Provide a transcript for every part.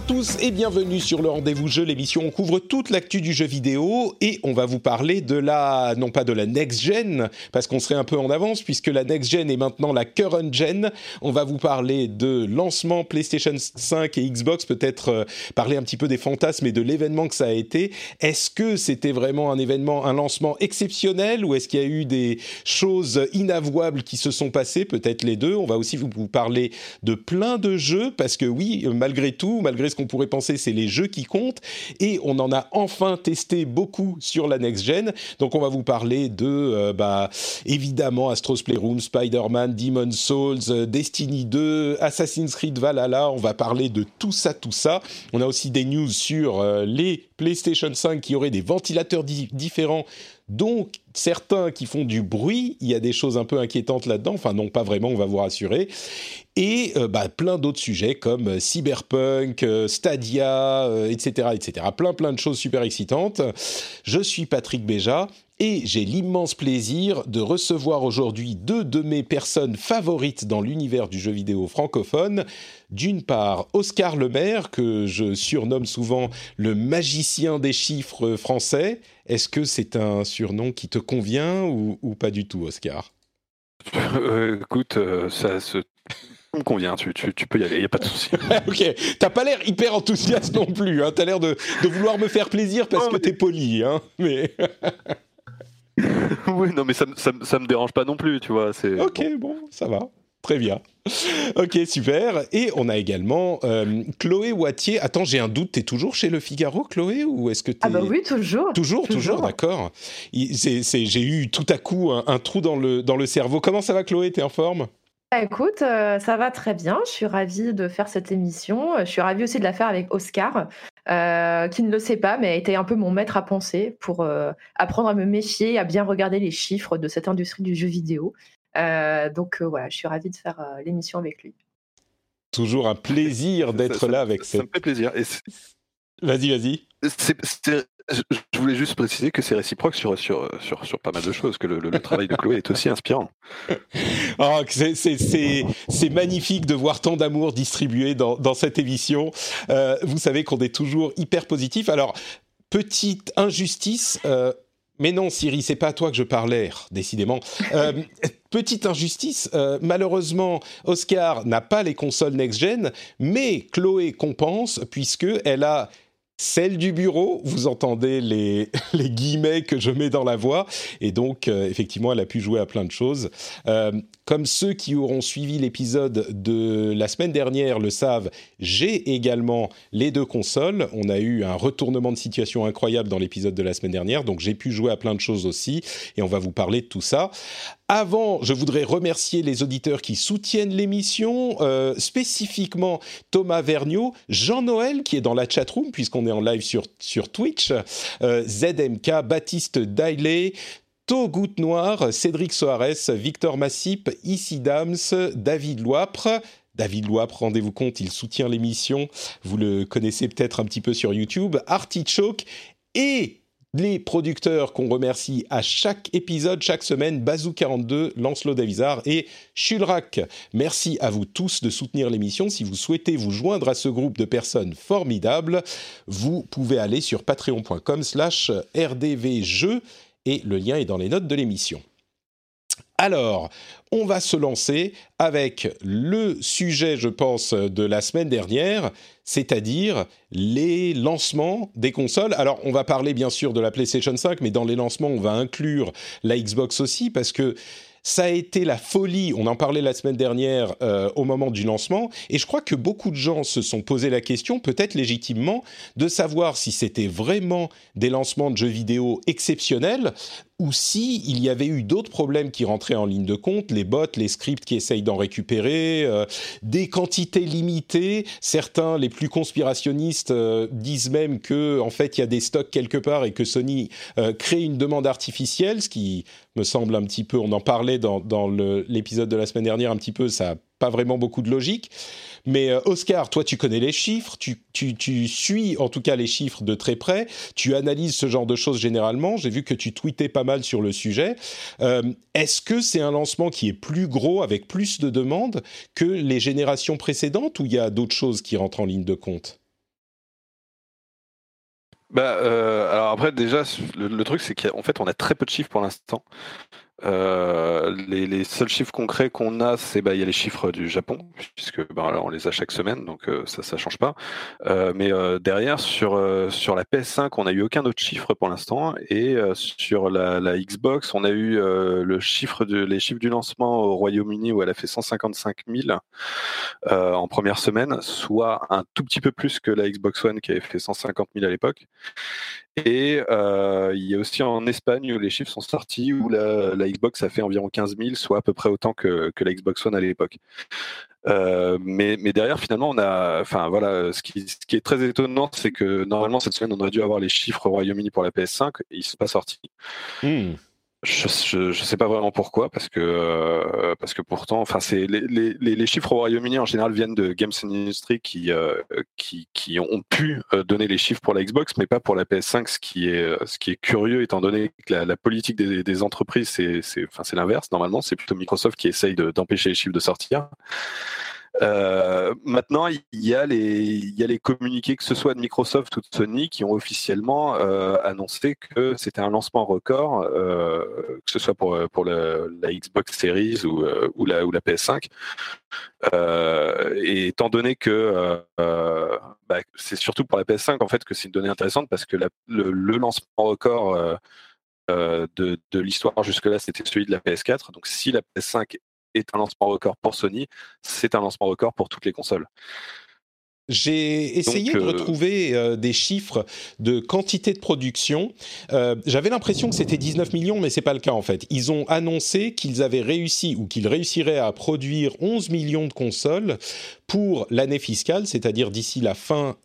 Tous et bienvenue sur le rendez-vous jeu, l'émission on couvre toute l'actu du jeu vidéo et on va vous parler de la, non pas de la next gen, parce qu'on serait un peu en avance puisque la next gen est maintenant la current gen. On va vous parler de lancement PlayStation 5 et Xbox, peut-être euh, parler un petit peu des fantasmes et de l'événement que ça a été. Est-ce que c'était vraiment un événement, un lancement exceptionnel ou est-ce qu'il y a eu des choses inavouables qui se sont passées? Peut-être les deux. On va aussi vous parler de plein de jeux parce que oui, malgré tout, malgré ce qu'on pourrait penser, c'est les jeux qui comptent. Et on en a enfin testé beaucoup sur la next gen. Donc on va vous parler de, euh, bah, évidemment, Astro's Playroom, Spider-Man, Demon's Souls, euh, Destiny 2, Assassin's Creed Valhalla. On va parler de tout ça, tout ça. On a aussi des news sur euh, les PlayStation 5 qui auraient des ventilateurs différents donc, certains qui font du bruit, il y a des choses un peu inquiétantes là-dedans. Enfin, non, pas vraiment, on va vous rassurer. Et euh, bah, plein d'autres sujets comme euh, Cyberpunk, euh, Stadia, etc., etc. Plein, plein de choses super excitantes. Je suis Patrick Béja et j'ai l'immense plaisir de recevoir aujourd'hui deux de mes personnes favorites dans l'univers du jeu vidéo francophone. D'une part, Oscar Lemaire, que je surnomme souvent le magicien des chiffres français. Est-ce que c'est un surnom qui te convient ou, pas du tout, Oscar? Euh, Écoute, euh, ça se me convient, tu, peux y aller, il n'y a pas de souci. ok, t'as pas l'air hyper enthousiaste non plus, hein. t'as l'air de, vouloir me faire plaisir parce que t'es poli, hein, mais... oui, non, mais ça, ça, ça, me dérange pas non plus, tu vois. Ok, bon, ça va. Très bien. Ok, super. Et on a également euh, Chloé Wattier. Attends, j'ai un doute. T'es toujours chez Le Figaro, Chloé, ou est-ce que Ah bah oui, toujours. Toujours, toujours, d'accord. J'ai eu tout à coup un, trou dans le, dans le cerveau. Comment ça va, Chloé? T'es en forme? Écoute, euh, ça va très bien. Je suis ravie de faire cette émission. Je suis ravie aussi de la faire avec Oscar, euh, qui ne le sait pas, mais a été un peu mon maître à penser pour apprendre à me méfier, à bien regarder les chiffres de cette industrie du jeu vidéo. Euh, donc euh, voilà, je suis ravie de faire euh, l'émission avec lui. Toujours un plaisir d'être là avec ça. Ça me fait plaisir. Vas-y, vas-y. Je voulais juste préciser que c'est réciproque sur, sur, sur, sur, pas mal de choses, que le, travail de Chloé est aussi inspirant. Oh, c'est magnifique de voir tant d'amour distribué dans, dans, cette émission. vous savez qu'on est toujours hyper positif. Alors, petite injustice, mais non, Siri, c'est pas à toi que je parlais, décidément. Euh, petite injustice, euh, malheureusement, Oscar n'a pas les consoles next-gen, mais Chloé compense puisque elle a celle du bureau, vous entendez les, les, guillemets que je mets dans la voix, et donc euh, effectivement elle a pu jouer à plein de choses. Euh, comme ceux qui auront suivi l'épisode de la semaine dernière le savent, j'ai également les deux consoles. On a eu un retournement de situation incroyable dans l'épisode de la semaine dernière, donc j'ai pu jouer à plein de choses aussi, et on va vous parler de tout ça. Avant, je voudrais remercier les auditeurs qui soutiennent l'émission, euh, spécifiquement Thomas Vergniaud, Jean-Noël qui est dans la chatroom puisqu'on est en live sur, Twitch, euh, ZMK, Baptiste Dailey, Goutte Noir, Cédric Soares, Victor Massip, Issy Dams, David Loipre. David Loipre, rendez-vous compte, il soutient l'émission. Vous le connaissez peut-être un petit peu sur YouTube. Artichoke et les producteurs qu'on remercie à chaque épisode, chaque semaine, Bazou42, Lancelot Davizard et Chulrac. Merci à vous tous de soutenir l'émission. Si vous souhaitez vous joindre à ce groupe de personnes formidables, vous pouvez aller sur patreon.com slash rdvjeux et le lien est dans les notes de l'émission. Alors, on va se lancer avec le sujet, je pense, de la semaine dernière, c'est-à-dire les lancements des consoles. Alors, on va parler bien sûr de la PlayStation 5, mais dans les lancements, on va inclure la Xbox aussi, parce que ça a été la folie. On en parlait la semaine dernière euh, au moment du lancement, et je crois que beaucoup de gens se sont posé la question, peut-être légitimement, de savoir si c'était vraiment des lancements de jeux vidéo exceptionnels ou si il y avait eu d'autres problèmes qui rentraient en ligne de compte, les bots, les scripts qui essayent d'en récupérer, euh, des quantités limitées. Certains, les plus conspirationnistes, euh, disent même que en fait il y a des stocks quelque part et que Sony euh, crée une demande artificielle, ce qui me semble un petit peu. On en parlait dans, dans l'épisode de la semaine dernière un petit peu. Ça n'a pas vraiment beaucoup de logique. Mais euh, Oscar, toi, tu connais les chiffres, tu, tu, suis en tout cas les chiffres de très près, tu analyses ce genre de choses généralement. J'ai vu que tu tweetais pas mal sur le sujet. Euh, est-ce que c'est un lancement qui est plus gros, avec plus de demandes que les générations précédentes, ou il y a d'autres choses qui rentrent en ligne de compte? Bah, euh, alors après déjà le truc c'est qu'en fait on a très peu de chiffres pour l'instant. Euh, les, les, seuls chiffres concrets qu'on a, c'est bah il y a les chiffres du Japon, puisque bah, on les a chaque semaine, donc euh, ça ça change pas. Euh, mais euh, derrière sur sur la PS5, on n'a eu aucun autre chiffre pour l'instant, et sur la, la, Xbox, on a eu le chiffre de les chiffres du lancement au Royaume-Uni où elle a fait 155 000 en première semaine, soit un tout petit peu plus que la Xbox One qui avait fait 150 000 à l'époque. Et euh, il y a aussi en Espagne où les chiffres sont sortis, où la, Xbox a fait environ 15 000, soit à peu près autant que, que la Xbox One à l'époque. Euh, mais, mais, derrière, finalement, on a, enfin voilà, ce qui, est très étonnant, c'est que normalement cette semaine, on aurait dû avoir les chiffres au Royaume-Uni pour la PS5, et ils ne sont pas sortis. Hmm. Je, ne sais pas vraiment pourquoi, parce que euh, parce que pourtant, enfin, c'est les, les, les, chiffres au Royaume-Uni en général viennent de Games Industry qui euh, qui, qui ont pu euh, donner les chiffres pour la Xbox, mais pas pour la PS5, ce qui est ce qui est curieux étant donné que la, politique des, des entreprises c'est c'est enfin c'est l'inverse. Normalement, c'est plutôt Microsoft qui essaye d'empêcher les chiffres de sortir. Euh, maintenant, il y, a les, communiqués, que ce soit de Microsoft ou de Sony, qui ont officiellement euh, annoncé que c'était un lancement record, euh, que ce soit pour, la Xbox Series ou, la, ou la PS5. Euh, et étant donné que bah, c'est surtout pour la PS5 en fait que c'est une donnée intéressante parce que le, lancement record de, de l'histoire jusque-là, c'était celui de la PS4. Donc si la PS5 est un lancement record pour Sony, c'est un lancement record pour toutes les consoles. J'ai essayé de euh, retrouver euh, des chiffres de quantité de production. Euh, J'avais l'impression que c'était 19 millions, mais c'est pas le cas en fait. Ils ont annoncé qu'ils avaient réussi ou qu'ils réussiraient à produire 11 millions de consoles pour l'année fiscale, c'est-à-dire d'ici la fin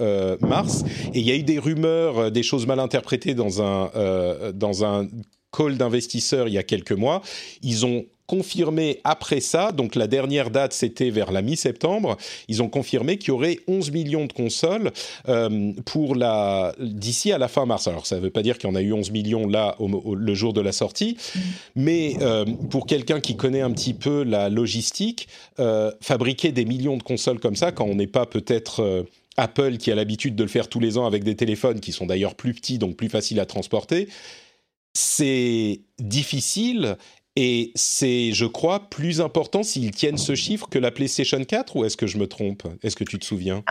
mars. Et il y a eu des rumeurs, des choses mal interprétées dans un dans un call d'investisseurs il y a quelques mois. Ils ont confirmé après ça, donc la dernière date c'était vers la mi-septembre, ils ont confirmé qu'il y aurait 11 millions de consoles euh, pour la d'ici à la fin mars. Alors ça ne veut pas dire qu'il y en a eu 11 millions là le jour de la sortie, mais euh, pour quelqu'un qui connaît un petit peu la logistique, euh, fabriquer des millions de consoles comme ça quand on n'est pas peut-être Apple qui a l'habitude de le faire tous les ans avec des téléphones qui sont d'ailleurs plus petits donc plus faciles à transporter, c'est difficile et c'est, je crois, plus important s'ils tiennent ce chiffre que la PlayStation 4 ou est-ce que je me trompe? Est-ce que tu te souviens?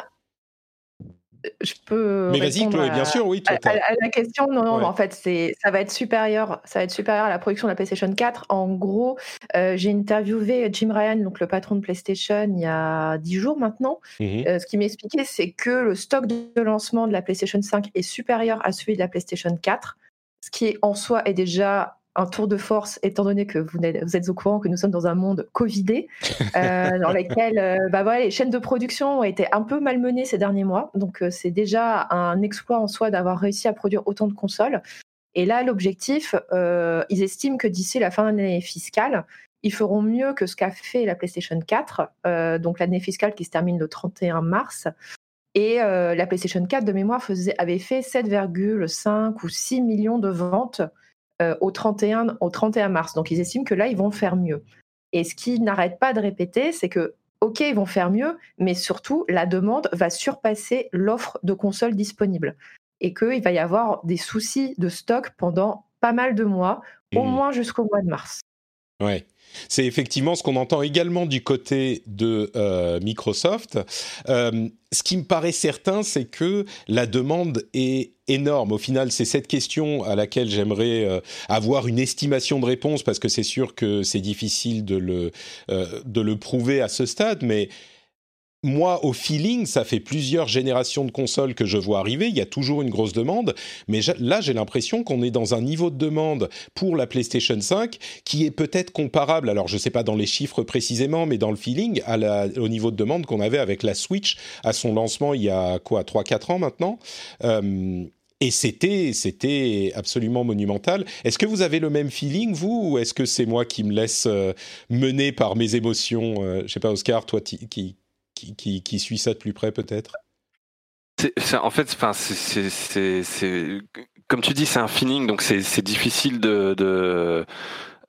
Je peux. Mais vas-y, Chloé, bien sûr, oui. à, la question, non, non, en fait, c'est, ça va être supérieur, ça va être supérieur à la production de la PlayStation 4. En gros, euh, j'ai interviewé Jim Ryan, donc le patron de PlayStation, il y a dix jours maintenant. Mmh euh, ce qui m'expliquait, c'est que le stock de lancement de la PlayStation 5 est supérieur à celui de la PlayStation 4, ce qui en soi est déjà un tour de force, étant donné que vous, vous, êtes au courant que nous sommes dans un monde covidé, euh, dans lequel euh, bah voilà, les chaînes de production ont été un peu malmenées ces derniers mois. Donc euh, c'est déjà un exploit en soi d'avoir réussi à produire autant de consoles. Et là, l'objectif, ils estiment que d'ici la fin de l'année fiscale, ils feront mieux que ce qu'a fait la PlayStation 4, donc l'année fiscale qui se termine le 31 mars. Et la PlayStation 4, de mémoire, faisait, avait fait 7,5 ou 6 millions de ventes euh, au, 31, au 31 mars. Donc ils estiment que là, ils vont faire mieux. Et ce qu'ils n'arrêtent pas de répéter, c'est que, OK, ils vont faire mieux, mais surtout, la demande va surpasser l'offre de consoles disponibles. Et qu'il va y avoir des soucis de stock pendant pas mal de mois, au mmh. moins jusqu'au mois de mars. Ouais. C'est effectivement ce qu'on entend également du côté de euh, Microsoft. Euh, ce qui me paraît certain, c'est que la demande est énorme. Au final, c'est cette question à laquelle j'aimerais euh, avoir une estimation de réponse parce que c'est sûr que c'est difficile de le, de le prouver à ce stade, mais moi, au feeling, ça fait plusieurs générations de consoles que je vois arriver. Il y a toujours une grosse demande, mais là, j'ai l'impression qu'on est dans un niveau de demande pour la PlayStation 5 qui est peut-être comparable. Alors, je ne sais pas dans les chiffres précisément, mais dans le feeling, au niveau de demande qu'on avait avec la Switch à son lancement il y a quoi, 3-4 ans maintenant. Euh, et c'était, c'était absolument monumental. Est-ce que vous avez le même feeling, vous, ou est-ce que c'est moi qui me laisse euh, mener par mes émotions Je euh, Je sais pas, Oscar, toi qui, qui, suit ça de plus près peut-être? En fait, c'est comme tu dis, c'est un feeling, donc c'est difficile de,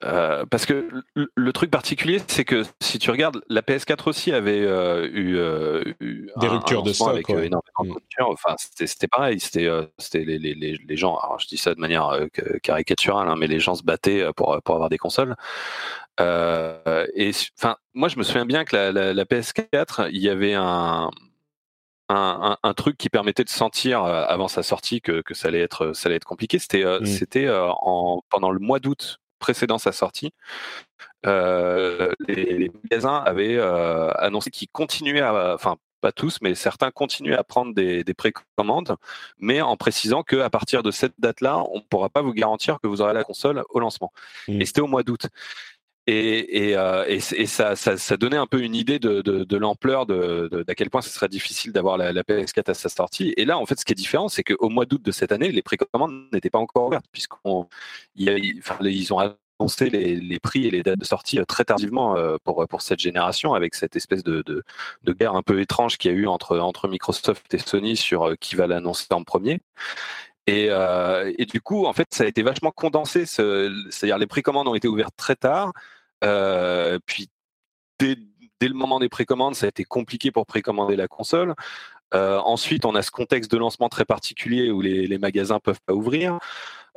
euh, parce que le, truc particulier, c'est que si tu regardes, la PS4 aussi avait euh, eu, euh, des ruptures de stock avec énormément de ruptures. Enfin, c'était pareil. C'était c'était les, les, les, gens. Alors, je dis ça de manière caricaturale, hein, mais les gens se battaient pour pour avoir des consoles. Euh, et enfin, moi, je me souviens bien que la, la, PS4, il y avait un, un, un, truc qui permettait de sentir euh, avant sa sortie que, que ça allait être ça allait être compliqué. C'était euh, mmh. c'était en pendant le mois d'août précédant sa sortie, les, les, magasins avaient annoncé qu'ils continuaient à, enfin pas tous, mais certains continuaient à prendre des, des précommandes, mais en précisant qu'à partir de cette date-là, on ne pourra pas vous garantir que vous aurez la console au lancement. Mmh. Et c'était au mois d'août. Et, et, euh, et, ça, ça, ça, donnait un peu une idée de, de, de l'ampleur de, d'à quel point ce serait difficile d'avoir la, la, PS4 à sa sortie. Et là, en fait, ce qui est différent, c'est qu'au mois d'août de cette année, les précommandes n'étaient pas encore ouvertes, ils ont annoncé les, les, prix et les dates de sortie euh, très tardivement euh, pour, pour cette génération, avec cette espèce de, de, de guerre un peu étrange qu'il y a eu entre, entre Microsoft et Sony sur qui va l'annoncer en premier. Et, euh, et, du coup, en fait, ça a été vachement condensé. C'est-à-dire, les précommandes ont été ouvertes très tard. Euh, puis, dès, dès, le moment des précommandes, ça a été compliqué pour précommander la console. Euh, ensuite, on a ce contexte de lancement très particulier où les, les magasins peuvent pas ouvrir.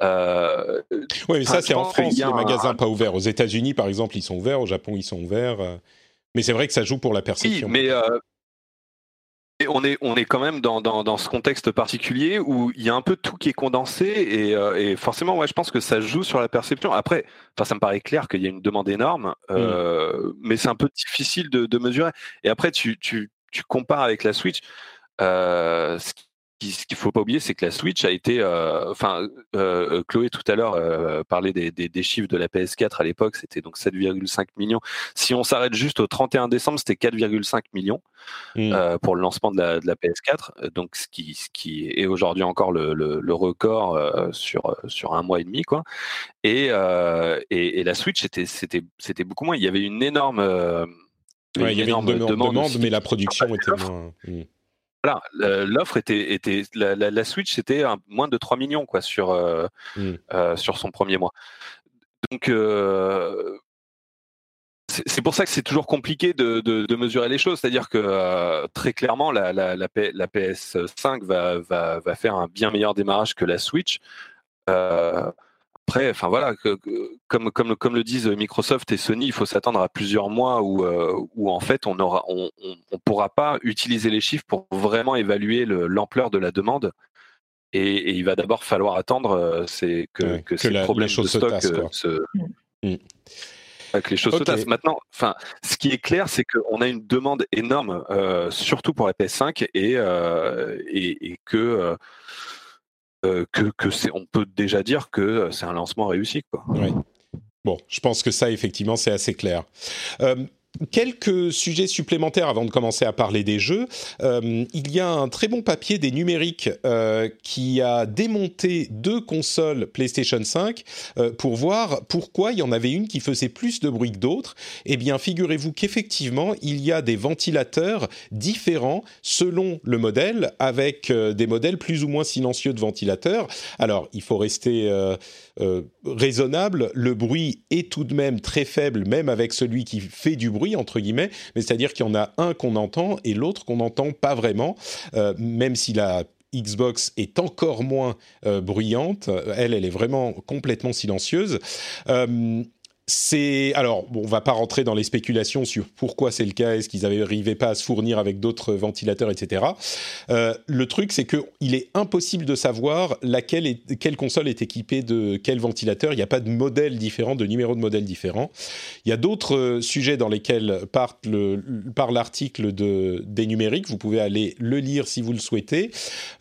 Euh, oui, mais ça, c'est en France, les magasins pas ouverts. Aux États-Unis, par exemple, ils sont ouverts. Au Japon, ils sont ouverts. Mais c'est vrai que ça joue pour la perception. Oui, mais et on est, on est quand même dans, dans, dans, ce contexte particulier où il y a un peu tout qui est condensé et, euh, et forcément, ouais, je pense que ça joue sur la perception. Après, ça me paraît clair qu'il y a une demande énorme, euh, mm. mais c'est un peu difficile de, de, mesurer. Et après, tu, tu, tu compares avec la Switch. Euh, ce ce qu'il faut pas oublier, c'est que la Switch a été, euh, enfin, euh, Chloé tout à l'heure euh, parlait des, des, des, chiffres de la PS4 à l'époque, c'était donc 7,5 millions. Si on s'arrête juste au 31 décembre, c'était 4,5 millions mmh. euh, pour le lancement de la, de la, PS4, donc ce qui, ce qui est aujourd'hui encore le, le, le record euh, sur sur un mois et demi, quoi. Et, et, et la Switch, c'était c'était c'était beaucoup moins. Il y avait une énorme Ouais, il y avait une demande, demande mais la production était moins. Mmh. Voilà, l'offre était, était la, la, la Switch c'était moins de 3 millions quoi sur euh, mmh. euh, sur son premier mois. Donc euh, c'est pour ça que c'est toujours compliqué de, de, de, mesurer les choses. C'est-à-dire que très clairement, la, la, la, PS5 va, va, va, faire un bien meilleur démarrage que la Switch. Euh, après, enfin voilà, que, comme, comme, comme le disent Microsoft et Sony, il faut s'attendre à plusieurs mois où, euh, où en fait on aura, on, on, on, pourra pas utiliser les chiffres pour vraiment évaluer l'ampleur de la demande. Et, et il va d'abord falloir attendre, euh, c'est que, ouais, que, ces la, problèmes de stock se, tassent, se mmh. que les choses okay. se tassent. Maintenant, enfin, ce qui est clair, c'est qu'on a une demande énorme, euh, surtout pour la PS5, et, euh, et, et que euh, euh, que, que c'est, on peut déjà dire que euh, c'est un lancement réussi. Oui. Bon, je pense que ça, effectivement, c'est assez clair. Euh, Quelques sujets supplémentaires avant de commencer à parler des jeux. Euh, il y a un très bon papier des numériques euh, qui a démonté deux consoles PlayStation 5 euh, pour voir pourquoi il y en avait une qui faisait plus de bruit que d'autres. Eh bien, figurez-vous qu'effectivement, il y a des ventilateurs différents selon le modèle, avec des modèles plus ou moins silencieux de ventilateurs. Alors, il faut rester euh, raisonnable. Le bruit est tout de même très faible, même avec celui qui fait du bruit entre guillemets, mais c'est-à-dire qu'il y en a un qu'on entend et l'autre qu'on n'entend pas vraiment, euh, même si la Xbox est encore moins euh, bruyante. Elle, elle est vraiment complètement silencieuse. C'est alors bon, on va pas rentrer dans les spéculations sur pourquoi c'est le cas, est-ce qu'ils n'arrivaient pas à se fournir avec d'autres ventilateurs, etc. Euh, le truc, c'est que il est impossible de savoir laquelle est, quelle console est équipée de quel ventilateur. Il n'y a pas de modèle différent, de numéro de modèle différent. Il y a d'autres euh, sujets dans lesquels part par l'article de des numériques. Vous pouvez aller le lire si vous le souhaitez.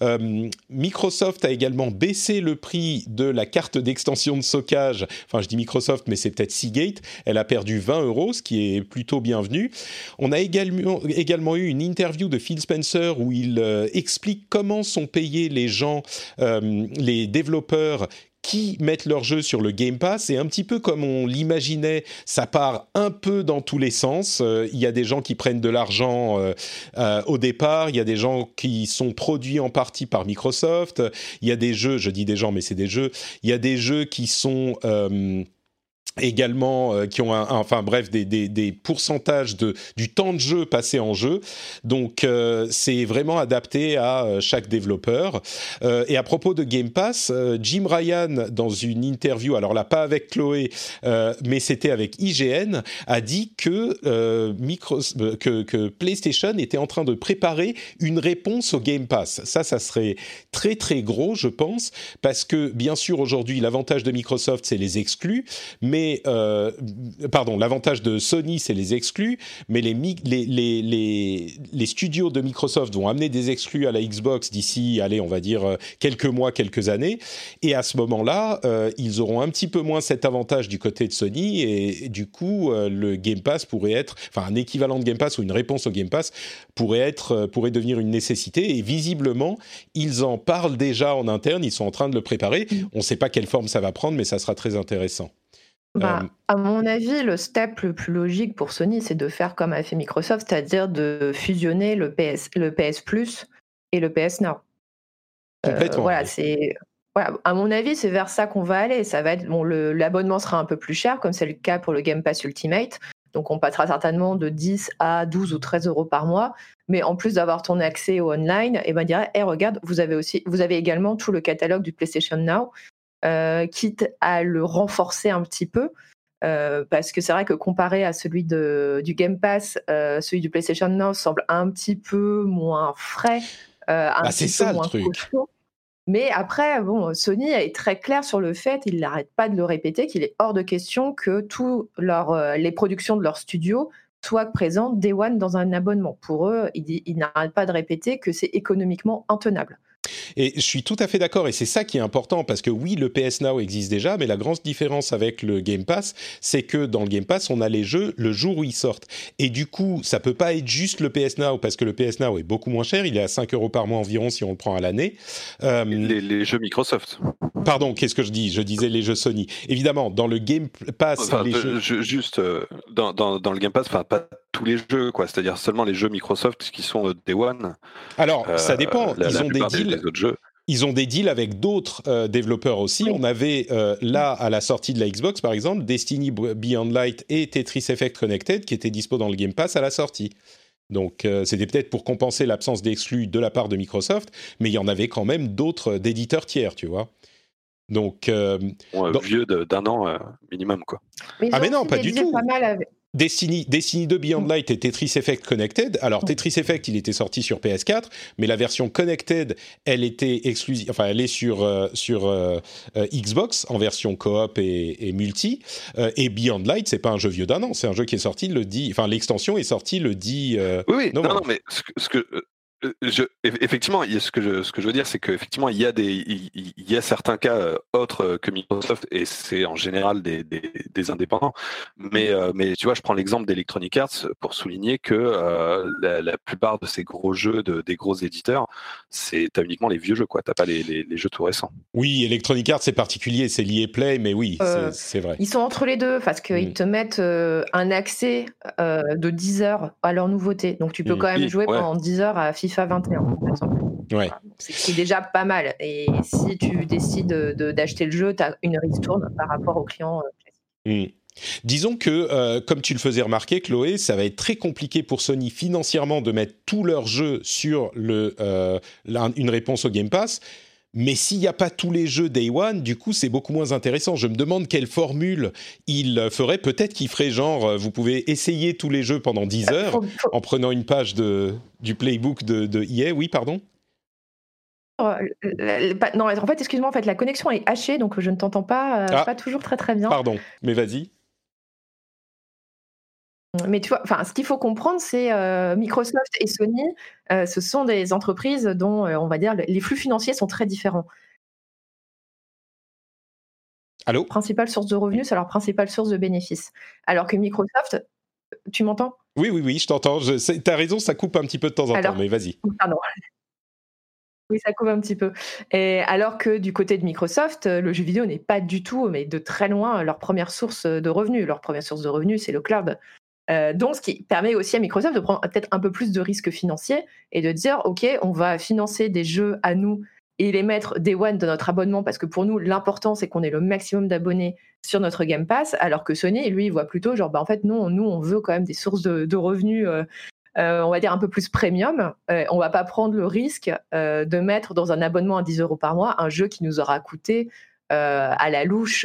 Euh, Microsoft a également baissé le prix de la carte d'extension de stockage. Enfin, je dis Microsoft, mais c'est peut-être Seagate. Elle a perdu 20 euros, ce qui est plutôt bienvenu. On a également, eu une interview de Phil Spencer où il euh, explique comment sont payés les gens, euh, les développeurs qui mettent leurs jeux sur le Game Pass et un petit peu comme on l'imaginait, ça part un peu dans tous les sens. Euh, il y a des gens qui prennent de l'argent au départ, il y a des gens qui sont produits en partie par Microsoft, il y a des jeux, je dis des gens mais c'est des jeux, il y a des jeux qui sont également euh, qui ont un, enfin bref des, des, des, pourcentages de du temps de jeu passé en jeu. Donc euh, c'est vraiment adapté à euh, chaque développeur. Et à propos de Game Pass Jim Ryan dans une interview alors là pas avec Chloé mais c'était avec IGN a dit que micro que, que PlayStation était en train de préparer une réponse au Game Pass. Ça ça serait très très gros je pense parce que bien sûr aujourd'hui l'avantage de Microsoft c'est les exclus mais euh, pardon, l'avantage de Sony, c'est les exclus, mais les, les, les, les, studios de Microsoft vont amener des exclus à la Xbox d'ici, allez, on va dire euh, quelques mois, quelques années, et à ce moment-là, euh, ils auront un petit peu moins cet avantage du côté de Sony, et, du coup, le Game Pass pourrait être, enfin, un équivalent de Game Pass ou une réponse au Game Pass pourrait être, pourrait devenir une nécessité, et visiblement, ils en parlent déjà en interne, ils sont en train de le préparer. Mm. On ne sait pas quelle forme ça va prendre, mais ça sera très intéressant. Bah, euh, à mon avis, le step le plus logique pour Sony, c'est de faire comme a fait Microsoft, c'est-à-dire de fusionner le PS, le PS Plus et le PS Now. Euh, voilà, c'est voilà, à mon avis, c'est vers ça qu'on va aller. Ça va être bon, l'abonnement sera un peu plus cher, comme c'est le cas pour le Game Pass Ultimate. Donc, on passera certainement de 10 à 12 ou 13 euros par mois. Mais en plus d'avoir ton accès au online, et eh ben, dirait, hey, regarde, vous avez aussi, vous avez également tout le catalogue du PlayStation Now. Euh, quitte à le renforcer un petit peu. Euh, parce que c'est vrai que comparé à celui de, du Game Pass, euh, celui du PlayStation Now semble un petit peu moins frais, un bah, petit peu moins costaud. Mais après, bon, Sony est très clair sur le fait, il n'arrête pas de le répéter, qu'il est hors de question que tous les productions de leur studio soient présentes Day One dans un abonnement. Pour eux, ils il n'arrêtent pas de répéter que c'est économiquement intenable. Et je suis tout à fait d'accord, et c'est ça qui est important, parce que oui, le PS Now existe déjà, mais la grande différence avec le Game Pass, c'est que dans le Game Pass, on a les jeux le jour où ils sortent. Et du coup, ça peut pas être juste le PS Now, parce que le PS Now est beaucoup moins cher, il est à 5 euros par mois environ si on le prend à l'année. Euh, les, jeux Microsoft. Pardon, qu'est-ce que je dis? Je disais les jeux Sony. Évidemment, dans le Game Pass... les jeux... Juste, euh, dans, dans, dans, le Game Pass, enfin, pas tous les jeux, quoi. C'est-à-dire seulement les jeux Microsoft qui sont euh, Day One. Alors, ça dépend. ils ont des deals. Ils ont des deals avec d'autres euh, développeurs aussi. On avait euh, là, à la sortie de la Xbox, par exemple, Destiny Beyond Light et Tetris Effect Connected qui étaient dispo dans le Game Pass à la sortie. Donc c'était peut-être pour compenser l'absence d'exclus de la part de Microsoft, mais il y en avait quand même d'autres d'éditeurs tiers, tu vois. Donc, vieux d'un an minimum, quoi. ah mais non, pas du tout. Pas mal Destiny, Destiny 2 Beyond Light et Tetris Effect Connected. Alors Tetris Effect, il était sorti sur PS4, mais la version Connected, elle était exclusive, enfin elle est sur euh, sur euh, euh, Xbox en version coop et, et multi. et Beyond Light, c'est pas un jeu vieux d'un an, c'est un jeu qui est sorti le 10, enfin l'extension est sortie le 10 oui, oui, non, non, mais ce que, ce que je, effectivement, ce que je, ce que je veux dire, c'est qu'effectivement, il y a des, il, y a certains cas euh, autres euh, que Microsoft, et c'est en général des, des, des, indépendants. Mais, euh, mais tu vois, je prends l'exemple d'Electronic Arts pour souligner que la, la, plupart de ces gros jeux de, des gros éditeurs, c'est t'as uniquement les vieux jeux, quoi. T'as pas les, les, les, jeux tout récents. Oui, Electronic Arts c'est particulier, c'est lié Play, mais oui, c'est vrai. Ils sont entre les deux parce qu'ils mm. te mettent un accès de 10 heures à leur nouveauté, donc tu peux mm. quand même jouer pendant 10 heures à FIFA 21, par exemple. Ouais. C'est déjà pas mal. Et si tu décides d'acheter le jeu, tu as une ristourne par rapport au client euh, hmm. Disons que, euh, comme tu le faisais remarquer, Chloé, ça va être très compliqué pour Sony financièrement de mettre tous leurs jeux sur le, euh, une réponse au Game Pass. Mais s'il n'y a pas tous les jeux Day One, du coup, c'est beaucoup moins intéressant. Je me demande quelle formule il ferait. Peut-être qu'il ferait genre, euh, vous pouvez essayer tous les jeux pendant 10 heures en prenant une page de, du playbook de, de EA. Oui, pardon? Non, en fait, excuse-moi, en fait, la connexion est hachée, donc je ne t'entends pas, ah. pas toujours très très bien. Pardon, mais vas-y. Mais tu vois, enfin, ce qu'il faut comprendre, c'est euh, Microsoft et Sony, euh, ce sont des entreprises dont, euh, on va dire, les flux financiers sont très différents. Allô? Principale source de revenus, c'est leur principale source de bénéfices. Alors que Microsoft, tu m'entends? Oui, oui, oui, je t'entends. Tu as raison, ça coupe un petit peu de temps en temps, mais vas-y. Pardon. Oui, ça coupe un petit peu. Et alors que du côté de Microsoft, le jeu vidéo n'est pas du tout, mais de très loin, leur première source de revenus. Leur première source de revenus, c'est le cloud. Euh, donc, ce qui permet aussi à Microsoft de prendre peut-être un peu plus de risques financiers et de dire, OK, on va financer des jeux à nous et les mettre des one de notre abonnement parce que pour nous, l'important, c'est qu'on ait le maximum d'abonnés sur notre Game Pass, alors que Sony, lui, voit plutôt genre, bah, en fait, non, nous, on veut quand même des sources de, revenus. Euh, euh, on va dire un peu plus premium, on va pas prendre le risque de mettre dans un abonnement à 10 euros par mois un jeu qui nous aura coûté à la louche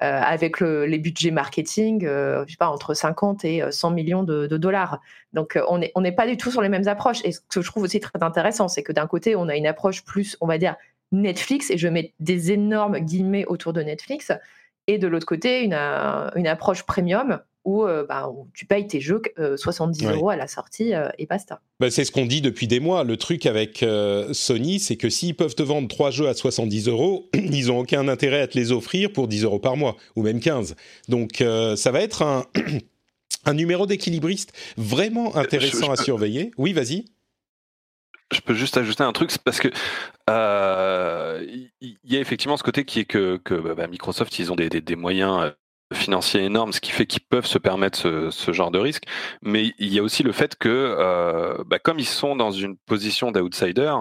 euh, avec les budgets marketing, euh, je sais pas, entre 50 et 100 euh, millions de, dollars. Donc on n'est on pas du tout sur les mêmes approches. Et ce que je trouve aussi très intéressant, c'est que d'un côté, on a une approche plus, on va dire, Netflix, et je mets des énormes guillemets autour de Netflix, et de l'autre côté, une approche premium euh, bah, où, tu payes tes jeux 70 euh, euros à la sortie euh, et basta. Bah, c'est ce qu'on dit depuis des mois. Le truc avec Sony, c'est que s'ils peuvent te vendre trois jeux à 70 euros, ils n'ont aucun intérêt à te les offrir pour 10 euros par mois, ou même 15. Donc ça va être un, un numéro d'équilibriste vraiment intéressant à surveiller. Oui, vas-y je peux juste ajouter un truc, c'est parce que il y, a effectivement ce côté qui est que, bah, Microsoft, ils ont des, des moyens financiers énormes, ce qui fait qu'ils peuvent se permettre ce, genre de risque. Mais il y a aussi le fait que, euh, bah, comme ils sont dans une position d'outsider,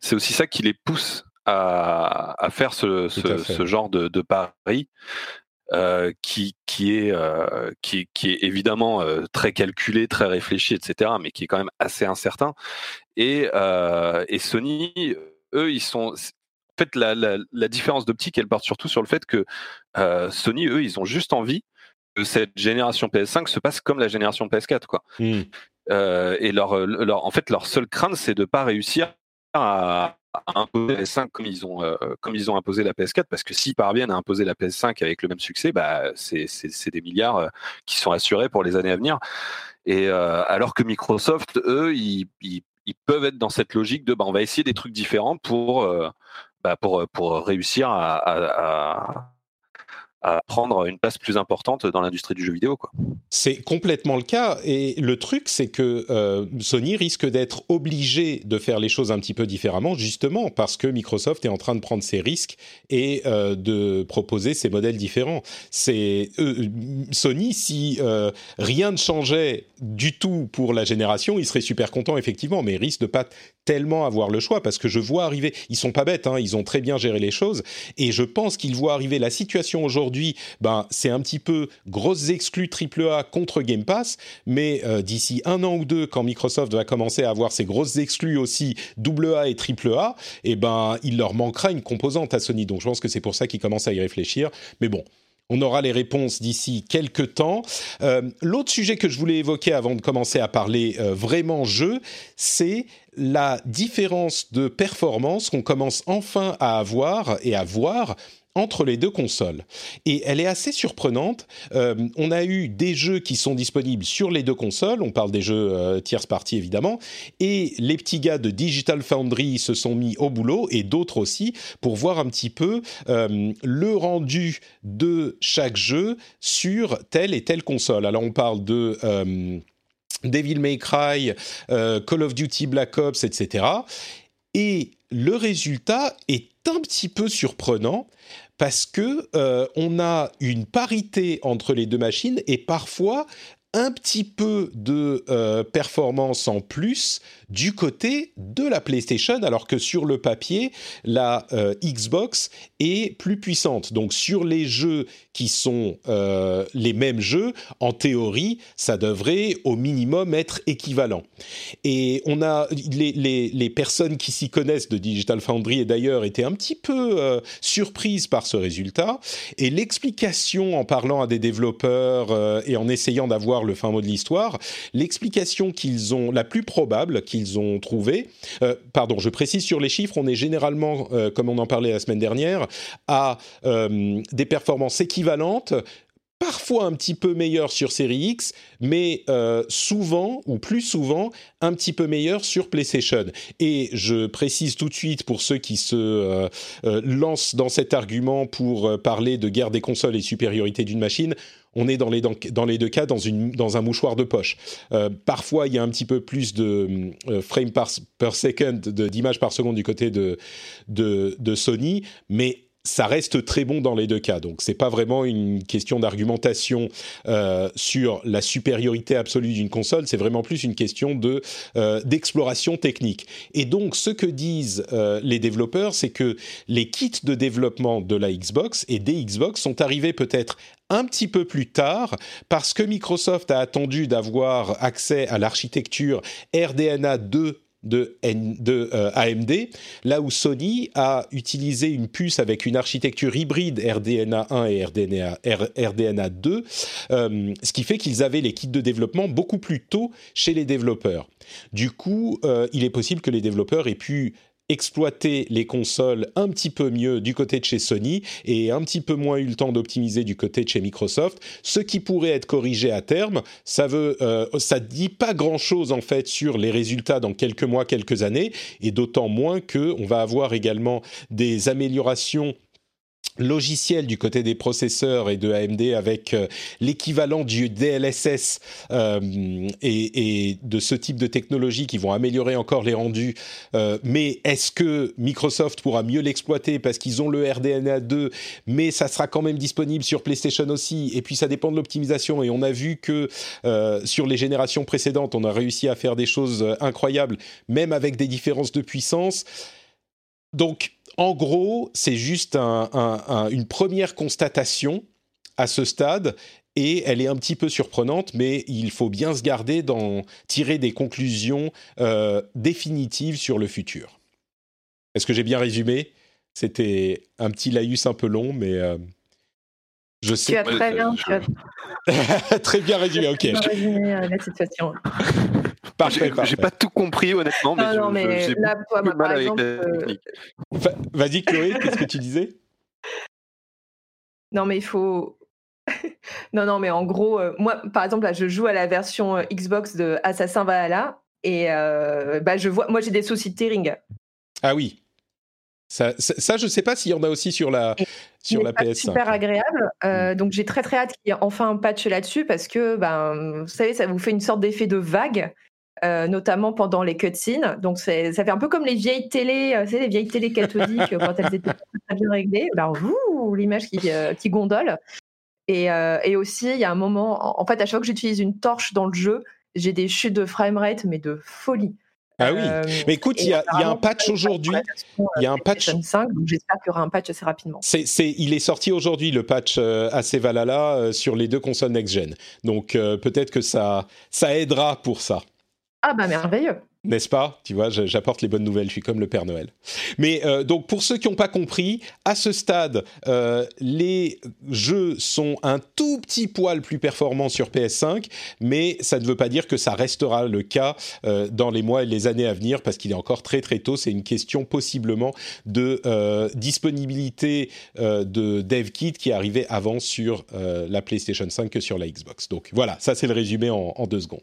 c'est aussi ça qui les pousse à, faire ce, genre de, pari. Euh, qui, qui, est, euh, qui, qui, est évidemment très calculé, très réfléchi, etc., mais qui est quand même assez incertain. Et, et Sony, eux, ils sont, fait, la, différence d'optique, elle porte surtout sur le fait que euh, Sony, eux, ils ont juste envie que cette génération PS5 se passe comme la génération PS4, quoi. Mmh. Euh, et leur, leur, en fait, leur seule crainte, c'est de pas réussir à, imposer la PS5 comme ils ont, euh, comme ils ont imposé la PS4, parce que s'ils parviennent à imposer la PS5 avec le même succès, bah, c'est des milliards qui sont assurés pour les années à venir. Et alors que Microsoft, eux, ils, ils, peuvent être dans cette logique de, bah, on va essayer des trucs différents pour bah, pour, réussir à, prendre une place plus importante dans l'industrie du jeu vidéo. C'est complètement le cas. Et le truc, c'est que Sony risque d'être obligé de faire les choses un petit peu différemment, justement parce que Microsoft est en train de prendre ses risques et de proposer ses modèles différents. C'est Sony, si rien ne changeait du tout pour la génération, il serait super content effectivement, mais il risque de pas tellement avoir le choix parce que je vois arriver. Ils sont pas bêtes, hein, ils ont très bien géré les choses et je pense qu'ils voient arriver la situation aujourd'hui ben, c'est un petit peu grosses exclus AAA contre Game Pass, mais euh, d'ici un an ou deux, quand Microsoft va commencer à avoir ses grosses exclus aussi AA et AAA, eh ben, il leur manquera une composante à Sony. Donc je pense que c'est pour ça qu'ils commencent à y réfléchir. Mais bon, on aura les réponses d'ici quelques temps. Euh, l'autre sujet que je voulais évoquer avant de commencer à parler euh, vraiment jeu, c'est la différence de performance qu'on commence enfin à avoir et à voir entre les deux consoles. Et elle est assez surprenante. Euh, on a eu des jeux qui sont disponibles sur les deux consoles, on parle des jeux euh, tierce partie évidemment, et les petits gars de Digital Foundry se sont mis au boulot, et d'autres aussi, pour voir un petit peu euh, le rendu de chaque jeu sur telle et telle console. Alors on parle de... Devil May Cry, Call of Duty Black Ops, etc. Et le résultat est un petit peu surprenant parce que euh, on a une parité entre les deux machines et parfois un petit peu de euh, performance en plus du côté de la PlayStation, alors que sur le papier, la euh, Xbox est plus puissante. Donc sur les jeux qui sont euh, les mêmes jeux, en théorie, ça devrait au minimum être équivalent. Et on a les, les, personnes qui s'y connaissent de Digital Foundry et d'ailleurs étaient un petit peu euh, surprises par ce résultat. Et l'explication en parlant à des développeurs et en essayant d'avoir le fin mot de l'histoire, l'explication qu'ils ont, la plus probable qu'ils ont trouvée, pardon, je précise sur les chiffres, on est généralement, comme on en parlait la semaine dernière, à des performances équivalentes équivalente, parfois un petit peu meilleure sur Série X, mais euh, souvent, ou plus souvent, un petit peu meilleure sur PlayStation. Et je précise tout de suite pour ceux qui se euh, euh, lancent dans cet argument pour parler de guerre des consoles et supériorité d'une machine, on est dans les, dans, les deux cas dans, une, dans un mouchoir de poche. parfois, il y a un petit peu plus de frames par, per second, d'images par seconde du côté de, de, Sony, mais ça reste très bon dans les deux cas. Donc c'est pas vraiment une question d'argumentation euh, sur la supériorité absolue d'une console, c'est vraiment plus une question de euh, d'exploration technique. Et donc ce que disent euh, les développeurs, c'est que les kits de développement de la Xbox et des Xbox sont arrivés peut-être un petit peu plus tard parce que Microsoft a attendu d'avoir accès à l'architecture RDNA 2 de, de AMD, là où Sony a utilisé une puce avec une architecture hybride RDNA 1 et RDNA, RDNA 2, euh, ce qui fait qu'ils avaient les kits de développement beaucoup plus tôt chez les développeurs. Du coup, euh, il est possible que les développeurs aient pu exploiter les consoles un petit peu mieux du côté de chez Sony et un petit peu moins eu le temps d'optimiser du côté de chez Microsoft, ce qui pourrait être corrigé à terme. Ça veut, euh, dit pas grand chose en fait sur les résultats dans quelques mois, quelques années, et d'autant moins que on va avoir également des améliorations logiciel du côté des processeurs et de AMD avec euh, l'équivalent du DLSS euh, et, de ce type de technologie qui vont améliorer encore les rendus. Euh, mais est-ce que Microsoft pourra mieux l'exploiter parce qu'ils ont le RDNA 2, mais ça sera quand même disponible sur PlayStation aussi. Et puis ça dépend de l'optimisation. Et on a vu que sur les générations précédentes, on a réussi à faire des choses incroyables, même avec des différences de puissance. Donc en gros, c'est juste une première constatation à ce stade et elle est un petit peu surprenante, mais il faut bien se garder d'en tirer des conclusions euh, définitives sur le futur. Est-ce que j'ai bien résumé? C'était un petit laïus un peu long, mais euh, je sais. Tu as très bien. très bien résumé, ok. résumé euh, la situation. Parfait, J'ai pas tout compris honnêtement, mais, non, mais là, toi, par exemple, euh, Vas-y Chloé, qu'est-ce que tu disais? Non, mais il faut. non, non, mais en gros, euh, moi, par exemple, là, je joue à la version euh, Xbox de Assassin Valhalla et bah, je vois, moi, j'ai des soucis de tearing. Ah oui. Ça, ça, je sais pas s'il y en a aussi sur la, sur la PS5. Super agréable. Mm. donc j'ai très très hâte qu'il y ait enfin un patch là-dessus parce que, ben, vous savez, ça vous fait une sorte d'effet de vague euh, notamment pendant les cutscenes. Donc ça fait un peu comme les vieilles télé, euh, les vieilles télé cathodiques quand elles étaient très bien réglées. Ben, l'image qui, euh, qui, gondole. Et, et aussi, il y a un moment, en fait, à chaque fois que j'utilise une torche dans le jeu, j'ai des chutes de framerate, mais de folie. Ah oui, mais écoute, il y, a, y a un patch aujourd'hui. Il y a un patch. 5, j'espère qu'il y aura un patch assez rapidement. C'est, il est sorti aujourd'hui le patch assez Valhalla sur les deux consoles next-gen. Donc peut-être que ça, ça aidera pour ça. Ah bah merveilleux. N'est-ce pas? Tu vois, j'apporte les bonnes nouvelles, je suis comme le Père Noël. Mais euh, donc pour ceux qui n'ont pas compris, à ce stade, euh, les jeux sont un tout petit poil plus performants sur PS5, mais ça ne veut pas dire que ça restera le cas euh, dans les mois et les années à venir, parce qu'il est encore très très tôt. C'est une question possiblement de disponibilité de DevKit qui arrivé avant sur la PlayStation 5 que sur la Xbox. Donc voilà, ça c'est le résumé en deux secondes.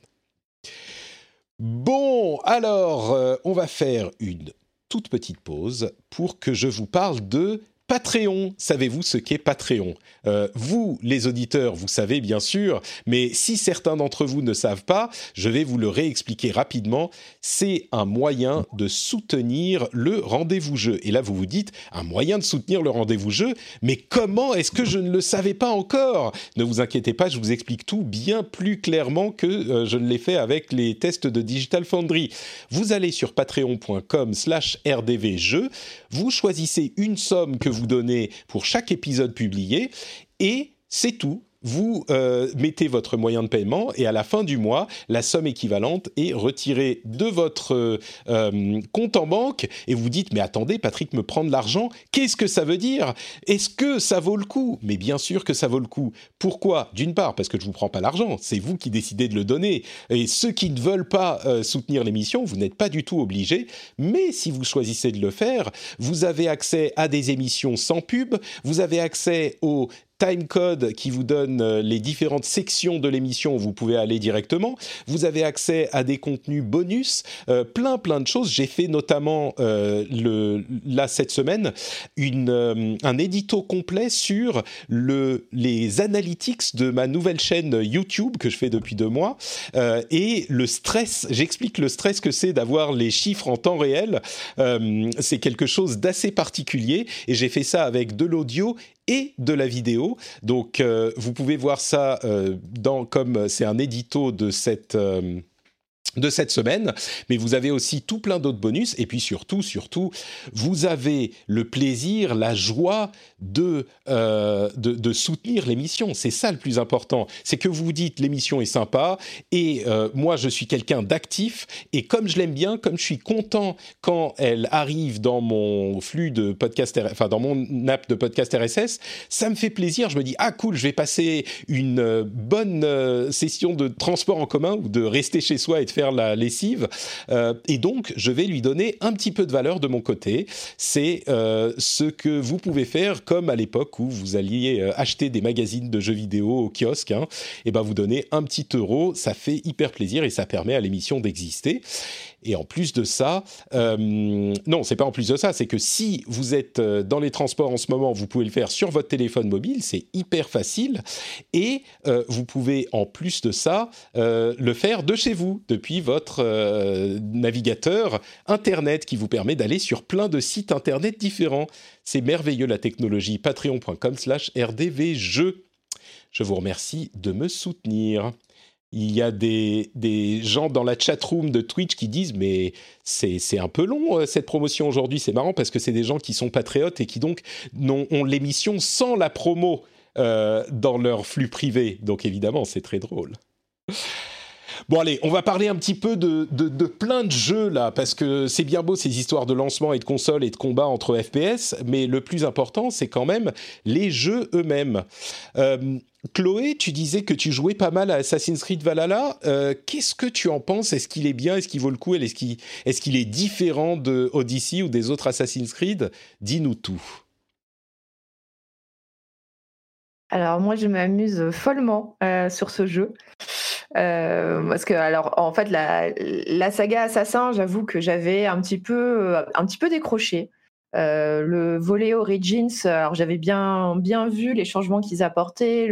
Bon, alors, euh, on va faire une toute petite pause pour que je vous parle de Patreon, savez-vous ce qu'est Patreon? Euh, Vous, les auditeurs, vous savez bien sûr, mais si certains d'entre vous ne savent pas, je vais vous le réexpliquer rapidement. C'est un moyen de soutenir le rendez-vous jeu. Et là, vous vous dites, un moyen de soutenir le rendez-vous jeu, mais comment est-ce que je ne le savais pas encore? Ne vous inquiétez pas, je vous explique tout bien plus clairement que euh, je ne l'ai fait avec les tests de Digital Foundry. Vous allez sur patreon.com slash rdvjeux, vous choisissez une somme que vous vous donnez pour chaque épisode publié. Et c'est tout vous euh, mettez votre moyen de paiement et à la fin du mois, la somme équivalente est retirée de votre euh, euh, compte en banque et vous dites mais attendez, Patrick me prend de l'argent, qu'est-ce que ça veut dire? Est-ce que ça vaut le coup? Mais bien sûr que ça vaut le coup. Pourquoi? D'une part parce que je vous prends pas l'argent, c'est vous qui décidez de le donner. Et ceux qui ne veulent pas soutenir l'émission, vous n'êtes pas du tout obligés. Mais si vous choisissez de le faire, vous avez accès à des émissions sans pub, vous avez accès aux timecode qui vous donne euh, les différentes sections de l'émission où vous pouvez aller directement. Vous avez accès à des contenus bonus, euh, plein plein de choses. J'ai fait notamment euh, là cette semaine un édito complet sur le, les analytics de ma nouvelle chaîne YouTube que je fais depuis deux mois et le stress. J'explique le stress que c'est d'avoir les chiffres en temps réel. c'est quelque chose d'assez particulier et j'ai fait ça avec de l'audio et de la vidéo. Donc, euh, vous pouvez voir ça euh, dans, comme c'est un édito de cette euh, de cette semaine, mais vous avez aussi tout plein d'autres bonus, et puis surtout, surtout, vous avez le plaisir, la joie de, euh, de, soutenir l'émission. C'est ça le plus important. C'est que vous vous dites l'émission est sympa, et euh, moi je suis quelqu'un d'actif, et comme je l'aime bien, comme je suis content quand elle arrive dans mon flux de podcast, enfin dans mon app de podcast RSS, ça me fait plaisir. Je me dis ah cool, je vais passer une euh, bonne session de transport en commun ou de rester chez soi et de faire la lessive. Euh, et donc, je vais lui donner un petit peu de valeur de mon côté. C'est euh, ce que vous pouvez faire comme à l'époque où vous alliez euh, acheter des magazines de jeux vidéo au kiosque. Hein. et ben vous donnez un petit euro, ça fait hyper plaisir et ça permet à l'émission d'exister. Et en plus de ça, euh, non, c'est pas en plus de ça, c'est que si vous êtes euh, dans les transports en ce moment, vous pouvez le faire sur votre téléphone mobile, c'est hyper facile. Et euh, vous pouvez en plus de ça euh, le faire de chez vous, depuis votre navigateur Internet qui vous permet d'aller sur plein de sites Internet différents. C'est merveilleux la technologie. Patreon.com slash rdvjeux. Je vous remercie de me soutenir il y a des, gens dans la chat-room de Twitch qui disent mais c'est un peu long euh, cette promotion aujourd'hui. C'est marrant parce que c'est des gens qui sont patriotes et qui donc ont, ont l'émission sans la promo euh, dans leur flux privé. Donc évidemment, c'est très drôle. Bon allez, on va parler un petit peu de, plein de jeux là, parce que c'est bien beau ces histoires de lancement et de console et de combat entre FPS, mais le plus important c'est quand même les jeux eux-mêmes. Euh, Chloé, tu disais que tu jouais pas mal à Assassin's Creed Valhalla. Euh, qu'est-ce que tu en penses? Est-ce qu'il est bien? Est-ce qu'il vaut le coup? Est-ce qu'il est, qu'il est, différent de Odyssey ou des autres Assassin's Creed? Dis-nous tout. Alors moi, je m'amuse follement euh, sur ce jeu. Euh, parce que alors en fait la, saga Assassin, j'avoue que j'avais un petit peu un petit peu décroché. Euh, le volet Origins, alors j'avais bien, bien vu les changements qu'ils apportaient,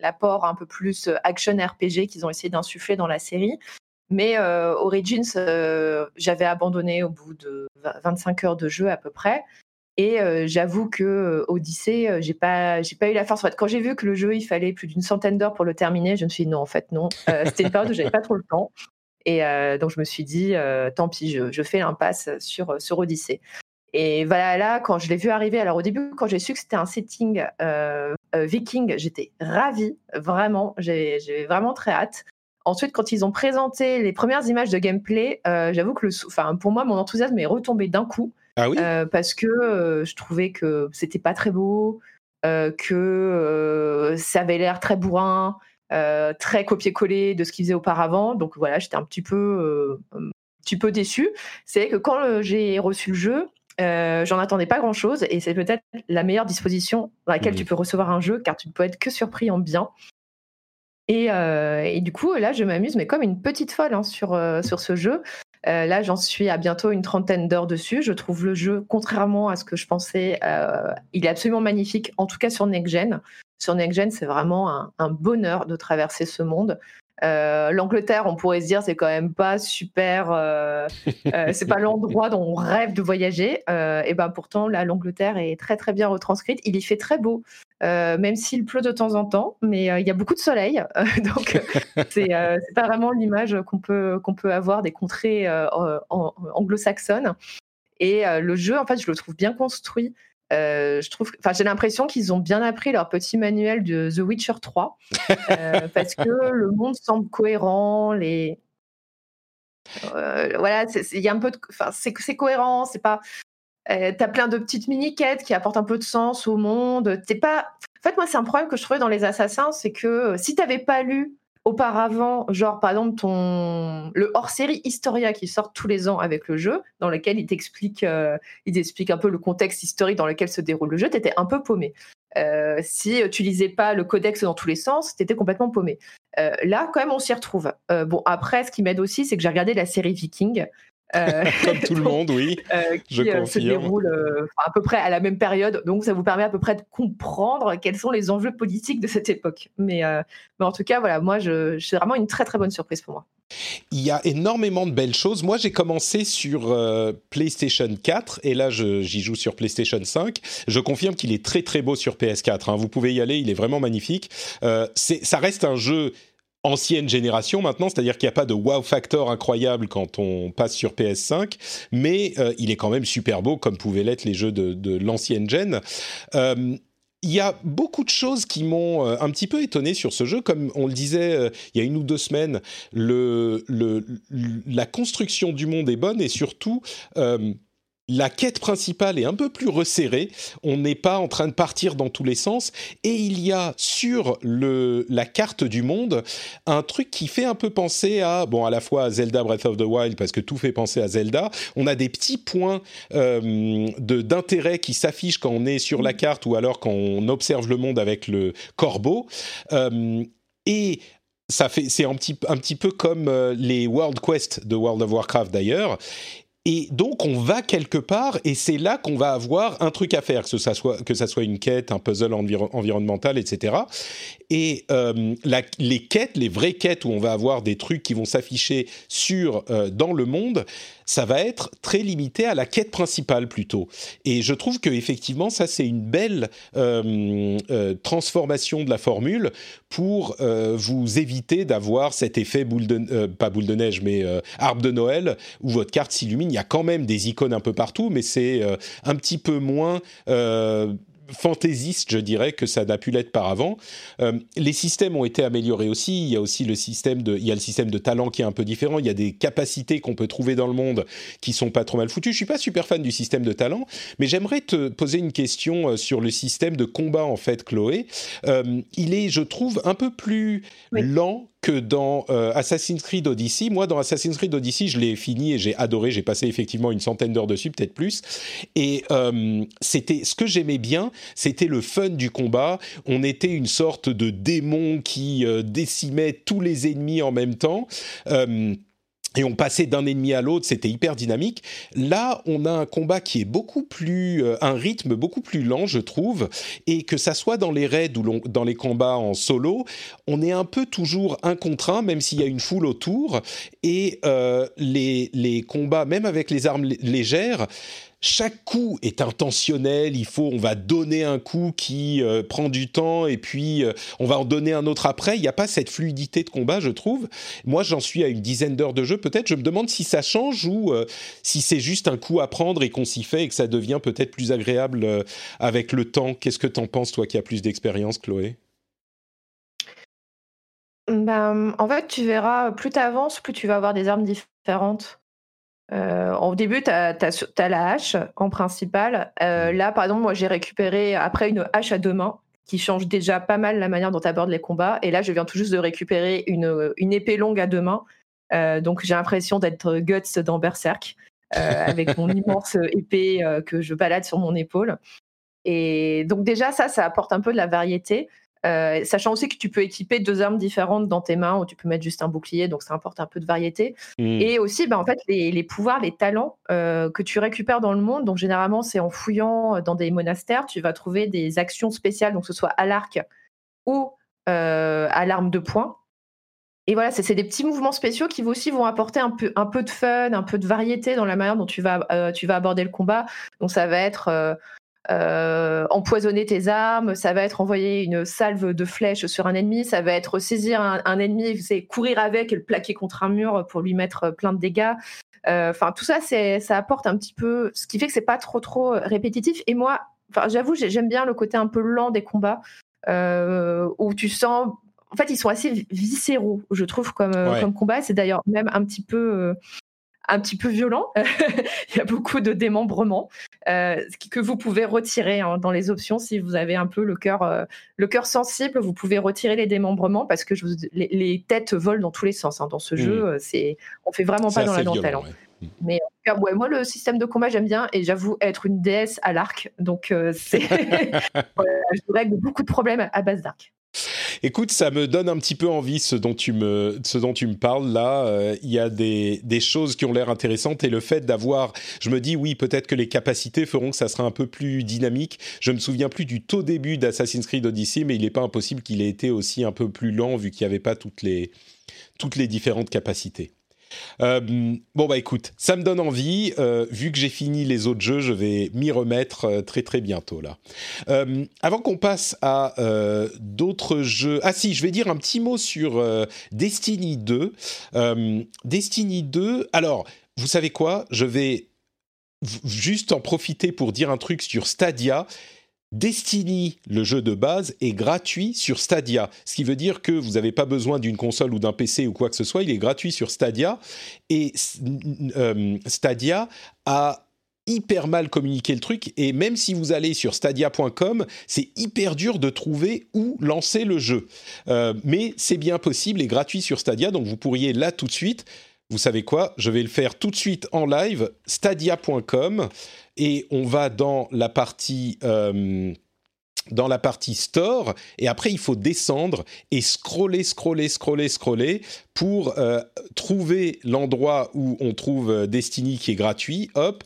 l'apport un peu plus action RPG qu'ils ont essayé d'insuffler dans la série. Mais euh, Origins, j'avais abandonné au bout de 25 heures de jeu à peu près. Et j'avoue que Odyssey, j'ai pas, j'ai pas eu la force. En fait, quand j'ai vu que le jeu, il fallait plus d'une centaine d'heures pour le terminer, je me suis dit non, en fait non. C'était une période où j'avais pas trop le temps. Et donc je me suis dit, tant pis, je, fais l'impasse sur, sur Odyssey. Et voilà, quand je l'ai vu arriver, alors au début, quand j'ai su que c'était un setting euh, euh, viking, j'étais ravie, vraiment, j'ai vraiment très hâte. Ensuite, quand ils ont présenté les premières images de gameplay, euh, j'avoue que pour moi, mon enthousiasme est retombé d'un coup. Ah oui? Parce que je trouvais que c'était pas très beau, que ça avait l'air très bourrin, très copier-coller de ce qu'ils faisaient auparavant. Donc voilà, j'étais un petit peu, un petit peu déçue. C'est que quand j'ai reçu le jeu, euh, j'en attendais pas grand chose et c'est peut-être la meilleure disposition dans laquelle tu peux recevoir un jeu car tu ne peux être que surpris en bien. Et, euh, et du coup, là, je m'amuse, mais comme une petite folle hein, sur, euh, sur ce jeu. Là, j'en suis à bientôt une trentaine d'heures dessus. Je trouve le jeu, contrairement à ce que je pensais, il est absolument magnifique, en tout cas sur Next Gen. Sur Next Gen, c'est vraiment un, bonheur de traverser ce monde. Euh, L'Angleterre, on pourrait se dire, c'est quand même pas super. Euh, euh, c'est pas l'endroit dont on rêve de voyager. et ben pourtant, là, l'Angleterre est très très bien retranscrite. Il y fait très beau, même s'il pleut de temps en temps, mais il y a beaucoup de soleil. donc, c'est pas vraiment l'image qu'on peut qu'on peut avoir des contrées anglo-saxonnes. Et le jeu, en fait, je le trouve bien construit. Euh, je trouve, enfin, j'ai l'impression qu'ils ont bien appris leur petit manuel de The Witcher 3 euh, parce que le monde semble cohérent, les euh, voilà, il y a un peu de, c'est cohérent, c'est pas, t'as plein de petites mini quêtes qui apportent un peu de sens au monde. T'es pas, en fait, moi, c'est un problème que je trouvais dans les assassins, c'est que si t'avais pas lu auparavant, genre par exemple ton le hors-série Historia qui sort tous les ans avec le jeu, dans lequel il t'explique, euh, il t'explique un peu le contexte historique dans lequel se déroule le jeu, t'étais un peu paumé. Euh, si tu lisais pas le codex dans tous les sens, t'étais complètement paumé. Euh, là, quand même, on s'y retrouve. bon, après, ce qui m'aide aussi, c'est que j'ai regardé la série Viking. Euh, Comme tout le monde, oui. Euh, qui je euh, se déroule à peu près à la même période. Donc, ça vous permet à peu près de comprendre quels sont les enjeux politiques de cette époque. Mais, mais en tout cas, voilà, moi, je, c'est vraiment une très, très bonne surprise pour moi. Il y a énormément de belles choses. Moi, j'ai commencé sur PlayStation 4 et là, j'y joue sur PlayStation 5. Je confirme qu'il est très très beau sur PS4. Hein. Vous pouvez y aller, il est vraiment magnifique. ça reste un jeu ancienne génération maintenant, c'est-à-dire qu'il n'y a pas de wow factor incroyable quand on passe sur PS5, mais euh, il est quand même super beau comme pouvaient l'être les jeux de, l'ancienne gen. Euh, il y a beaucoup de choses qui m'ont euh, un petit peu étonné sur ce jeu. Comme on le disait il y a une ou deux semaines, la construction du monde est bonne et surtout la quête principale est un peu plus resserrée, on n'est pas en train de partir dans tous les sens, et il y a sur la carte du monde un truc qui fait un peu penser à, bon, à la fois à Zelda Breath of the Wild, parce que tout fait penser à Zelda, on a des petits points euh, d'intérêt qui s'affichent quand on est sur la carte ou alors quand on observe le monde avec le corbeau. Euh, et ça fait, c'est un petit, un petit peu comme euh, les World Quest de World of Warcraft d'ailleurs. Et donc on va quelque part et c'est là qu'on va avoir un truc à faire, que ça soit, une quête, un puzzle environnemental, etc. Et euh, les quêtes, les vraies quêtes où on va avoir des trucs qui vont s'afficher sur euh, dans le monde, ça va être très limité à la quête principale plutôt. Et je trouve que effectivement, ça c'est une belle euh, euh, transformation de la formule pour euh, vous éviter d'avoir cet effet boule de pas boule de neige, mais arbre de Noël où votre carte s'illumine. Il y a quand même des icônes un peu partout, mais c'est un petit peu moins fantaisiste, je dirais, que ça n'a pu l'être par avant. Euh, les systèmes ont été améliorés aussi. Il y a aussi le système de, il y a le système de talent qui est un peu différent. Il y a des capacités qu'on peut trouver dans le monde qui sont pas trop mal foutues. Je suis pas super fan du système de talent, mais j'aimerais te poser une question euh, sur le système de combat en fait, Chloé. Euh, il est, je trouve, un peu plus lent que dans euh, Assassin's Creed Odyssey. Moi, dans Assassin's Creed Odyssey, je l'ai fini et j'ai adoré. J'ai passé effectivement une centaine d'heures dessus, peut-être plus. Et euh, c'était ce que j'aimais bien, c'était le fun du combat. On était une sorte de démon qui euh, décimait tous les ennemis en même temps et on passait d'un ennemi à l'autre, c'était hyper dynamique. Là, on a un combat qui est beaucoup plus, euh, un rythme beaucoup plus lent, je trouve, et que ça soit dans les raids ou dans les combats en solo, on est un peu toujours un contre un, même s'il y a une foule autour, et euh, les, les combats, même avec les armes légères, chaque coup est intentionnel. Il faut, on va donner un coup qui euh, prend du temps et puis euh, on va en donner un autre après. Il n'y a pas cette fluidité de combat, je trouve. Moi, j'en suis à une dizaine d'heures de jeu. Peut-être, je me demande si ça change ou euh, si c'est juste un coup à prendre et qu'on s'y fait et que ça devient peut-être plus agréable avec le temps. Qu'est-ce que t'en penses, toi, qui as plus d'expérience, Chloé? Ben, en fait, tu verras, plus tu avances, plus tu vas avoir des armes différentes. Euh, au début, tu as, la hache en principal. Euh, là, par exemple, moi, j'ai récupéré après une hache à deux mains qui change déjà pas mal la manière dont tu abordes les combats. Et là, je viens tout juste de récupérer une, une épée longue à deux mains. Euh, donc, j'ai l'impression d'être Guts dans Berserk, avec mon immense épée que je balade sur mon épaule. Et donc, déjà, ça, ça apporte un peu de la variété. Euh, sachant aussi que tu peux équiper deux armes différentes dans tes mains ou tu peux mettre juste un bouclier, donc ça apporte un peu de variété. Hmm. Et aussi, bah, en fait, les, les pouvoirs, les talents euh, que tu récupères dans le monde, donc généralement, c'est en fouillant dans des monastères, tu vas trouver des actions spéciales, donc que ce soit à l'arc ou euh, à l'arme de poing. Et voilà, c'est des petits mouvements spéciaux qui aussi vont apporter un peu, un peu de fun, un peu de variété dans la manière dont tu vas, euh, tu vas aborder le combat. Donc ça va être euh, empoisonner tes armes, ça va être envoyer une salve de flèches sur un ennemi, ça va être saisir un, un ennemi, c'est courir avec et le plaquer contre un mur pour lui mettre plein de dégâts. Euh, Enfin, tout ça, ça apporte un petit peu, ce qui fait que c'est pas trop trop répétitif. Et moi, j'avoue, j'ai- j'aime bien le côté un peu lent des combats euh, où tu sens. En fait, ils sont assez viscéraux, je trouve, comme, Ouais. comme combat. C'est d'ailleurs même un petit peu. Un petit peu violent. Il y a beaucoup de démembrements euh, que vous pouvez retirer hein, dans les options si vous avez un peu le cœur euh, le cœur sensible. Vous pouvez retirer les démembrements parce que je vous- les, les têtes volent dans tous les sens hein, dans ce Mhm. jeu. euh, C'est on fait vraiment pas dans la dentelle. violent, hein. ouais. Mais ouais, moi, le système de combat, j'aime bien et j'avoue être une déesse à l'arc. Donc, euh, c'est. Je règle beaucoup de problèmes à base d'arc. Écoute, ça me donne un petit peu envie ce dont tu me, ce dont tu me parles là. Euh, Il y a des, des choses qui ont l'air intéressantes et le fait d'avoir, je me dis oui, peut-être que les capacités feront que ça sera un peu plus dynamique. Je me souviens plus du tout début d'Assassin's Creed Odyssey, mais il n'est pas impossible qu'il ait été aussi un peu plus lent vu qu'il n'y avait pas toutes les, toutes les différentes capacités. Euh, bon bah écoute, ça me donne envie. Euh, vu que j'ai fini les autres jeux, je vais m'y remettre euh, très très bientôt là. Avant qu'on passe à d'autres jeux, ah si, je vais dire un petit mot sur Destiny 2. Euh, Destiny 2. Alors, vous savez quoi? Je vais juste en profiter pour dire un truc sur Stadia. Destiny, le jeu de base, est gratuit sur Stadia, ce qui veut dire que vous n'avez pas besoin d'une console ou d'un PC ou quoi que ce soit, il est gratuit sur Stadia, et euh, Stadia a hyper mal communiqué le truc, et même si vous allez sur stadia.com, c'est hyper dur de trouver où lancer le jeu. Euh, mais c'est bien possible et gratuit sur Stadia, donc vous pourriez là tout de suite. Vous savez quoi? Je vais le faire tout de suite en live, stadia.com, et on va dans la partie euh, dans la partie store, et après il faut descendre et scroller, scroller, scroller, scroller pour euh, trouver l'endroit où on trouve euh, Destiny qui est gratuit. Hop,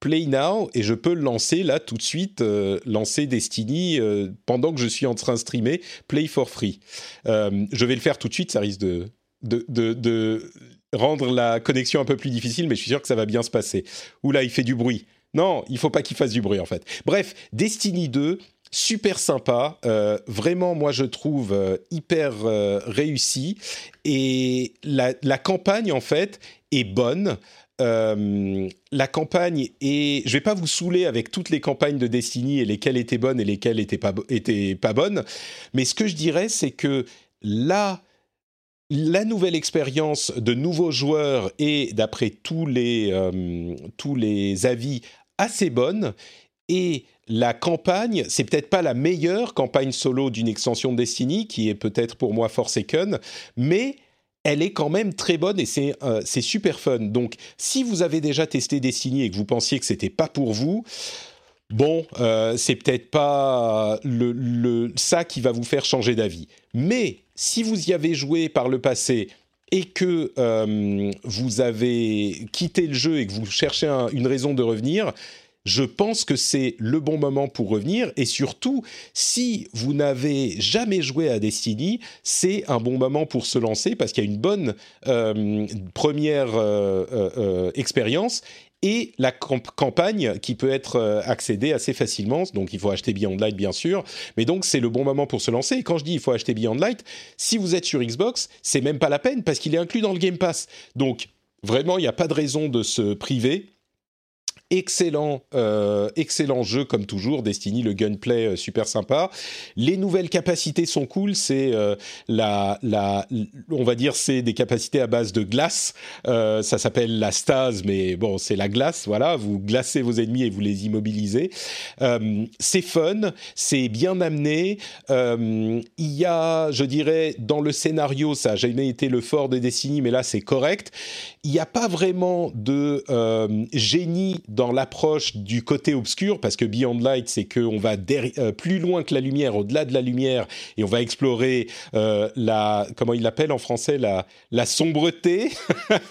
Play Now, et je peux lancer là tout de suite, lancer Destiny pendant que je suis en train de streamer, Play for free. Je vais le faire tout de suite, ça risque de, de, de, de rendre la connexion un peu plus difficile, mais je suis sûr que ça va bien se passer. Oula, il fait du bruit. Non, il faut pas qu'il fasse du bruit en fait. Bref, Destiny 2, super sympa, euh, vraiment moi je trouve euh, hyper euh, réussi et la, campagne en fait est bonne. La campagne est, je vais pas vous saouler avec toutes les campagnes de Destiny et lesquelles étaient bonnes et lesquelles étaient pas étaient pas bonnes, mais ce que je dirais c'est que là la nouvelle expérience de nouveaux joueurs est, d'après tous tous les avis, assez bonne. Et la campagne, c'est peut-être pas la meilleure campagne solo d'une extension de Destiny, qui est peut-être pour moi Forsaken, mais elle est quand même très bonne et c'est euh, super fun. Donc, si vous avez déjà testé Destiny et que vous pensiez que c'était pas pour vous, bon, euh, c'est peut-être pas le, le, ça qui va vous faire changer d'avis. Mais si vous y avez joué par le passé et que euh, vous avez quitté le jeu et que vous cherchez un, une raison de revenir, je pense que c'est le bon moment pour revenir. Et surtout, si vous n'avez jamais joué à Destiny, c'est un bon moment pour se lancer parce qu'il y a une bonne euh, première euh, expérience et la camp campagne qui peut être euh, accédée assez facilement. Donc il faut acheter Beyond Light bien sûr, mais donc c'est le bon moment pour se lancer. Et quand je dis il faut acheter Beyond Light, si vous êtes sur Xbox, c'est même pas la peine parce qu'il est inclus dans le Game Pass. Donc vraiment il n'y a pas de raison de se priver. Excellent, euh, excellent jeu comme toujours. Destiny, le gunplay euh, super sympa. Les nouvelles capacités sont cool. C'est euh, la, on va dire, c'est des capacités à base de glace. Ça s'appelle la stase, mais bon, c'est la glace. Voilà, vous glacez vos ennemis et vous les immobilisez. C'est fun, c'est bien amené. Il y a, je dirais, dans le scénario, ça n'a jamais été le fort de Destiny, mais là c'est correct. Il n'y a pas vraiment de génie dans l'approche du côté obscur, parce que Beyond Light, c'est qu'on va euh, plus loin que la lumière, au-delà de la lumière, et on va explorer euh, la, comment il l'appelle en français, la, sombreté,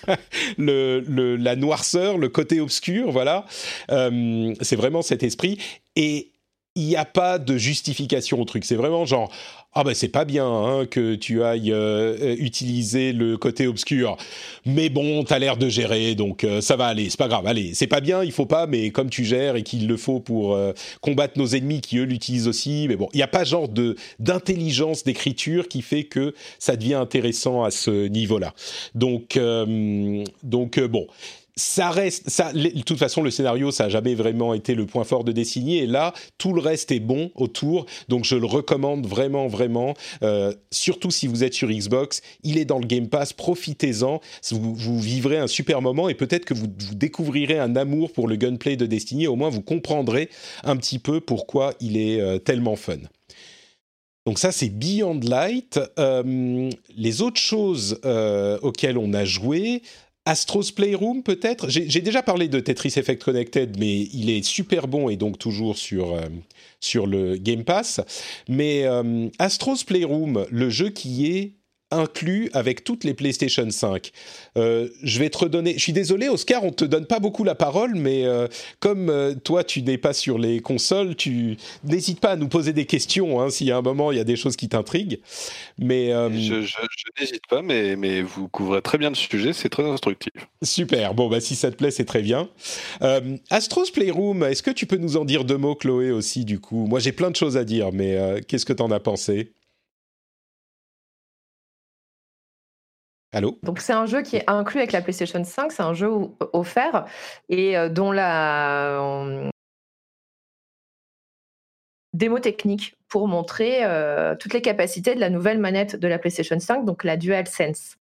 la noirceur, le côté obscur, voilà. Euh, c'est vraiment cet esprit. Et il n'y a pas de justification au truc. C'est vraiment genre ah ben c'est pas bien hein, que tu ailles euh, utiliser le côté obscur, mais bon t'as l'air de gérer donc euh, ça va aller, c'est pas grave. Allez, c'est pas bien, il faut pas, mais comme tu gères et qu'il le faut pour euh, combattre nos ennemis qui eux l'utilisent aussi, mais bon il n'y a pas genre de d'intelligence d'écriture qui fait que ça devient intéressant à ce niveau-là. Donc donc bon ça reste, ça, de toute façon, le scénario, ça n'a jamais vraiment été le point fort de Destiny. Et là, tout le reste est bon autour. Donc, je le recommande vraiment, vraiment. Euh, surtout si vous êtes sur Xbox, il est dans le Game Pass. Profitez-en. Vous, vivrez un super moment et peut-être que vous, découvrirez un amour pour le gunplay de Destiny. Au moins, vous comprendrez un petit peu pourquoi il est euh, tellement fun. Donc ça, c'est Beyond Light. Euh, les autres choses auxquelles on a joué, Astro's Playroom peut-être? J'ai déjà parlé de Tetris Effect Connected, mais il est super bon et donc toujours sur, euh, sur le Game Pass. Mais euh, Astro's Playroom, le jeu qui est inclus avec toutes les PlayStation 5. Euh, je vais te redonner. Je suis désolé, Oscar, on te donne pas beaucoup la parole, mais euh, comme euh, toi, tu n'es pas sur les consoles, tu n'hésites pas à nous poser des questions hein, s'il y a un moment il y a des choses qui t'intriguent. Mais je, n'hésite pas, mais, mais vous couvrez très bien le sujet, c'est très instructif. Super. Bon, bah si ça te plaît, c'est très bien. Astros Playroom, est-ce que tu peux nous en dire deux mots, Chloé aussi, du coup? Moi, j'ai plein de choses à dire, mais qu'est-ce que tu en as pensé? Donc c'est un jeu qui est inclus avec la PlayStation 5, c'est un jeu offert et euh, dont la euh, démo technique pour montrer euh, toutes les capacités de la nouvelle manette de la PlayStation 5, donc la DualSense.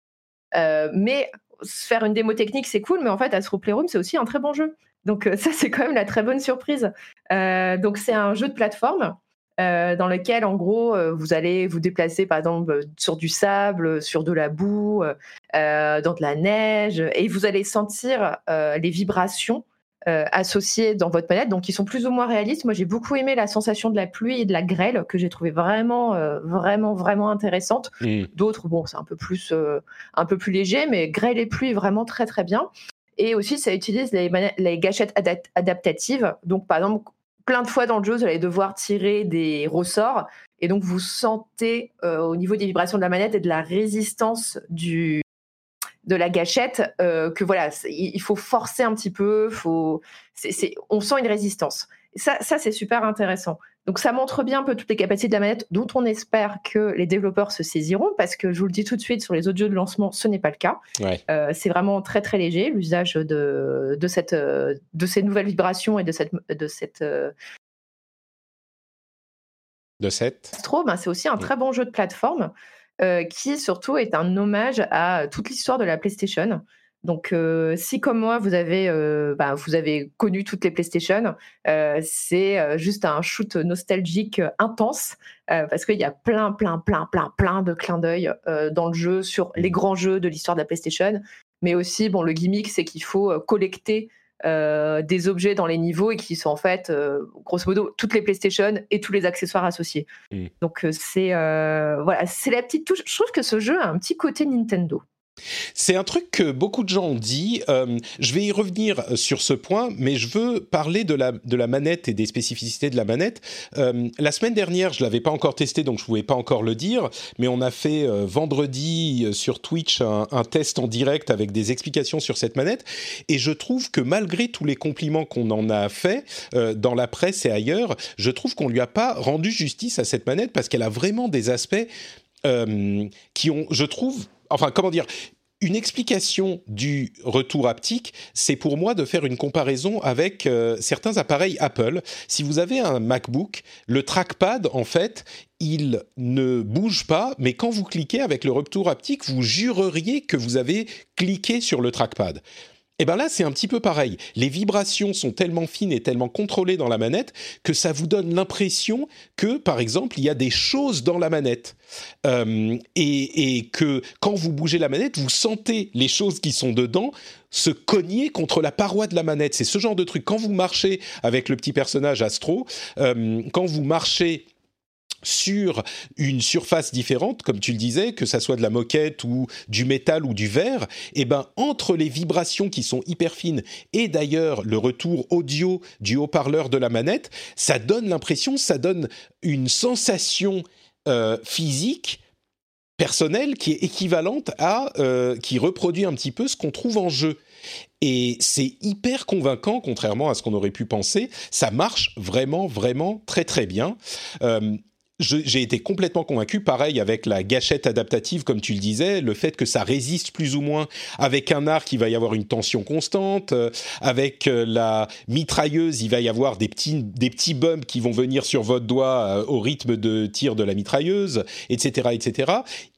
mais faire une démo technique, c'est cool, mais en fait, Astro Playroom, c'est aussi un très bon jeu. Donc ça, c'est quand même la très bonne surprise. donc c'est un jeu de plateforme euh, dans lequel, en gros, euh, vous allez vous déplacer, par exemple, euh, sur du sable, sur de la boue, dans de la neige, et vous allez sentir les vibrations associées dans votre manette, donc qui sont plus ou moins réalistes. Moi, j'ai beaucoup aimé la sensation de la pluie et de la grêle, que j'ai trouvé vraiment, vraiment, vraiment intéressante. Mmh. D'autres, bon, c'est un peu plus, un peu plus léger, mais grêle et pluie, vraiment très, très bien. Et aussi, ça utilise les, les gâchettes adaptatives. Donc, par exemple, plein de fois dans le jeu, vous allez devoir tirer des ressorts. Et donc, vous sentez euh, au niveau des vibrations de la manette et de la résistance du, de la gâchette euh, que voilà, il faut forcer un petit peu. Faut, on sent une résistance. Ça, ça c'est super intéressant. Donc ça montre bien un peu toutes les capacités de la manette dont on espère que les développeurs se saisiront parce que je vous le dis tout de suite sur les autres jeux de lancement, ce n'est pas le cas. Euh, c'est vraiment très très léger l'usage de, de, cette, de ces nouvelles vibrations et de cette... De cette de cette ben, c'est aussi un mm. très bon jeu de plateforme euh, qui surtout est un hommage à toute l'histoire de la PlayStation. Donc, euh, si comme moi, vous avez, euh, bah, vous avez connu toutes les PlayStation, euh, c'est juste un shoot nostalgique intense parce qu'il y a plein, plein, plein, plein, plein de clins d'œil dans le jeu sur les grands jeux de l'histoire de la PlayStation. Mais aussi, bon, le gimmick, c'est qu'il faut collecter des objets dans les niveaux et qui sont en fait, grosso modo, toutes les PlayStation et tous les accessoires associés. Mmh. Donc, c'est voilà, c'est la petite touche. Je trouve que ce jeu a un petit côté Nintendo. C'est un truc que beaucoup de gens ont dit. Euh, je vais y revenir sur ce point, mais je veux parler de la, de la manette et des spécificités de la manette. Euh, la semaine dernière, je l'avais pas encore testé, donc je pouvais pas encore le dire, mais on a fait euh, vendredi sur Twitch un, un, test en direct avec des explications sur cette manette, et je trouve que malgré tous les compliments qu'on en a fait dans la presse et ailleurs, je trouve qu'on lui a pas rendu justice à cette manette parce qu'elle a vraiment des aspects qui ont, je trouve, enfin, comment dire une explication du retour haptique, c'est pour moi de faire une comparaison avec euh, certains appareils Apple. Si vous avez un MacBook, le trackpad, en fait, il ne bouge pas, mais quand vous cliquez avec le retour haptique, vous jureriez que vous avez cliqué sur le trackpad. Et bien là, c'est un petit peu pareil. Les vibrations sont tellement fines et tellement contrôlées dans la manette que ça vous donne l'impression que, par exemple, il y a des choses dans la manette. Euh, et, et, que quand vous bougez la manette, vous sentez les choses qui sont dedans se cogner contre la paroi de la manette. C'est ce genre de truc. Quand vous marchez avec le petit personnage Astro, euh, quand vous marchez sur une surface différente, comme tu le disais, que ça soit de la moquette ou du métal ou du verre, et eh ben entre les vibrations qui sont hyper fines et d'ailleurs le retour audio du haut-parleur de la manette, ça donne l'impression, ça donne une sensation euh, physique personnelle qui est équivalente à, euh, qui reproduit un petit peu ce qu'on trouve en jeu. Et c'est hyper convaincant, contrairement à ce qu'on aurait pu penser. Ça marche vraiment, vraiment très, très bien. Euh, j'ai été complètement convaincu, pareil avec la gâchette adaptative, comme tu le disais, le fait que ça résiste plus ou moins avec un arc, il va y avoir une tension constante, euh, avec euh, la mitrailleuse, il va y avoir des petits, des petits bumps qui vont venir sur votre doigt euh, au rythme de tir de la mitrailleuse, etc., etc.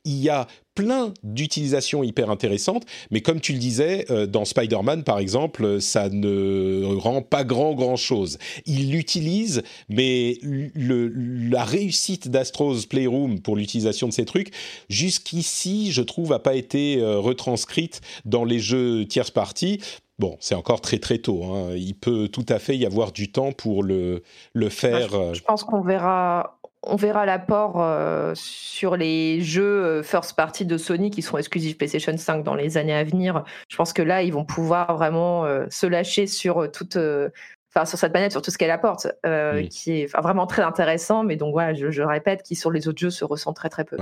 Il y a plein d'utilisations hyper intéressantes, mais comme tu le disais, euh, dans Spider-Man par exemple, ça ne rend pas grand grand chose. Il l'utilise, mais le, la réussite d'Astro's Playroom pour l'utilisation de ces trucs, jusqu'ici, je trouve, a pas été euh, retranscrite dans les jeux tierce partie. Bon, c'est encore très très tôt. Hein. Il peut tout à fait y avoir du temps pour le, le faire. je, je pense qu'on verra on verra l'apport euh, sur les jeux euh, first party de Sony qui seront exclusifs PlayStation 5 dans les années à venir. Je pense que là, ils vont pouvoir vraiment euh, se lâcher sur toute, enfin sur cette manette, sur tout ce qu'elle apporte, qui est vraiment très intéressant. Mais donc voilà, je, répète, qui sur les autres jeux se ressent très très peu.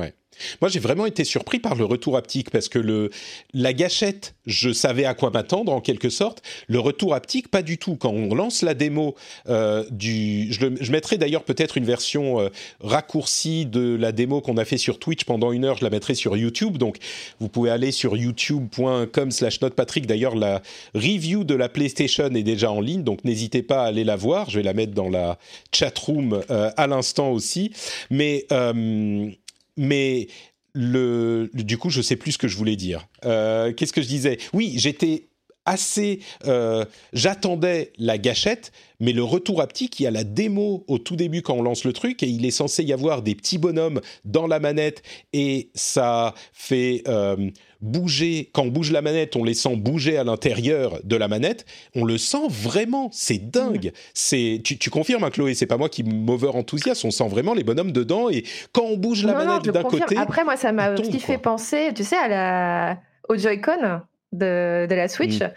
Moi, j'ai vraiment été surpris par le retour haptique parce que le, la gâchette, je savais à quoi m'attendre en quelque sorte. Le retour haptique, pas du tout. Quand on lance la démo euh, du, je, je, mettrai d'ailleurs peut-être une version euh, raccourcie de la démo qu'on a fait sur Twitch pendant une heure. Je la mettrai sur YouTube. Donc, vous pouvez aller sur youtube.com/slash notepatrick. D'ailleurs, la review de la PlayStation est déjà en ligne, donc n'hésitez pas aller la voir. Je vais la mettre dans la chat room euh, à l'instant aussi. Mais euh, mais le, du coup, je sais plus ce que je voulais dire. Euh, qu'est-ce que je disais? Oui, j'étais assez. J'attendais la gâchette, mais le retour haptique, il y a la démo au tout début quand on lance le truc, et il est censé y avoir des petits bonhommes dans la manette, et ça fait. Bouger, quand on bouge la manette, on les sent bouger à l'intérieur de la manette, on le sent vraiment, c'est dingue. Mm. C'est, tu, tu confirmes, hein, Chloé, c'est pas moi qui m'over enthousiasme, on sent vraiment les bonhommes dedans et quand on bouge la manette d'un côté. Après, moi, ça m'a aussi fait penser, tu sais, à la, au Joy-Con de, de la Switch. Mm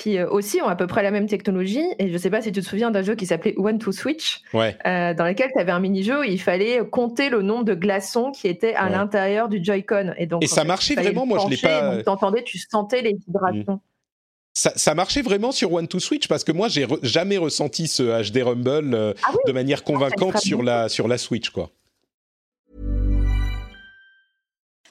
qui euh, aussi ont à peu près la même technologie. Et je ne sais pas si tu te souviens d'un jeu qui s'appelait One to Switch, ouais. euh, dans lequel tu avais un mini-jeu où il fallait compter le nombre de glaçons qui étaient à ouais. l'intérieur du Joy-Con. Et, donc, et ça fait, marchait vraiment, moi je l'ai pas. Tu entendais, tu sentais les vibrations. Mmh. Ça, ça, marchait vraiment sur One to Switch parce que moi j'ai re jamais ressenti ce HD Rumble euh, ah oui? de manière convaincante non, sur la sur la Switch quoi.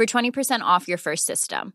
for 20% off your first system.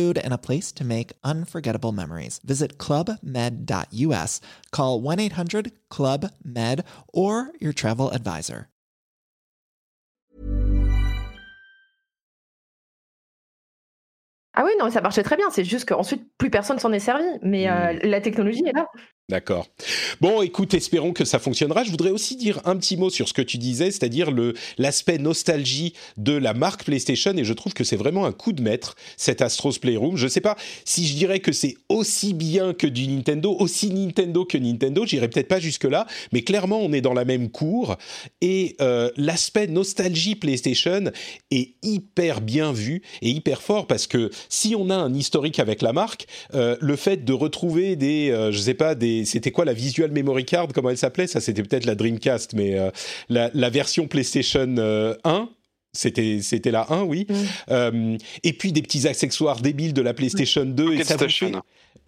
food, and a place to make unforgettable memories. Visit clubmed.us, call 1 800 Club Med, or your travel advisor. Ah oui, non, ça marchait très bien. C'est juste qu'ensuite, plus personne s'en est servi. Mais euh, la technologie est là. D'accord. Bon, écoute, espérons que ça fonctionnera. Je voudrais aussi dire un petit mot sur ce que tu disais, c'est-à-dire le l'aspect nostalgie de la marque PlayStation, et je trouve que c'est vraiment un coup de maître cet Astro's Playroom. Je ne sais pas si je dirais que c'est aussi bien que du Nintendo, aussi Nintendo que Nintendo. J'irai peut-être pas jusque là, mais clairement on est dans la même cour et euh, l'aspect nostalgie PlayStation est hyper bien vu et hyper fort parce que si on a un historique avec la marque, euh, le fait de retrouver des, euh, je sais pas, des c'était quoi la Visual Memory Card Comment elle s'appelait? Ça, c'était peut-être la Dreamcast, mais euh, la, version PlayStation 1 euh, c'était c'était la 1 oui. Mm. euh, et puis des petits accessoires débiles de la PlayStation 2 et ça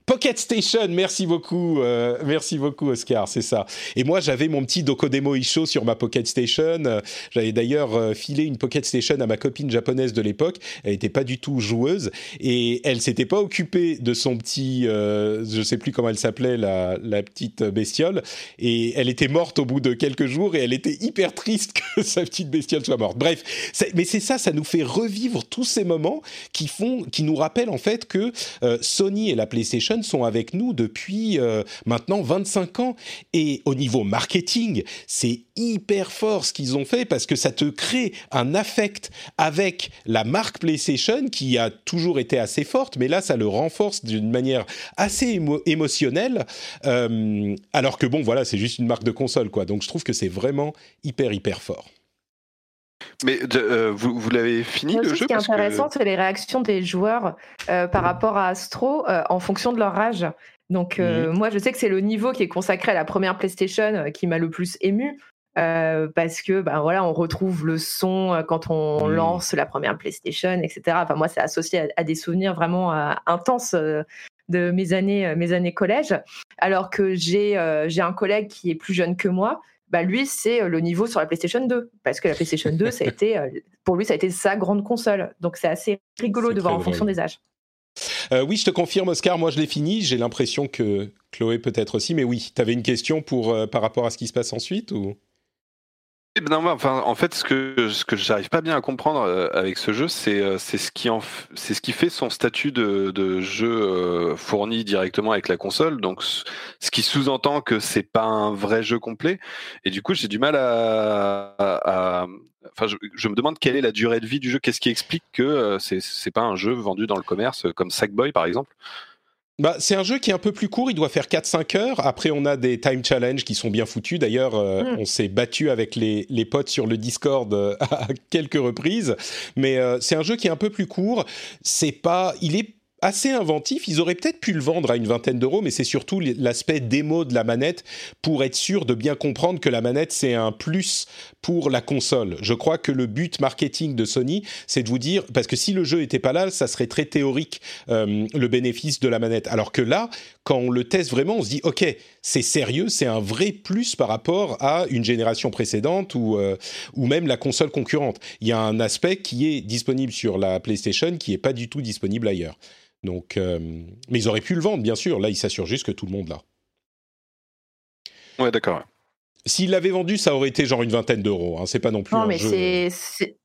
Pocket Station, merci beaucoup, euh, merci beaucoup Oscar, c'est ça. Et moi j'avais mon petit Dokodemo Isho sur ma Pocket Station. J'avais d'ailleurs euh, filé une Pocket Station à ma copine japonaise de l'époque. Elle n'était pas du tout joueuse et elle s'était pas occupée de son petit, euh, je sais plus comment elle s'appelait la, la petite bestiole et elle était morte au bout de quelques jours et elle était hyper triste que sa petite bestiole soit morte. Bref, mais c'est ça, ça nous fait revivre tous ces moments qui font, qui nous rappellent en fait que euh, Sony et la PlayStation sont avec nous depuis euh, maintenant 25 ans. Et au niveau marketing, c'est hyper fort ce qu'ils ont fait parce que ça te crée un affect avec la marque PlayStation qui a toujours été assez forte, mais là, ça le renforce d'une manière assez émotionnelle. Euh, alors que bon, voilà, c'est juste une marque de console, quoi. Donc je trouve que c'est vraiment hyper, hyper fort. Mais euh, vous, vous l'avez fini le jeu Ce qui est intéressant, c'est les réactions des joueurs euh, par rapport à Astro euh, en fonction de leur âge. Donc mhm. moi, je sais que c'est le niveau qui est consacré à la première PlayStation qui m'a le plus ému. parce que ben voilà, on retrouve le son quand on lance la première PlayStation, etc. Enfin moi, c'est associé à, des souvenirs vraiment intenses de mes années, mes années collège. Alors que j'ai j'ai un collègue qui est plus jeune que moi, bah lui, c'est euh, le niveau sur la PlayStation 2. Parce que la PlayStation 2, ça a été, euh, pour lui, ça a été sa grande console. Donc c'est assez rigolo de voir en fonction des âges. Euh, oui, je te confirme, Oscar, moi je l'ai fini. J'ai l'impression que Chloé peut-être aussi. Mais oui, tu avais une question pour, par rapport à ce qui se passe ensuite ou? Non, enfin, en fait, ce que ce que j'arrive pas bien à comprendre euh, avec ce jeu, c'est euh, c'est ce qui en c'est ce qui fait son statut de, de jeu euh, fourni directement avec la console. Donc, ce qui sous-entend que c'est pas un vrai jeu complet. Et du coup, j'ai du mal à, à, enfin, je, je, me demande quelle est la durée de vie du jeu. Qu'est-ce qui explique que c'est c'est pas un jeu vendu dans le commerce comme Sackboy par exemple? Bah, c'est un jeu qui est un peu plus court, il doit faire 4-5 heures. Après, on a des time challenges qui sont bien foutus. D'ailleurs, euh, mm. on s'est battu avec les, les, potes sur le Discord euh, à quelques reprises. Mais euh, c'est un jeu qui est un peu plus court. C'est pas, il est assez inventif. Ils auraient peut-être pu le vendre à une vingtaine d'euros, mais c'est surtout l'aspect démo de la manette pour être sûr de bien comprendre que la manette, c'est un plus pour la console. Je crois que le but marketing de Sony, c'est de vous dire, parce que si le jeu n'était pas là, ça serait très théorique, euh, le bénéfice de la manette. Alors que là, quand on le teste vraiment, on se dit, OK, c'est sérieux, c'est un vrai plus par rapport à une génération précédente ou, euh, ou même la console concurrente. Il y a un aspect qui est disponible sur la PlayStation qui n'est pas du tout disponible ailleurs. Donc, euh, mais ils auraient pu le vendre, bien sûr. Là, ils s'assurent juste que tout le monde l'a. Ouais, d'accord. S'ils l'avaient vendu, ça aurait été genre une vingtaine d'euros. Hein. C'est pas non plus. Non, mais c'est.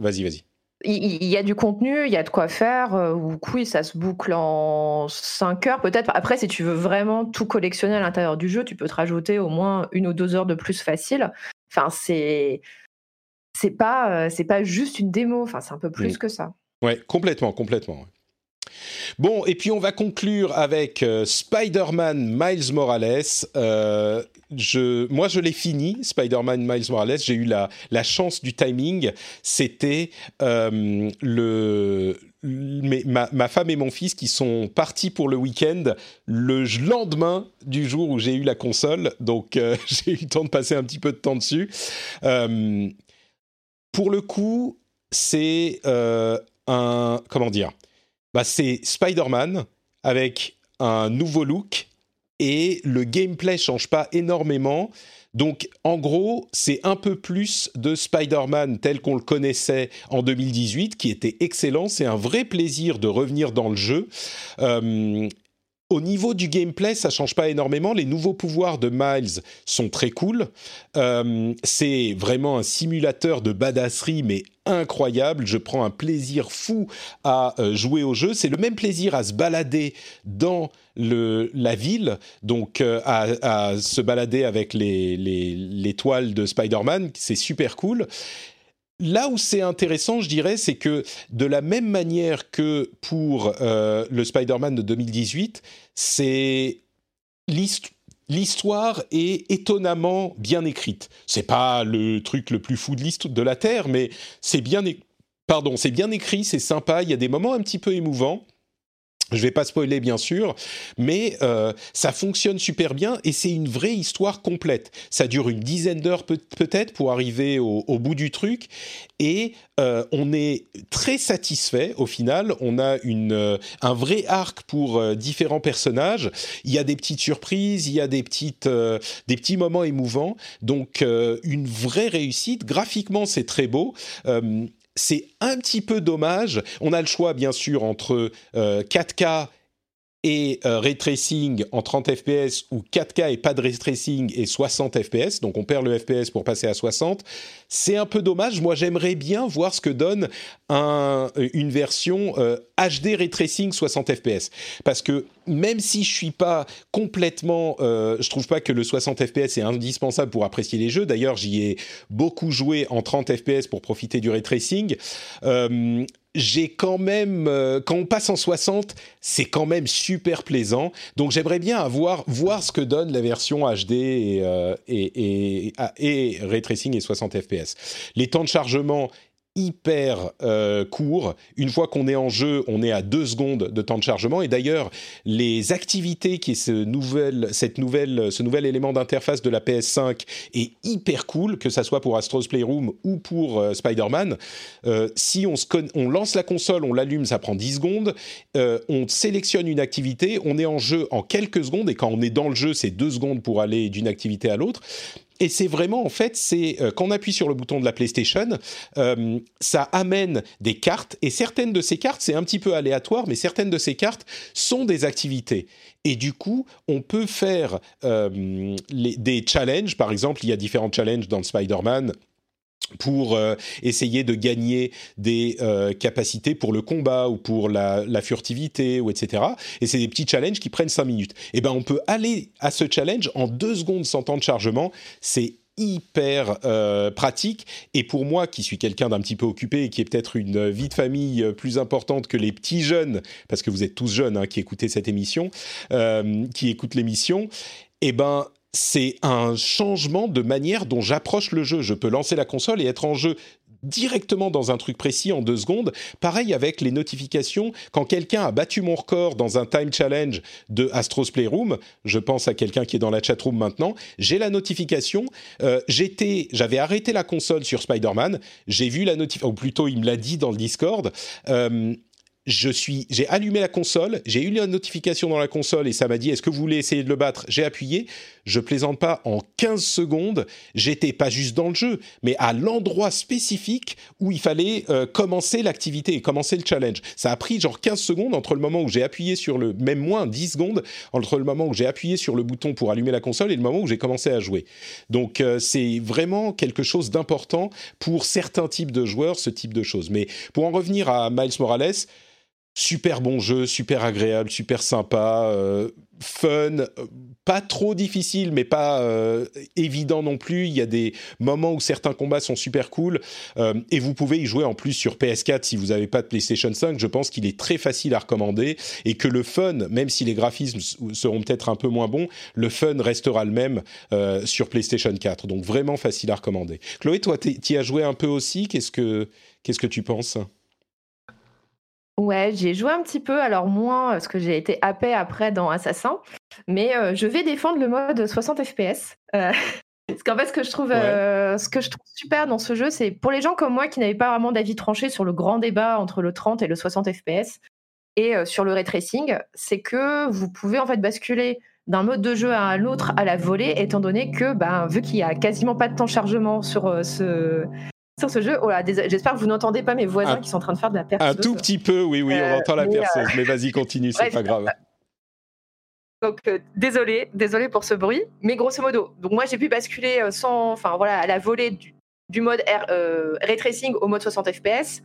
Vas-y, vas-y. Il y a du contenu, il y a de quoi faire. Euh, ou oui, ça se boucle en 5 heures peut-être. Après, si tu veux vraiment tout collectionner à l'intérieur du jeu, tu peux te rajouter au moins une ou deux heures de plus facile. Enfin, c'est c'est pas euh, c'est pas juste une démo. Enfin, c'est un peu plus que ça. Ouais, complètement, complètement. Bon, et puis on va conclure avec euh, Spider-Man Miles Morales. Euh, je, moi, je l'ai fini, Spider-Man Miles Morales. J'ai eu la, chance du timing. C'était euh, le, ma, ma, femme et mon fils qui sont partis pour le week-end le lendemain du jour où j'ai eu la console. Donc, j'ai eu le temps de passer un petit peu de temps dessus. pour le coup, c'est un. Comment dire bah, c'est Spider-Man avec un nouveau look et le gameplay change pas énormément. Donc, en gros, c'est un peu plus de Spider-Man tel qu'on le connaissait en 2018, qui était excellent. C'est un vrai plaisir de revenir dans le jeu. Euh, au niveau du gameplay, ça change pas énormément. Les nouveaux pouvoirs de Miles sont très cool. Euh, c'est vraiment un simulateur de badasserie, mais incroyable. Je prends un plaisir fou à euh, jouer au jeu. C'est le même plaisir à se balader dans le, la ville, donc euh, à, se balader avec les, les, les toiles de Spider-Man. C'est super cool là où c'est intéressant, je dirais, c'est que de la même manière que pour euh, le Spider-Man de 2018, c'est l'histoire est étonnamment bien écrite. C'est pas le truc le plus fou de de la Terre, mais c'est bien, c'est bien écrit, c'est sympa. Il y a des moments un petit peu émouvants. Je vais pas spoiler bien sûr, mais euh, ça fonctionne super bien et c'est une vraie histoire complète. Ça dure une dizaine d'heures peut-être pour arriver au, bout du truc et euh, on est très satisfait au final. On a une, euh, un vrai arc pour différents personnages. Il y a des petites surprises, il y a des petites, des petits moments émouvants. Donc une vraie réussite. Graphiquement c'est très beau c'est un petit peu dommage. On a le choix, bien sûr, entre 4K euh, et euh, ray tracing en 30 fps ou 4K et pas de ray tracing et 60 fps, donc on perd le fps pour passer à 60. C'est un peu dommage. Moi, j'aimerais bien voir ce que donne une version HD euh, ray tracing 60 fps, parce que même si je suis pas complètement, euh, je trouve pas que le 60 fps est indispensable pour apprécier les jeux. D'ailleurs, j'y ai beaucoup joué en 30 fps pour profiter du ray tracing. Euh, j'ai quand même, euh, quand on passe en 60, c'est quand même super plaisant. Donc j'aimerais bien avoir, voir ce que donne la version HD et, euh, et, et, et, ray tracing et 60 fps. Les temps de chargement hyper euh, court. Une fois qu'on est en jeu, on est à deux secondes de temps de chargement. Et d'ailleurs, les activités qui est ce nouvel, cette nouvelle, ce nouvel élément d'interface de la PS5 est hyper cool, que ça soit pour Astro's Playroom ou pour euh, Spider-Man. Euh, si on, lance la console, on l'allume, ça prend 10 secondes. on sélectionne une activité, on est en jeu en quelques secondes. Et quand on est dans le jeu, c'est deux secondes pour aller d'une activité à l'autre. Et c'est vraiment, en fait, c'est euh, quand on appuie sur le bouton de la PlayStation, euh, ça amène des cartes. Et certaines de ces cartes, c'est un petit peu aléatoire, mais certaines de ces cartes sont des activités. Et du coup, on peut faire euh, des challenges. Par exemple, il y a différents challenges dans Spider-Man pour euh, essayer de gagner des euh, capacités pour le combat ou pour la, la furtivité ou etc. Et c'est des petits challenges qui prennent 5 minutes. Et eh ben on peut aller à ce challenge en 2 secondes sans temps de chargement. C'est hyper euh, pratique et pour moi qui suis quelqu'un d'un petit peu occupé et qui est peut-être une vie de famille plus importante que les petits jeunes parce que vous êtes tous jeunes hein, qui écoutez cette émission qui écoutent l'émission eh ben c'est un changement de manière dont j'approche le jeu. Je peux lancer la console et être en jeu directement dans un truc précis en deux secondes. Pareil avec les notifications. Quand quelqu'un a battu mon record dans un time challenge de Astro's Playroom, je pense à quelqu'un qui est dans la chatroom maintenant, j'ai la notification. Euh, j'avais arrêté la console sur Spider-Man. J'ai vu la notification, ou plutôt il me l'a dit dans le Discord. Euh, j'ai allumé la console, j'ai eu la notification dans la console et ça m'a dit est-ce que vous voulez essayer de le battre? J'ai appuyé, je plaisante pas, en 15 secondes, j'étais pas juste dans le jeu, mais à l'endroit spécifique où il fallait euh, commencer l'activité et commencer le challenge. Ça a pris genre 15 secondes entre le moment où j'ai appuyé sur le, même moins 10 secondes, entre le moment où j'ai appuyé sur le bouton pour allumer la console et le moment où j'ai commencé à jouer. Donc euh, c'est vraiment quelque chose d'important pour certains types de joueurs, ce type de choses. Mais pour en revenir à Miles Morales, super bon jeu, super agréable, super sympa, euh, fun, euh, pas trop difficile, mais pas euh, évident non plus. Il y a des moments où certains combats sont super cool, et vous pouvez y jouer en plus sur PS4 si vous n'avez pas de PlayStation 5. Je pense qu'il est très facile à recommander et que le fun, même si les graphismes seront peut-être un peu moins bons, le fun restera le même sur PlayStation 4. Donc vraiment facile à recommander. Chloé, toi, tu y as joué un peu aussi? Qu'est-ce que qu'est-ce que tu penses? Ouais, j'ai joué un petit peu, alors moins parce que j'ai été happé après dans Assassin, mais euh, je vais défendre le mode 60 FPS. Euh, parce qu'en fait, ce que je trouve, euh, ce que je trouve super dans ce jeu, c'est pour les gens comme moi qui n'avaient pas vraiment d'avis tranché sur le grand débat entre le 30 et le 60 FPS et sur le ray tracing, c'est que vous pouvez en fait basculer d'un mode de jeu à un autre à la volée, étant donné que, ben, vu qu'il y a quasiment pas de temps de chargement sur ce, sur ce jeu. Oh j'espère que vous n'entendez pas mes voisins qui sont en train de faire de la perceuse. Un tout petit peu, oui, oui, on euh, entend la perceuse. Euh, mais vas-y, continue, c'est pas grave. Donc désolé, désolé pour ce bruit, mais grosso modo. Donc moi j'ai pu basculer sans, enfin voilà, à la volée du, du mode ray tracing au mode 60 fps.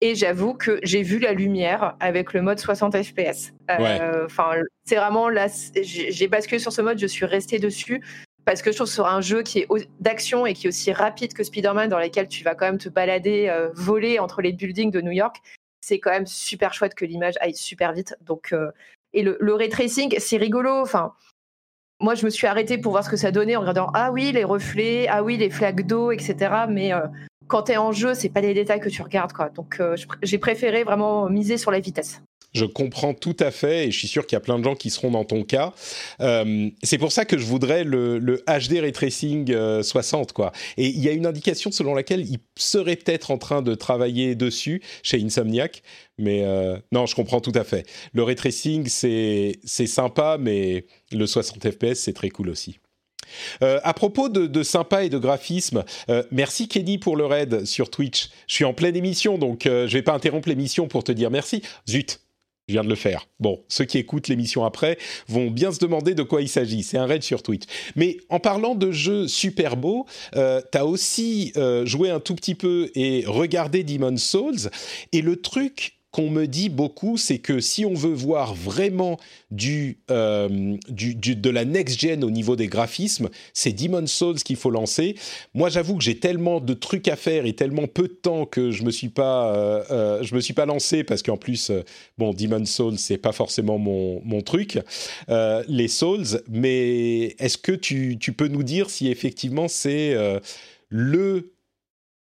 Et j'avoue que j'ai vu la lumière avec le mode 60 fps. Enfin, c'est vraiment là, j'ai basculé sur ce mode, je suis restée dessus parce que je trouve que sur un jeu qui est d'action et qui est aussi rapide que Spider-Man, dans lequel tu vas quand même te balader, euh, voler entre les buildings de New York, c'est quand même super chouette que l'image aille super vite. Donc, euh, et le, ray tracing, c'est rigolo. Enfin, moi, je me suis arrêtée pour voir ce que ça donnait en regardant ah oui les reflets, ah oui les flaques d'eau, etc. Mais euh, quand tu es en jeu, c'est pas des détails que tu regardes quoi. Donc, j'ai préféré vraiment miser sur la vitesse. Je comprends tout à fait et je suis sûr qu'il y a plein de gens qui seront dans ton cas. Euh, c'est pour ça que je voudrais le, HD Ray Tracing 60 quoi. Et il y a une indication selon laquelle il serait peut-être en train de travailler dessus chez Insomniac. Mais euh, non, je comprends tout à fait. Le ray tracing c'est sympa, mais le 60 fps c'est très cool aussi. Euh, à propos de, sympa et de graphisme, merci Kenny pour le raid sur Twitch. Je suis en pleine émission, donc je vais pas interrompre l'émission pour te dire merci. Zut, je viens de le faire. Bon, ceux qui écoutent l'émission après vont bien se demander de quoi il s'agit. C'est un raid sur Twitch. Mais en parlant de jeux super beaux, euh, tu as aussi euh, joué un tout petit peu et regardé Demon's Souls. Et le truc qu'on me dit beaucoup, c'est que si on veut voir vraiment du, euh, du, de la next-gen au niveau des graphismes, c'est Demon's Souls qu'il faut lancer. Moi, j'avoue que j'ai tellement de trucs à faire et tellement peu de temps que je me suis pas, euh, euh, je me suis pas lancé parce qu'en plus, bon, Demon's Souls, c'est pas forcément mon, mon truc, les Souls. Mais est-ce que tu, tu, peux nous dire si effectivement c'est le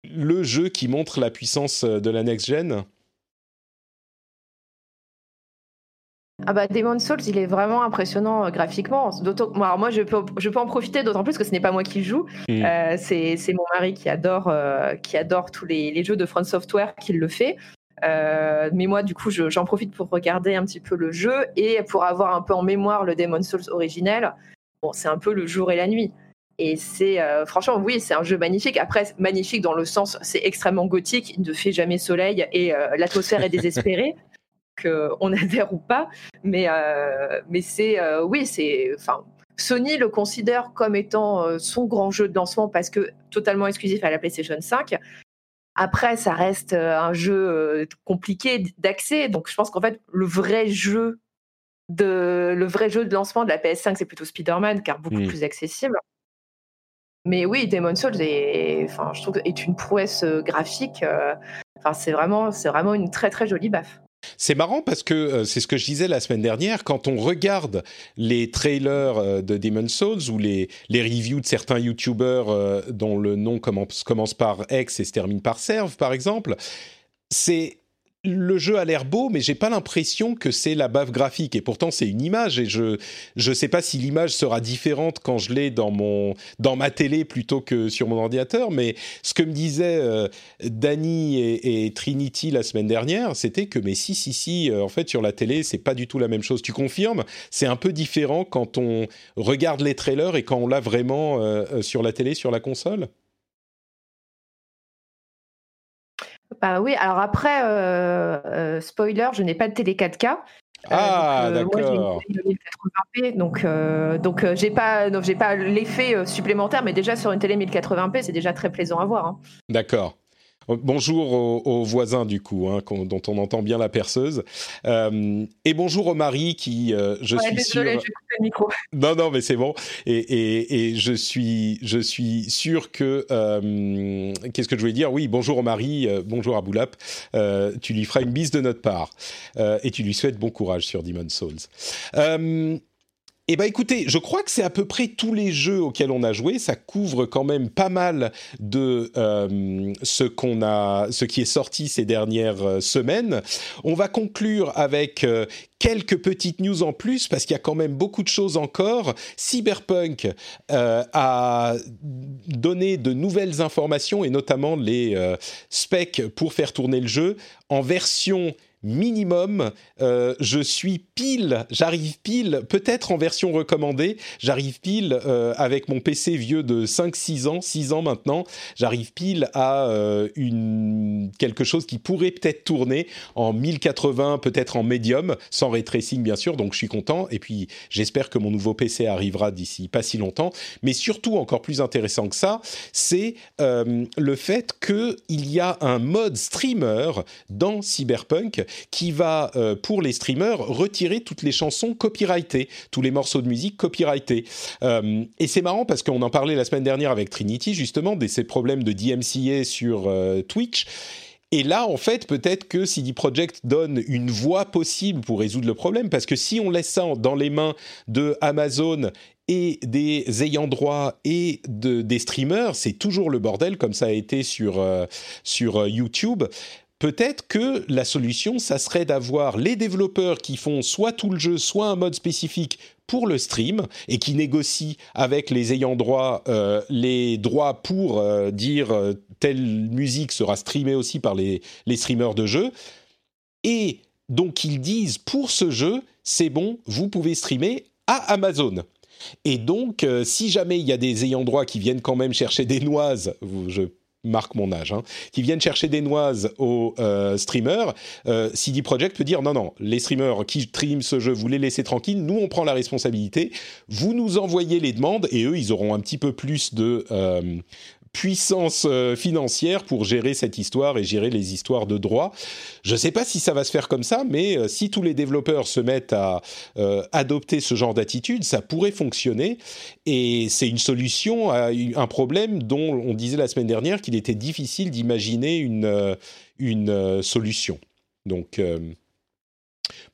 le jeu qui montre la puissance de la next-gen Ah bah Demon's Souls, il est vraiment impressionnant euh, graphiquement. alors moi, je peux, je peux en profiter d'autant plus que ce n'est pas moi qui joue. Mm. Euh, c'est mon mari qui adore, euh, qui adore tous les, les, jeux de Front Software qui le fait. mais moi, du coup, j'en profite pour regarder un petit peu le jeu et pour avoir un peu en mémoire le Demon's Souls originel. Bon, c'est un peu le jour et la nuit. Et c'est franchement, oui, c'est un jeu magnifique. Après, magnifique dans le sens, c'est extrêmement gothique, il ne fait jamais soleil et l'atmosphère est désespérée. Qu'on adhère ou pas. Mais, euh, mais c'est, euh, oui, c'est, enfin, Sony le considère comme étant euh, son grand jeu de lancement parce que totalement exclusif à la PlayStation 5. Après, ça reste un jeu compliqué d'accès, donc je pense qu'en fait, le vrai jeu de le vrai jeu de lancement de la PS5, c'est plutôt Spider-Man, car beaucoup plus accessible. Mais oui, Demon's Souls est, enfin, je trouve, est une prouesse graphique. Enfin, c'est vraiment, c'est vraiment une très très jolie baffe. C'est marrant parce que euh, c'est ce que je disais la semaine dernière, quand on regarde les trailers euh, de Demon's Souls ou les, les reviews de certains YouTubers euh, dont le nom commence, commence par X et se termine par Serve, par exemple, c'est le jeu a l'air beau, mais j'ai pas l'impression que c'est la bave graphique. Et pourtant, c'est une image. Et je je sais pas si l'image sera différente quand je l'ai dans mon dans ma télé plutôt que sur mon ordinateur. Mais ce que me disaient euh, Danny et, Trinity la semaine dernière, c'était que mais si si si, euh, en fait sur la télé, c'est pas du tout la même chose. Tu confirmes? C'est un peu différent quand on regarde les trailers et quand on l'a vraiment euh, sur la télé, sur la console? Bah oui, alors après, euh, euh, spoiler, je n'ai pas de télé 4K. Euh, ah, d'accord. donc, donc j'ai pas, j'ai pas l'effet supplémentaire, mais déjà sur une télé 1080p, c'est déjà très plaisant à voir. Hein. D'accord. Bonjour aux, voisins du coup, hein, dont on entend bien la perceuse. Euh, et bonjour au mari qui, euh, je suis désolé, sûr. le micro. Non, non, mais c'est bon. Et, je suis, je suis sûr que. Euh, qu'est-ce que je voulais dire? Oui, bonjour au mari, bonjour à Boulap. tu lui feras une bise de notre part et tu lui souhaites bon courage sur Demon's Souls. Eh bien écoutez, je crois que c'est à peu près tous les jeux auxquels on a joué. Ça couvre quand même pas mal de euh, ce a, ce qui est sorti ces dernières euh, semaines. On va conclure avec euh, quelques petites news en plus parce qu'il y a quand même beaucoup de choses encore. Cyberpunk a donné de nouvelles informations et notamment les specs pour faire tourner le jeu en version minimum. Euh, je suis pile, j'arrive pile, peut-être en version recommandée, j'arrive pile euh, avec mon PC vieux de 5-6 ans, 6 ans maintenant, j'arrive pile à euh, une, quelque chose qui pourrait peut-être tourner en 1080, peut-être en médium, sans ray tracing bien sûr, donc je suis content. Et puis j'espère que mon nouveau PC arrivera d'ici pas si longtemps. Mais surtout, encore plus intéressant que ça, c'est le fait qu'il y a un mode streamer dans Cyberpunk qui va, euh, pour les streamers, retirer toutes les chansons copyrightées, tous les morceaux de musique copyrightés. Euh, et c'est marrant parce qu'on en parlait la semaine dernière avec Trinity, justement, de ces problèmes de DMCA sur euh, Twitch. Et là, en fait, peut-être que CD Projekt donne une voie possible pour résoudre le problème, parce que si on laisse ça dans les mains de Amazon et des ayants droit et de, des streamers, c'est toujours le bordel, comme ça a été sur, sur YouTube peut-être que la solution, ça serait d'avoir les développeurs qui font soit tout le jeu, soit un mode spécifique pour le stream et qui négocient avec les ayants droit euh, les droits pour euh, dire euh, telle musique sera streamée aussi par les, les streamers de jeu. Et donc ils disent pour ce jeu, c'est bon, vous pouvez streamer à Amazon. Et donc, si jamais il y a des ayants droit qui viennent quand même chercher des noises, je marque mon âge, hein, qui viennent chercher des noises aux euh, streamers, euh, CD Projekt peut dire non, non, les streamers qui streament ce jeu, vous les laissez tranquilles, nous on prend la responsabilité, vous nous envoyez les demandes et eux ils auront un petit peu plus de, euh, puissance euh, financière pour gérer cette histoire et gérer les histoires de droit. Je ne sais pas si ça va se faire comme ça, mais euh, si tous les développeurs se mettent à euh, adopter ce genre d'attitude, ça pourrait fonctionner. Et c'est une solution à un problème dont on disait la semaine dernière qu'il était difficile d'imaginer une, une solution. Donc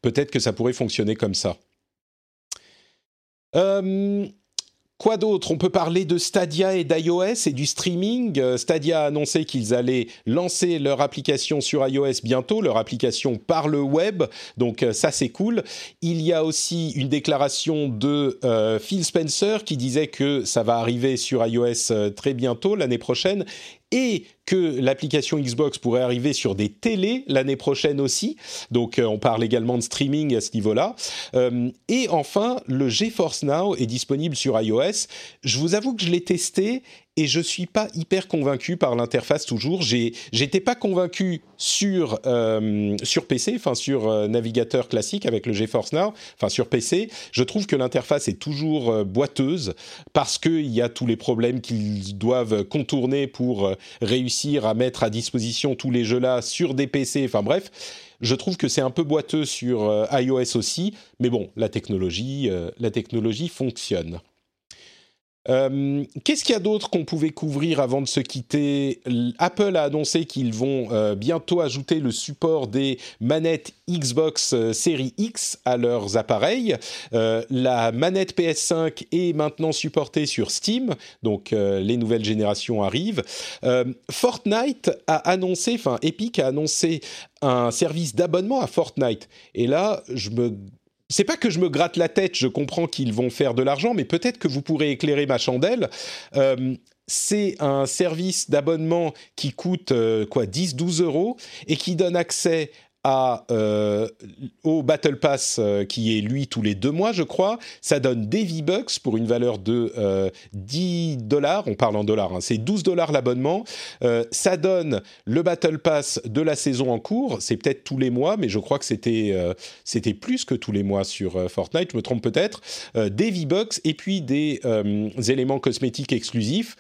peut-être que ça pourrait fonctionner comme ça. Quoi d'autre? On peut parler de Stadia et d'iOS et du streaming. Euh, Stadia a annoncé qu'ils allaient lancer leur application sur iOS bientôt, leur application par le web. Donc euh, ça c'est cool. Il y a aussi une déclaration de euh, Phil Spencer qui disait que ça va arriver sur iOS très bientôt l'année prochaine que l'application Xbox pourrait arriver sur des télés l'année prochaine aussi. Donc euh, on parle également de streaming à ce niveau-là. Euh, et enfin, le GeForce Now est disponible sur iOS. Je vous avoue que je l'ai testé et je suis pas hyper convaincu par l'interface toujours. J'étais pas convaincu sur euh, sur PC, enfin sur navigateur classique avec le GeForce Now, enfin sur PC. Je trouve que l'interface est toujours boiteuse parce qu'il y a tous les problèmes qu'ils doivent contourner pour réussir à mettre à disposition tous les jeux là sur des PC. Enfin bref. Je trouve que c'est un peu boiteux sur iOS aussi, mais bon, la technologie, la technologie fonctionne. Euh, qu'est-ce qu'il y a d'autre qu'on pouvait couvrir avant de se quitter Apple a annoncé qu'ils vont euh, bientôt ajouter le support des manettes Xbox euh, Series X à leurs appareils. la manette PS5 est maintenant supportée sur Steam, donc les nouvelles générations arrivent. Fortnite a annoncé, enfin Epic a annoncé un service d'abonnement à Fortnite. Et là, je me c'est pas que je me gratte la tête, je comprends qu'ils vont faire de l'argent, mais peut-être que vous pourrez éclairer ma chandelle. Euh, c'est un service d'abonnement qui coûte euh, quoi 10-12 euros et qui donne accès euh, au Battle Pass euh, qui est lui tous les deux mois, je crois. Ça donne des V-Bucks pour une valeur de 10 euh, dollars. On parle en dollars, hein. c'est 12 dollars l'abonnement. ça donne le Battle Pass de la saison en cours. C'est peut-être tous les mois, mais je crois que c'était c'était plus que tous les mois sur Fortnite. Je me trompe peut-être. des V-Bucks et puis des éléments cosmétiques exclusifs.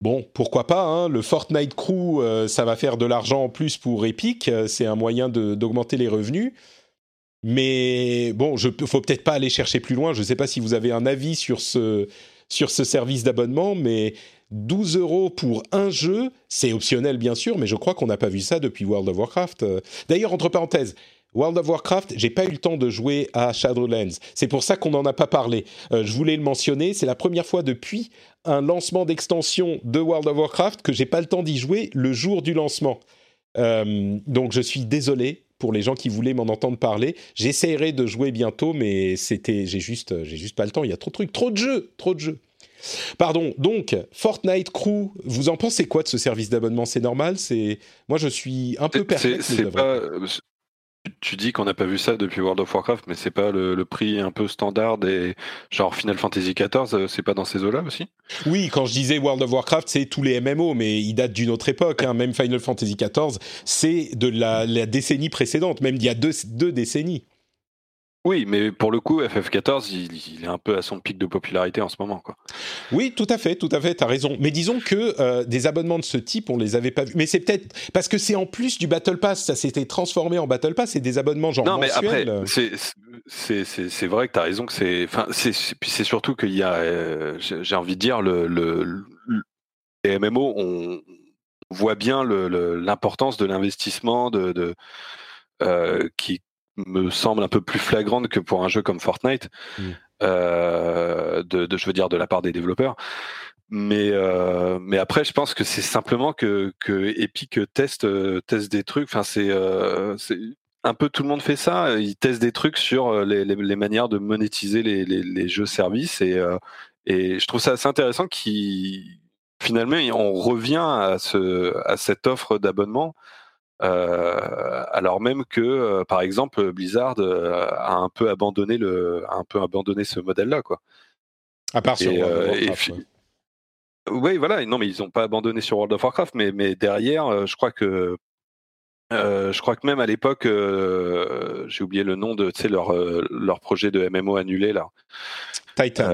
Bon, pourquoi pas, hein, le Fortnite Crew, euh, ça va faire de l'argent en plus pour Epic, euh, c'est un moyen d'augmenter les revenus. Mais bon, il ne faut peut-être pas aller chercher plus loin, je ne sais pas si vous avez un avis sur ce, sur ce service d'abonnement, mais 12 euros pour un jeu, c'est optionnel bien sûr, mais je crois qu'on n'a pas vu ça depuis World of Warcraft. D'ailleurs, entre parenthèses, World of Warcraft, j'ai pas eu le temps de jouer à Shadowlands. C'est pour ça qu'on n'en a pas parlé. Euh, je voulais le mentionner. C'est la première fois depuis un lancement d'extension de World of Warcraft que j'ai pas le temps d'y jouer le jour du lancement. Euh, donc je suis désolé pour les gens qui voulaient m'en entendre parler. J'essaierai de jouer bientôt, mais c'était, j'ai juste, j'ai juste pas le temps. Il y a trop de trucs, trop de jeux, trop de jeux. Pardon. Donc Fortnite Crew, vous en pensez quoi de ce service d'abonnement? C'est normal? C'est moi je suis un peu perplexe. C'est pas tu dis qu'on n'a pas vu ça depuis World of Warcraft, mais c'est pas le, prix un peu standard des genre Final Fantasy XIV, euh, c'est pas dans ces eaux-là aussi? Oui, quand je disais World of Warcraft, c'est tous les MMO, mais ils datent d'une autre époque. Hein. Même Final Fantasy XIV, c'est de la, décennie précédente, même il y a deux décennies. Oui, mais pour le coup, FF14, il, est un peu à son pic de popularité en ce moment. Quoi. Oui, tout à fait, tout à fait, tu as raison. Mais disons que euh, des abonnements de ce type, on les avait pas vus. Mais c'est peut-être parce que c'est en plus du Battle Pass, ça s'était transformé en Battle Pass, c'est des abonnements genre Non, mais après, c'est vrai que tu as raison que c'est. Enfin, puis c'est surtout qu'il y a, euh, j'ai envie de dire, le, le, les MMO, on voit bien l'importance de l'investissement de, de euh, qui, me semble un peu plus flagrante que pour un jeu comme Fortnite, mmh. euh, de, je veux dire de la part des développeurs. Mais euh, mais après, je pense que c'est simplement que, que Epic teste teste des trucs. Enfin, c'est euh, c'est un peu tout le monde fait ça. Ils testent des trucs sur les, les, manières de monétiser les, les, jeux services et et je trouve ça assez intéressant qui finalement on revient à ce à cette offre d'abonnement euh, alors même que, euh, par exemple, Blizzard euh, a un peu abandonné le, a un peu abandonné ce modèle-là, quoi. À part sur World of Warcraft. Oui, voilà. Non, mais ils n'ont pas abandonné sur World of Warcraft, mais, mais derrière, je crois que je crois que même à l'époque, j'ai oublié le nom de leur, leur projet de MMO annulé là. Titan.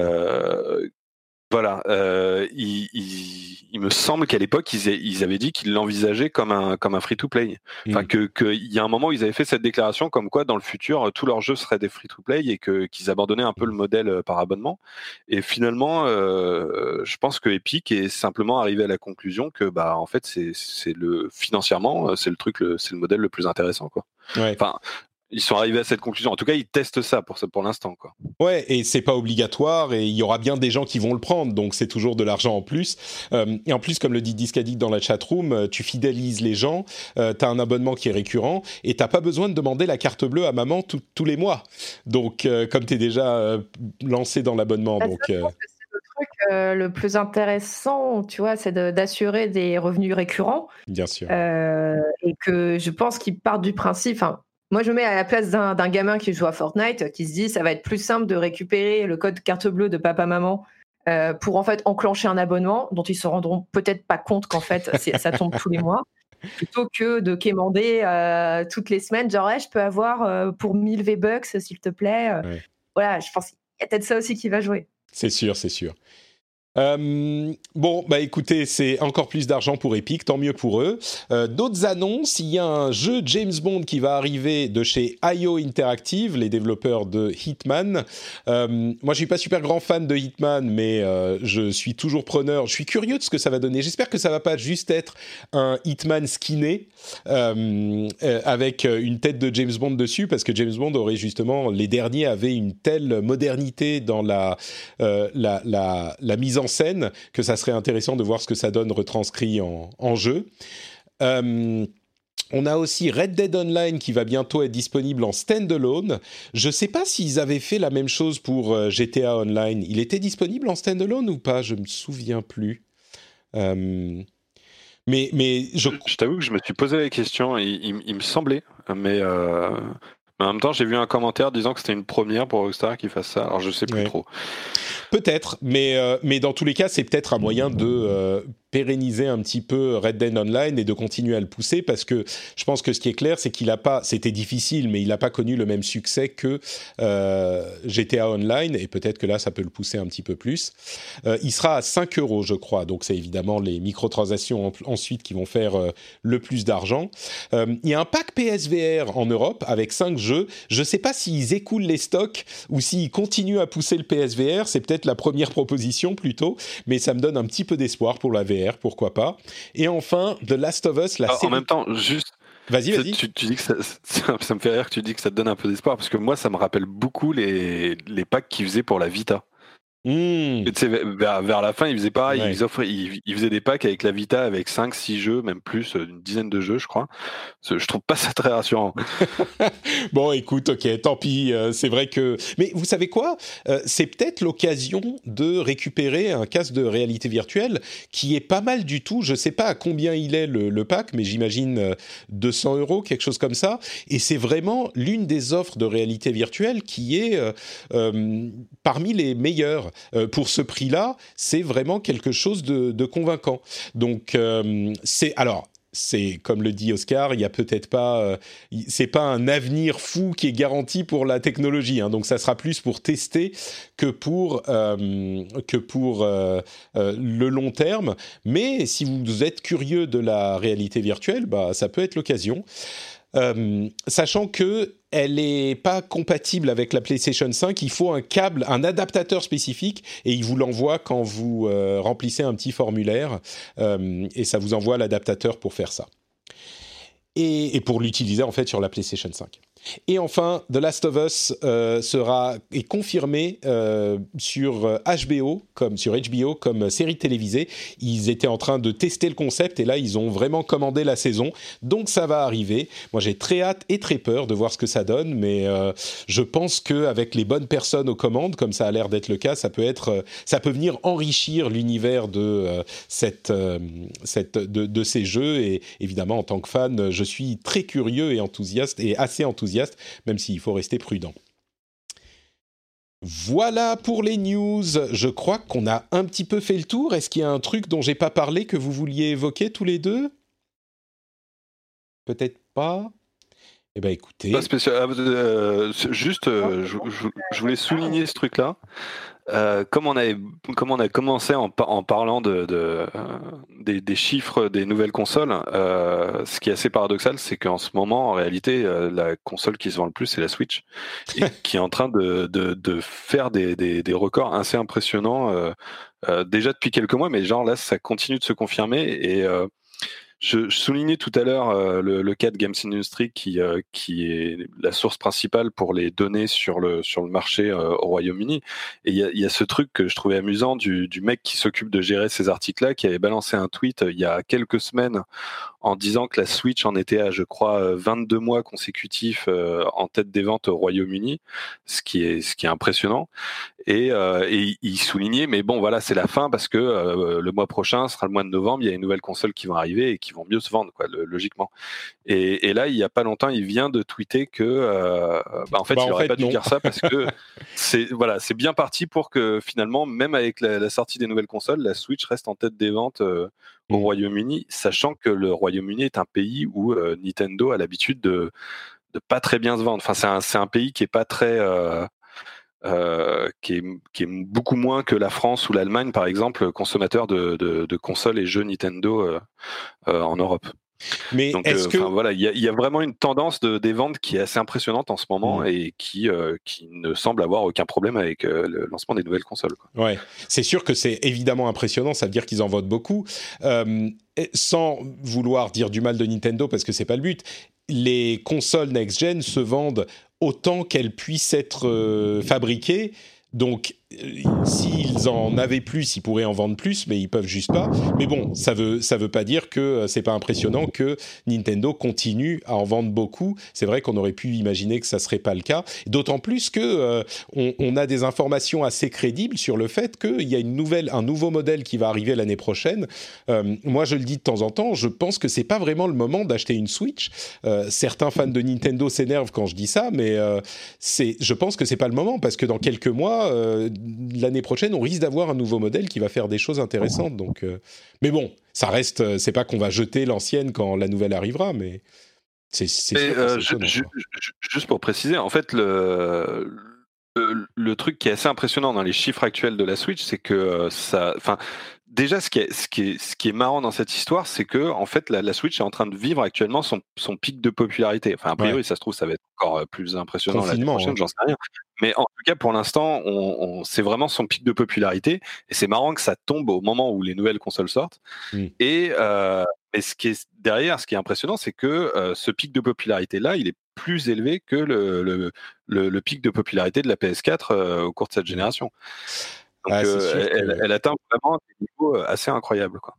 Voilà, euh, il, me semble qu'à l'époque ils, avaient dit qu'ils l'envisageaient comme un comme un free to play. Enfin mm. que qu'il y a un moment où ils avaient fait cette déclaration comme quoi dans le futur tous leurs jeux seraient des free to play et que qu'ils abandonnaient un peu le modèle euh, par abonnement. Et finalement, euh, je pense que Epic est simplement arrivé à la conclusion que bah en fait c'est c'est le financièrement c'est le truc c'est le modèle le plus intéressant quoi. Enfin ils sont arrivés à cette conclusion. En tout cas, ils testent ça pour, pour l'instant. Quoi. Ouais, et c'est pas obligatoire, et il y aura bien des gens qui vont le prendre, donc c'est toujours de l'argent en plus. Euh, et en plus, comme le dit Discadic dans la chatroom, euh, tu fidélises les gens, euh, tu as un abonnement qui est récurrent, et t'as pas besoin de demander la carte bleue à maman tous les mois. Donc, comme tu es déjà lancé dans l'abonnement. Donc, truc le plus intéressant, tu vois, c'est d'assurer des revenus récurrents. Bien sûr. et que je pense qu'ils partent du principe, moi, je me mets à la place d'un gamin qui joue à Fortnite, qui se dit ça va être plus simple de récupérer le code carte bleue de papa-maman euh, pour en fait enclencher un abonnement dont ils se rendront peut-être pas compte qu'en fait ça tombe tous les mois, plutôt que de quémander euh, toutes les semaines, genre je peux avoir euh, pour 1000 V-Bucks s'il te plaît. Voilà, je pense qu'il y a peut-être ça aussi qui va jouer. C'est sûr, c'est sûr. Euh, bon, bah écoutez, c'est encore plus d'argent pour Epic, tant mieux pour eux. Euh, D'autres annonces, il y a un jeu James Bond qui va arriver de chez IO Interactive, les développeurs de Hitman. Euh, moi, je suis pas super grand fan de Hitman, mais je suis toujours preneur. Je suis curieux de ce que ça va donner. J'espère que ça va pas juste être un Hitman skinné avec une tête de James Bond dessus, parce que James Bond aurait justement les derniers avaient une telle modernité dans la la, la, la mise en scène que ça serait intéressant de voir ce que ça donne retranscrit en, jeu. Euh, on a aussi Red Dead Online qui va bientôt être disponible en standalone. Je ne sais pas s'ils avaient fait la même chose pour euh, GTA Online. Il était disponible en standalone ou pas? Je me souviens plus. Euh, mais, mais je, je t'avoue que je me suis posé la question. Il, il, me semblait, mais en même temps, j'ai vu un commentaire disant que c'était une première pour Rockstar qui fasse ça. Alors je sais plus trop. Peut-être, mais, euh, mais dans tous les cas, c'est peut-être un moyen de euh, pérenniser un petit peu Red Dead Online et de continuer à le pousser parce que je pense que ce qui est clair, c'est qu'il a pas, c'était difficile, mais il n'a pas connu le même succès que euh, GTA Online et peut-être que là, ça peut le pousser un petit peu plus. il sera à 5 euros, je crois, donc c'est évidemment les microtransactions ensuite qui vont faire le plus d'argent. il y a un pack PSVR en Europe avec 5 jeux. Je ne sais pas s'ils écoulent les stocks ou s'ils continuent à pousser le PSVR. C'est peut-être la première proposition plutôt, mais ça me donne un petit peu d'espoir pour la VR, pourquoi pas. Et enfin, The Last of Us, la série... En même temps, juste... Vas-y, vas-y. Tu, dis que ça, ça, me fait rire que tu dis que ça te donne un peu d'espoir, parce que moi, ça me rappelle beaucoup les, les packs qu'ils faisaient pour la Vita. Mmh. vers, la fin, ils faisaient pareil, ils, offraient, ils, faisaient des packs avec la Vita avec 5, 6 jeux, même plus, une dizaine de jeux, je crois. Je trouve pas ça très rassurant. bon, écoute, ok, tant pis. c'est vrai que. Mais vous savez quoi C'est peut-être l'occasion de récupérer un casque de réalité virtuelle qui est pas mal du tout. Je sais pas à combien il est le, le pack, mais j'imagine 200 euros, quelque chose comme ça. Et c'est vraiment l'une des offres de réalité virtuelle qui est parmi les meilleures. Euh, pour ce prix-là, c'est vraiment quelque chose de, convaincant. Donc, euh, c'est alors c'est comme le dit Oscar, il y a peut-être pas, euh, c'est pas un avenir fou qui est garanti pour la technologie. Hein, donc ça sera plus pour tester que pour que pour le long terme. Mais si vous êtes curieux de la réalité virtuelle, bah ça peut être l'occasion. Euh, sachant que elle n'est pas compatible avec la PlayStation 5, il faut un câble, un adaptateur spécifique, et il vous l'envoie quand vous euh, remplissez un petit formulaire, euh, et ça vous envoie l'adaptateur pour faire ça. Et, et pour l'utiliser en fait sur la PlayStation 5. Et enfin, The Last of Us euh, sera est confirmé euh, sur HBO euh, comme sur HBO comme série télévisée. Ils étaient en train de tester le concept et là ils ont vraiment commandé la saison. Donc ça va arriver. Moi j'ai très hâte et très peur de voir ce que ça donne, mais je pense que avec les bonnes personnes aux commandes, comme ça a l'air d'être le cas, ça peut être ça peut venir enrichir l'univers de cette cette de, de ces jeux et évidemment en tant que fan, je suis très curieux et enthousiaste et assez enthousiaste même s'il faut rester prudent. Voilà pour les news. Je crois qu'on a un petit peu fait le tour. Est-ce qu'il y a un truc dont j'ai pas parlé que vous vouliez évoquer tous les deux? Peut-être pas. Eh bien, écoutez. Pas spécial. Ah, euh, juste, euh, je, voulais souligner ce truc-là. Euh, comme, on avait, comme on a commencé en, en parlant de, de des, chiffres des nouvelles consoles, euh, ce qui est assez paradoxal, c'est qu'en ce moment, en réalité, euh, la console qui se vend le plus, c'est la Switch, et qui est en train de, de, de faire des, des, des, records assez impressionnants déjà depuis quelques mois, mais genre là, ça continue de se confirmer. Et je, soulignais tout à l'heure euh, le, cas de Games Industry qui, euh, qui est la source principale pour les données sur le, sur le marché euh, au Royaume-Uni. Et il y a, ce truc que je trouvais amusant du, du mec qui s'occupe de gérer ces articles-là, qui avait balancé un tweet il y a quelques semaines en disant que la Switch en était à, je crois, 22 mois consécutifs en tête des ventes au Royaume-Uni, ce qui est, ce qui est impressionnant. Et, et il soulignait, mais bon, voilà, c'est la fin parce que le mois prochain sera le mois de novembre, il y a une nouvelle console qui va arriver et qui vont mieux se vendre, quoi, logiquement. Et, là, il y a pas longtemps, il vient de tweeter que, euh, bah, en fait, bah, il n'aurait pas dû dire ça parce que c'est voilà, c'est bien parti pour que finalement, même avec la, sortie des nouvelles consoles, la Switch reste en tête des ventes euh, au mmh. Royaume-Uni, sachant que le Royaume-Uni est un pays où euh, Nintendo a l'habitude de de pas très bien se vendre. Enfin, c'est un, c'est un pays qui est pas très euh, qui, est, beaucoup moins que la France ou l'Allemagne, par exemple, consommateur de, consoles et jeux Nintendo euh, euh, en Europe. Mais Donc, que... voilà, il y, y, a vraiment une tendance de, des ventes qui est assez impressionnante en ce moment mmh. et qui, qui ne semble avoir aucun problème avec le lancement des nouvelles consoles. Quoi. Ouais, c'est sûr que c'est évidemment impressionnant, ça veut dire qu'ils en votent beaucoup. sans vouloir dire du mal de Nintendo parce que c'est pas le but, les consoles next-gen se vendent autant qu'elles puissent être euh, fabriquées. Donc s'ils en avaient plus, ils pourraient en vendre plus, mais ils peuvent juste pas. Mais bon, ça veut ça veut pas dire que euh, c'est pas impressionnant que Nintendo continue à en vendre beaucoup. C'est vrai qu'on aurait pu imaginer que ça serait pas le cas. D'autant plus que euh, on, a des informations assez crédibles sur le fait qu'il y a une nouvelle, un nouveau modèle qui va arriver l'année prochaine. Euh, moi, je le dis de temps en temps, je pense que c'est pas vraiment le moment d'acheter une Switch. certains fans de Nintendo s'énervent quand je dis ça, mais c'est, je pense que c'est pas le moment parce que dans quelques mois l'année prochaine, on risque d'avoir un nouveau modèle qui va faire des choses intéressantes. Donc, euh, mais bon, ça reste. Euh, c'est pas qu'on va jeter l'ancienne quand la nouvelle arrivera, mais c'est. Euh, juste pour préciser, en fait, le, le, truc qui est assez impressionnant dans les chiffres actuels de la Switch, c'est que ça, enfin, déjà, ce qui est, ce qui est, ce qui est marrant dans cette histoire, c'est que en fait, la, Switch est en train de vivre actuellement son, son pic de popularité. Enfin, a priori, ça se trouve, ça va être encore euh, plus impressionnant l'année prochaine, j'en sais rien. Mais en tout cas, pour l'instant, on, c'est vraiment son pic de popularité. Et c'est marrant que ça tombe au moment où les nouvelles consoles sortent. Mmh. Et euh, mais ce qui est derrière, ce qui est impressionnant, c'est que euh, ce pic de popularité-là, il est plus élevé que le, le, le, pic de popularité de la PS4 au cours de cette mmh. génération. Donc, elle, atteint vraiment des niveaux assez incroyables. Quoi.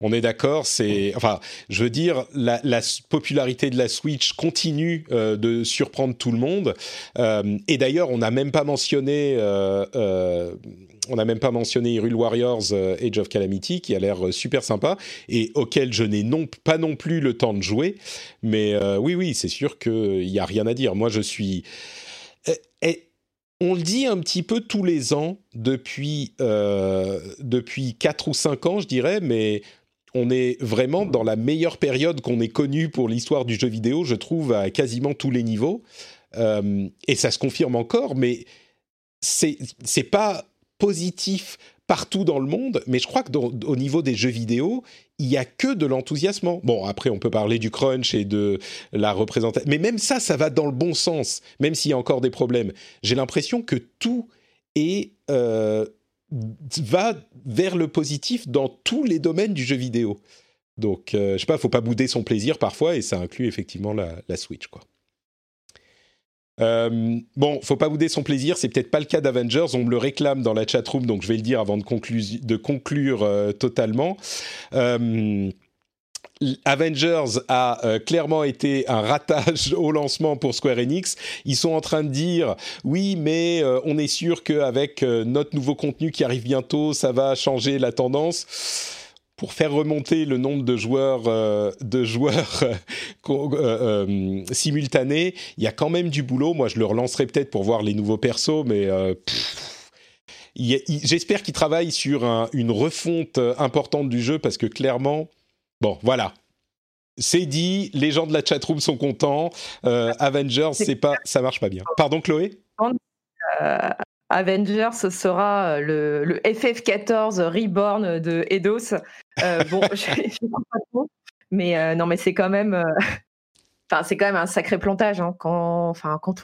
On est d'accord, c'est enfin, je veux dire, la, popularité de la Switch continue euh, de surprendre tout le monde. Euh, et d'ailleurs, on n'a même pas mentionné, euh, on n'a même pas mentionné Hyrule Warriors Age of Calamity, qui a l'air super sympa et auquel je n'ai non pas non plus le temps de jouer. Mais oui, oui, c'est sûr qu'il n'y a rien à dire. Moi, je suis on le dit un petit peu tous les ans depuis depuis quatre ou cinq ans, je dirais, mais on est vraiment dans la meilleure période qu'on ait connue pour l'histoire du jeu vidéo, je trouve, à quasiment tous les niveaux. Euh, et ça se confirme encore, mais c'est c'est pas positif partout dans le monde, mais je crois que au niveau des jeux vidéo, il y a que de l'enthousiasme. Bon, après, on peut parler du crunch et de la représentation, mais même ça, ça va dans le bon sens, même s'il y a encore des problèmes. J'ai l'impression que tout est euh, va vers le positif dans tous les domaines du jeu vidéo. Donc, euh, je sais pas, faut pas bouder son plaisir parfois, et ça inclut effectivement la, Switch, quoi. Euh, bon, faut pas bouder son plaisir, c'est peut-être pas le cas d'Avengers, on me le réclame dans la chatroom, donc je vais le dire avant de, de conclure euh, totalement. Euh, Avengers a euh, clairement été un ratage au lancement pour Square Enix. Ils sont en train de dire oui, mais euh, on est sûr qu'avec euh, notre nouveau contenu qui arrive bientôt, ça va changer la tendance. Pour faire remonter le nombre de joueurs, de joueurs simultanés, il y a quand même du boulot. Moi, je le relancerai peut-être pour voir les nouveaux persos, mais j'espère qu'ils travaillent sur une refonte importante du jeu parce que clairement, Bon, voilà. C'est dit, les gens de la chatroom sont contents. Euh, Avengers, c'est pas, ça marche pas bien. Pardon, Chloé? Euh, Avengers sera le, le, FF14 Reborn de Eidos. Euh, bon, je, pas trop, mais non, mais c'est quand même. Enfin, c'est quand même un sacré plantage. Hein, quand,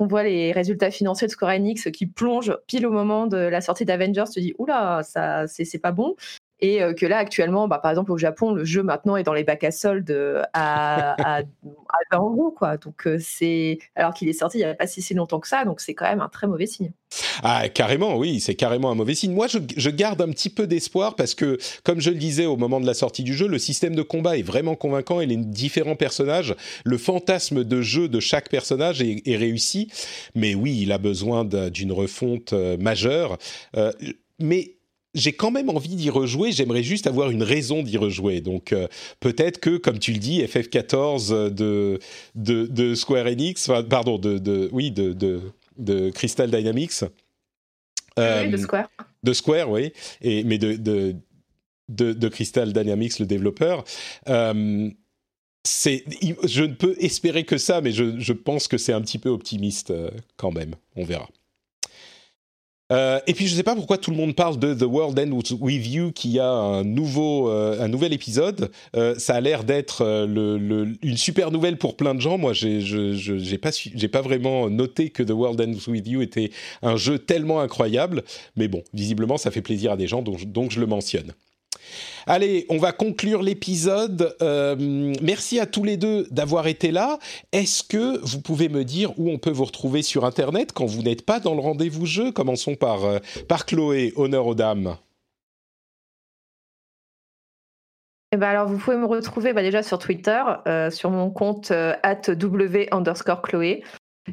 on voit les résultats financiers de Square Enix qui plongent pile au moment de la sortie d'Avengers, tu dis oula, ça, c'est pas bon et euh, que là actuellement, bah, par exemple au Japon, le jeu maintenant est dans les bacs à soldes euh, à, à, 20 euros, quoi. Donc euh, c'est alors qu'il est sorti il n'y a pas si, longtemps que ça, donc c'est quand même un très mauvais signe. Ah carrément, oui, c'est carrément un mauvais signe. Moi, je, garde un petit peu d'espoir parce que, comme je le disais au moment de la sortie du jeu, le système de combat est vraiment convaincant et les différents personnages, le fantasme de jeu de chaque personnage est, réussi. Mais oui, il a besoin d'une refonte majeure. Mais j'ai quand même envie d'y rejouer. J'aimerais juste avoir une raison d'y rejouer. Donc euh, peut-être que, comme tu le dis, FF14 de de, de Square Enix, pardon, de, de oui, de, de, de Crystal Dynamics. oui, de euh, Square. De Square, oui. Et mais de de de, de Crystal Dynamics, le développeur. Euh, c'est, je ne peux espérer que ça, mais je, je pense que c'est un petit peu optimiste quand même. On verra. Euh, et puis je ne sais pas pourquoi tout le monde parle de The World Ends With You qui a un nouveau euh, un nouvel épisode. Euh, ça a l'air d'être une super nouvelle pour plein de gens. Moi, j'ai pas j'ai pas vraiment noté que The World Ends With You était un jeu tellement incroyable. Mais bon, visiblement, ça fait plaisir à des gens, donc je le mentionne. Allez, on va conclure l'épisode. Euh, merci à tous les deux d'avoir été là. Est-ce que vous pouvez me dire où on peut vous retrouver sur Internet quand vous n'êtes pas dans le rendez-vous jeu? Commençons par, euh, Chloé, honneur aux dames. Eh ben alors, vous pouvez me retrouver bah, déjà sur Twitter, euh, sur mon compte w underscore Chloé.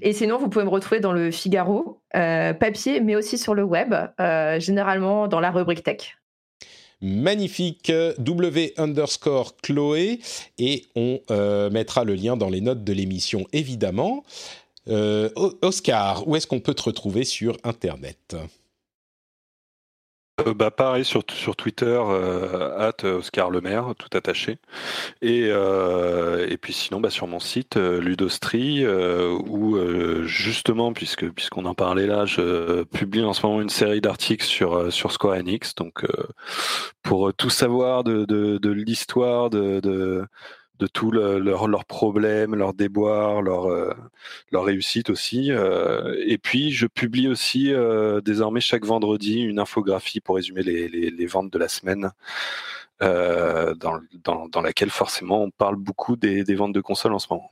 Et sinon, vous pouvez me retrouver dans le Figaro, papier, mais aussi sur le web, généralement dans la rubrique tech magnifique W underscore Chloé et on euh, mettra le lien dans les notes de l'émission évidemment. Euh, Oscar, où est-ce qu'on peut te retrouver sur Internet? Euh, bah, pareil sur, sur Twitter, euh, Oscar Lemaire, tout attaché. Et, euh, et puis sinon, bah, sur mon site Ludostri, où justement, puisque puisqu'on en parlait là, je publie en ce moment une série d'articles sur sur Square Enix. Donc pour tout savoir de, de, l'histoire de de tous leurs problèmes, leurs déboires, leurs euh, leur réussites aussi. Euh, et puis, je publie aussi euh, désormais chaque vendredi une infographie pour résumer les, ventes de la semaine, dans, laquelle forcément on parle beaucoup des ventes de consoles en ce moment.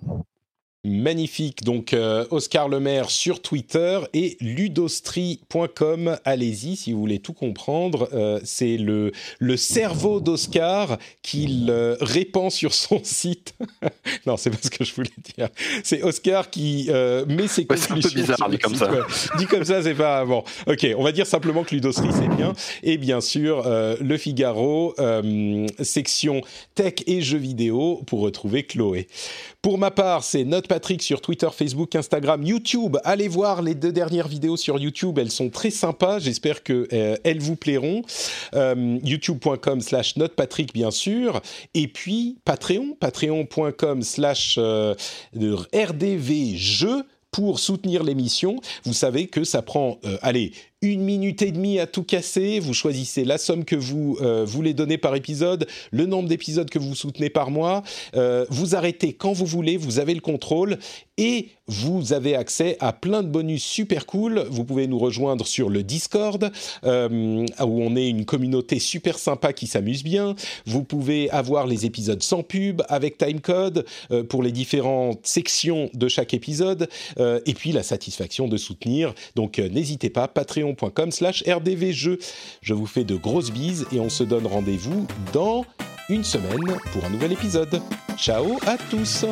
Magnifique. Donc, euh, Oscar Lemaire sur Twitter et ludostri.com. Allez-y si vous voulez tout comprendre. Euh, c'est le, le cerveau d'Oscar qu'il euh, répand sur son site. non, c'est pas ce que je voulais dire. C'est Oscar qui met ses Ouais, c'est un peu bizarre, dit comme site, ça. ouais. Dit comme ça, c'est pas bon. Ok, on va dire simplement que Ludostri c'est bien. Et bien sûr, Le Figaro, section tech et jeux vidéo pour retrouver Chloé. Pour ma part, c'est Note Patrick sur Twitter, Facebook, Instagram, YouTube. Allez voir les deux dernières vidéos sur YouTube, elles sont très sympas. J'espère que euh, elles vous plairont. Euh, YouTube.com slash Note Patrick, bien sûr. Et puis Patreon, patreon.com slash euh, RDV Jeux pour soutenir l'émission. Vous savez que ça prend, euh, allez, une minute et demie à tout casser. Vous choisissez la somme que vous euh, voulez donner par épisode, le nombre d'épisodes que vous soutenez par mois. Euh, vous arrêtez quand vous voulez, vous avez le contrôle et vous avez accès à plein de bonus super cool. Vous pouvez nous rejoindre sur le Discord euh, où on est une communauté super sympa qui s'amuse bien. Vous pouvez avoir les épisodes sans pub avec timecode pour les différentes sections de chaque épisode et puis la satisfaction de soutenir. Donc n'hésitez pas, slash. Je vous fais de grosses bises et on se donne rendez-vous dans une semaine pour un nouvel épisode. Ciao à tous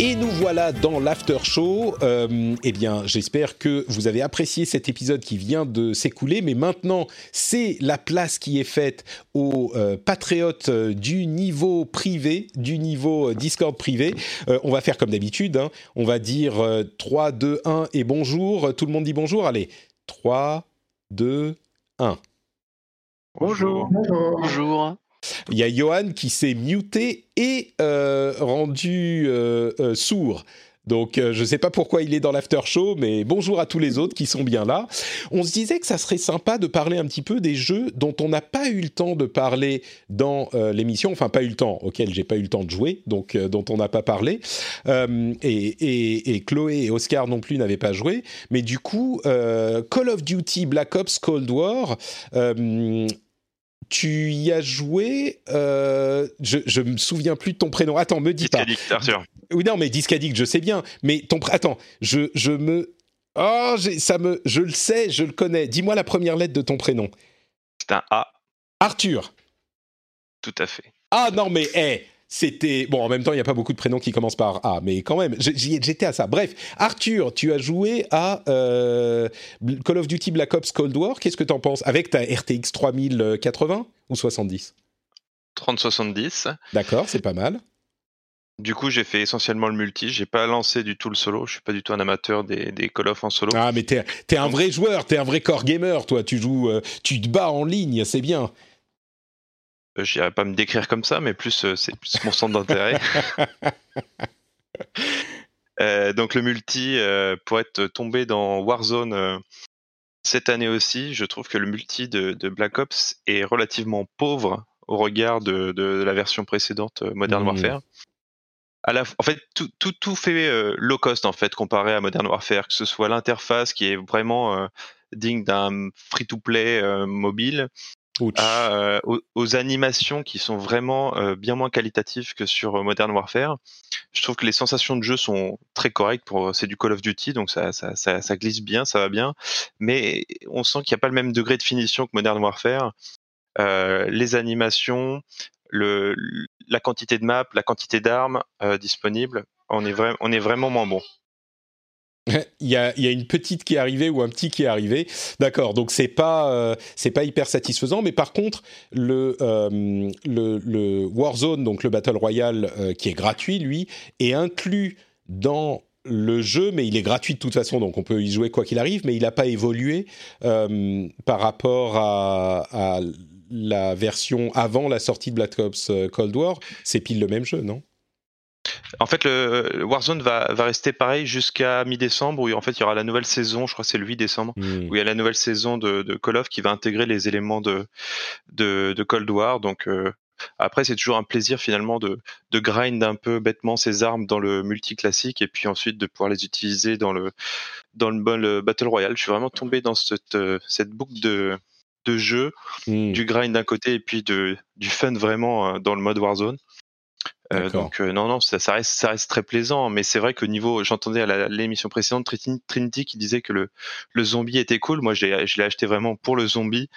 Et nous voilà dans l'after show. Euh, eh bien, j'espère que vous avez apprécié cet épisode qui vient de s'écouler. Mais maintenant, c'est la place qui est faite aux euh, patriotes euh, du niveau privé, du niveau Discord privé. Euh, on va faire comme d'habitude. hein. On va dire euh, 3, 2, 1 et bonjour. Tout le monde dit bonjour. Allez, 3, 2, 1. Bonjour. Bonjour. Il y a Johan qui s'est muté et euh, rendu euh, euh, sourd. Donc, je ne sais pas pourquoi il est dans l'after show, mais bonjour à tous les autres qui sont bien là. On se disait que ça serait sympa de parler un petit peu des jeux dont on n'a pas eu le temps de parler dans l'émission, enfin pas eu le temps, auquel j'ai pas eu le temps de jouer, donc dont on n'a pas parlé. Et, Chloé et Oscar non plus n'avaient pas joué. Mais du coup, Call of Duty Black Ops Cold War. Tu y as joué, euh, je, je me souviens plus de ton prénom. Attends, me dis pas. Discaddict, Arthur. Oui, non, mais Discaddict, je sais bien. Mais ton pr- attends, je, je me, oh, ça me, je le sais, je le connais. Dis-moi la première lettre de ton prénom. C'est un A, Arthur. tout à fait. Ah non, mais hé, c'était bon. En même temps, il n'y a pas beaucoup de prénoms qui commencent par A, mais quand même, j'étais à ça. Bref, Arthur, tu as joué à euh, Call of Duty Black Ops Cold War. Qu'est-ce que t'en penses avec ta RTX 3080 ou 70 3070. D'accord, c'est pas mal. Du coup, j'ai fait essentiellement le multi. J'ai pas lancé du tout le solo. Je suis pas du tout un amateur des, des Call of en solo. Ah, mais t'es es un vrai joueur, t'es un vrai core gamer, toi. Tu joues, euh, tu te bats en ligne, c'est bien. Euh, J'irais pas me décrire comme ça, mais plus euh, c'est plus mon centre d'intérêt. Euh, donc le multi, euh, pour être tombé dans Warzone euh, cette année aussi, je trouve que le multi de, de Black Ops est relativement pauvre au regard de, de la version précédente Modern. Warfare. À la, en fait, tout, tout, tout fait low cost en fait comparé à Modern Warfare, que ce soit l'interface qui est vraiment digne d'un free-to-play mobile. Euh, aux, animations qui sont vraiment euh, bien moins qualitatives que sur euh, Modern Warfare. Je trouve que les sensations de jeu sont très correctes pour c'est du Call of Duty, donc ça, glisse bien, ça va bien, mais on sent qu'il n'y a pas le même degré de finition que Modern Warfare. Les animations, la quantité de maps, la quantité d'armes disponibles, on est vraiment moins bon. il, y a, une petite qui est arrivée ou un petit qui est arrivé. D'accord, donc c'est pas, euh, c'est pas hyper satisfaisant, mais par contre, le, euh, le, Warzone, donc le Battle Royale euh, qui est gratuit, lui, est inclus dans le jeu, mais il est gratuit de toute façon, donc on peut y jouer quoi qu'il arrive, mais il n'a pas évolué par rapport à, à la version avant la sortie de Black Ops Cold War. C'est pile le même jeu, non? En fait, le Warzone va, va rester pareil jusqu'à mi-décembre, où en fait il y aura la nouvelle saison, je crois que c'est le 8 décembre, Hmm. où il y a la nouvelle saison de, de Call of qui va intégrer les éléments de, de, de Cold War. Donc euh, après, c'est toujours un plaisir finalement de, de grind un peu bêtement ses armes dans le multi classique et puis ensuite de pouvoir les utiliser dans le dans le, battle royale. Je suis vraiment tombé dans cette cette boucle de de jeu, hmm. du grind d'un côté et puis de du fun vraiment dans le mode Warzone. Euh, donc euh, non non ça, ça, reste ça reste très plaisant mais c'est vrai qu'au niveau j'entendais à l'émission précédente Trinity qui disait que le le zombie était cool. Moi je l'ai acheté vraiment pour le zombie.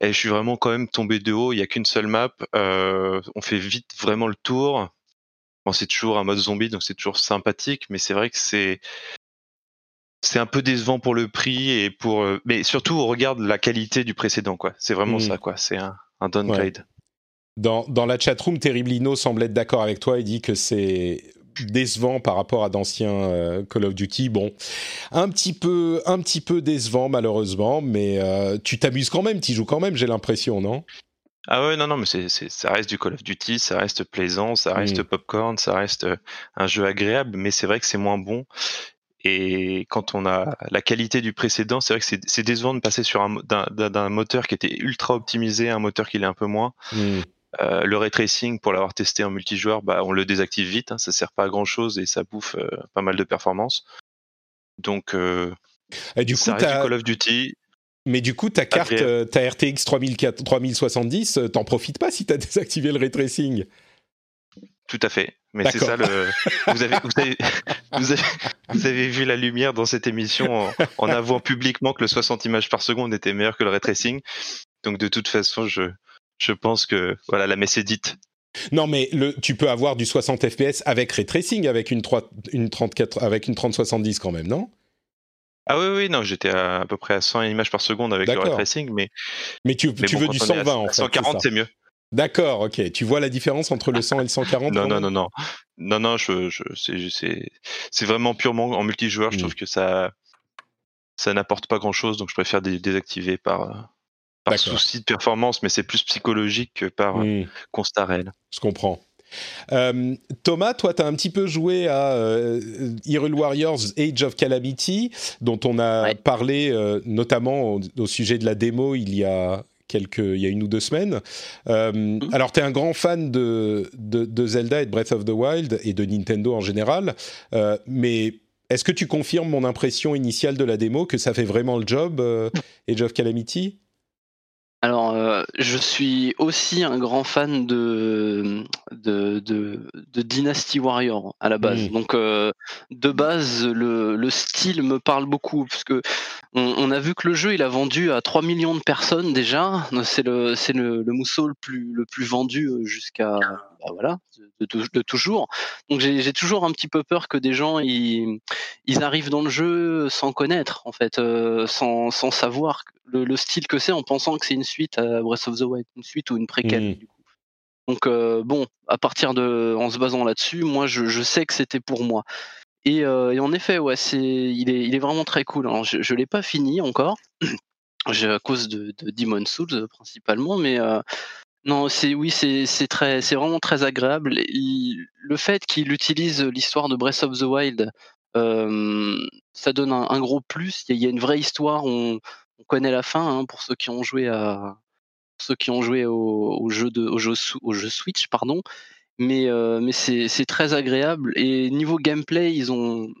Et je suis vraiment quand même tombé de haut. Il y a qu'une seule map. Euh, on fait vite vraiment le tour. Bon c'est toujours un mode zombie donc c'est toujours sympathique mais c'est vrai que c'est c'est un peu décevant pour le prix et pour mais surtout on regarde la qualité du précédent quoi. C'est vraiment mmh. ça quoi. C'est un, un downgrade dans, dans la chatroom, Terriblino semble être d'accord avec toi et dit que c'est décevant par rapport à d'anciens euh, Call of Duty. Bon, un petit peu, un petit peu décevant malheureusement, mais euh, tu t'amuses quand même, tu joues quand même, j'ai l'impression, non? Ah ouais, non, non, mais c'est, ça reste du Call of Duty, ça reste plaisant, ça reste mm. popcorn, ça reste euh, un jeu agréable, mais c'est vrai que c'est moins bon. Et quand on a la qualité du précédent, c'est vrai que c'est, décevant de passer sur un d'un, moteur qui était ultra optimisé à un moteur qui l'est un peu moins. Mm. Euh, le ray tracing, pour l'avoir testé en multijoueur, bah, on le désactive vite, hein, ça sert pas à grand chose et ça bouffe euh, pas mal de performance. Donc, euh, et du coup, ça reste du Call of Duty. Mais du coup, ta carte, ta RTX 3070, t'en profites pas si t'as désactivé le ray tracing? Tout à fait. Mais c'est ça le. Vous avez, vous, avez, vous, avez, vous avez, vu la lumière dans cette émission en, en avouant publiquement que le 60 images par seconde était meilleur que le ray tracing. Donc de toute façon, je, je pense que voilà, la messe est dite. Non, mais le, tu peux avoir du 60 FPS avec ray tracing, avec une, 3, une 34, avec une 3070 quand même, non? Ah oui, oui, non, j'étais à, peu près à 100 images par seconde avec le ray tracing, mais. Mais tu, tu veux du 120 en fait. 140, c'est mieux. D'accord, ok. Tu vois la différence entre le 100 et le 140 Non, non, non, non. Non, non, je, je, c'est vraiment purement en multijoueur. Je hmm. trouve que ça, ça n'apporte pas grand chose, donc je préfère désactiver par, par souci de performance, mais c'est plus psychologique que par euh, hmm. constat réel. Je comprends. Euh, Thomas, toi, tu as un petit peu joué à euh, Hyrule Warriors Age of Calamity, dont on a parlé notamment au, sujet de la démo il y a quelques, il y a une ou deux semaines. Hmm. Alors, tu es un grand fan de, de, de, Zelda et de Breath of the Wild et de Nintendo en général, mais est-ce que tu confirmes mon impression initiale de la démo que ça fait vraiment le job, Age of Calamity? Alors, euh, je suis aussi un grand fan de, de, de, Dynasty Warrior à la base. Donc, euh, de base, le, le, style me parle beaucoup, parce que on, a vu que le jeu, il a vendu à 3 millions de personnes déjà. C'est le, c'est le, le mousseau le plus, le plus vendu jusqu'à bah voilà, de, de, toujours. Donc j'ai toujours un petit peu peur que des gens ils, ils arrivent dans le jeu sans connaître en fait, euh, sans, sans savoir le, le style que c'est, en pensant que c'est une suite à Breath of the Wild, une suite ou une préquelle. Mmh. Du coup. Donc euh, bon, à partir de, en se basant là-dessus, moi je, je, sais que c'était pour moi. Et, euh, et, en effet, ouais, c'est, il est, il est vraiment très cool. Alors, je, je l'ai pas fini encore. à cause de, de Demon Souls principalement, mais euh, non, c'est oui, c'est très, c'est vraiment très agréable. le fait qu'il utilise l'histoire de Breath of the Wild, euh, ça donne un, gros plus. Il y, a une vraie histoire. On, on connaît la fin hein, pour ceux qui ont joué à ceux qui ont joué au, jeu de au jeu Switch, pardon. Mais euh, mais c'est très agréable. Et niveau gameplay, ils ont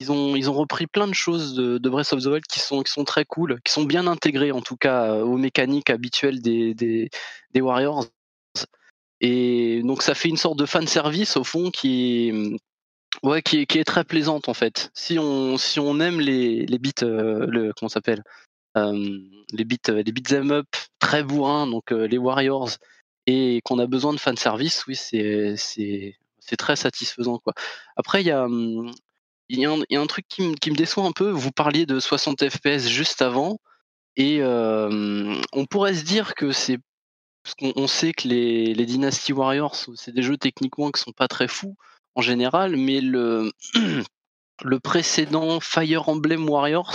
ils ont, ils ont repris plein de choses de, Breath of the Wild qui sont, qui sont très cool, qui sont bien intégrées en tout cas euh, aux mécaniques habituelles des, des, Warriors. Et donc ça fait une sorte de fan service au fond qui ouais, qui qui est très plaisante en fait. Si on, si on aime les, les beats, euh, le, comment s'appelle euh, les beats, les beats up très bourrins, donc euh, les Warriors, et qu'on a besoin de fan service, oui, c'est, c'est, très satisfaisant quoi. Après il y a, hum, il y, a un, truc qui me, déçoit un peu. Vous parliez de 60 FPS juste avant, et on pourrait se dire que c'est parce qu'on sait que les, les Dynasty Warriors, c'est des jeux techniquement qui sont pas très fous en général, mais le, le précédent Fire Emblem Warriors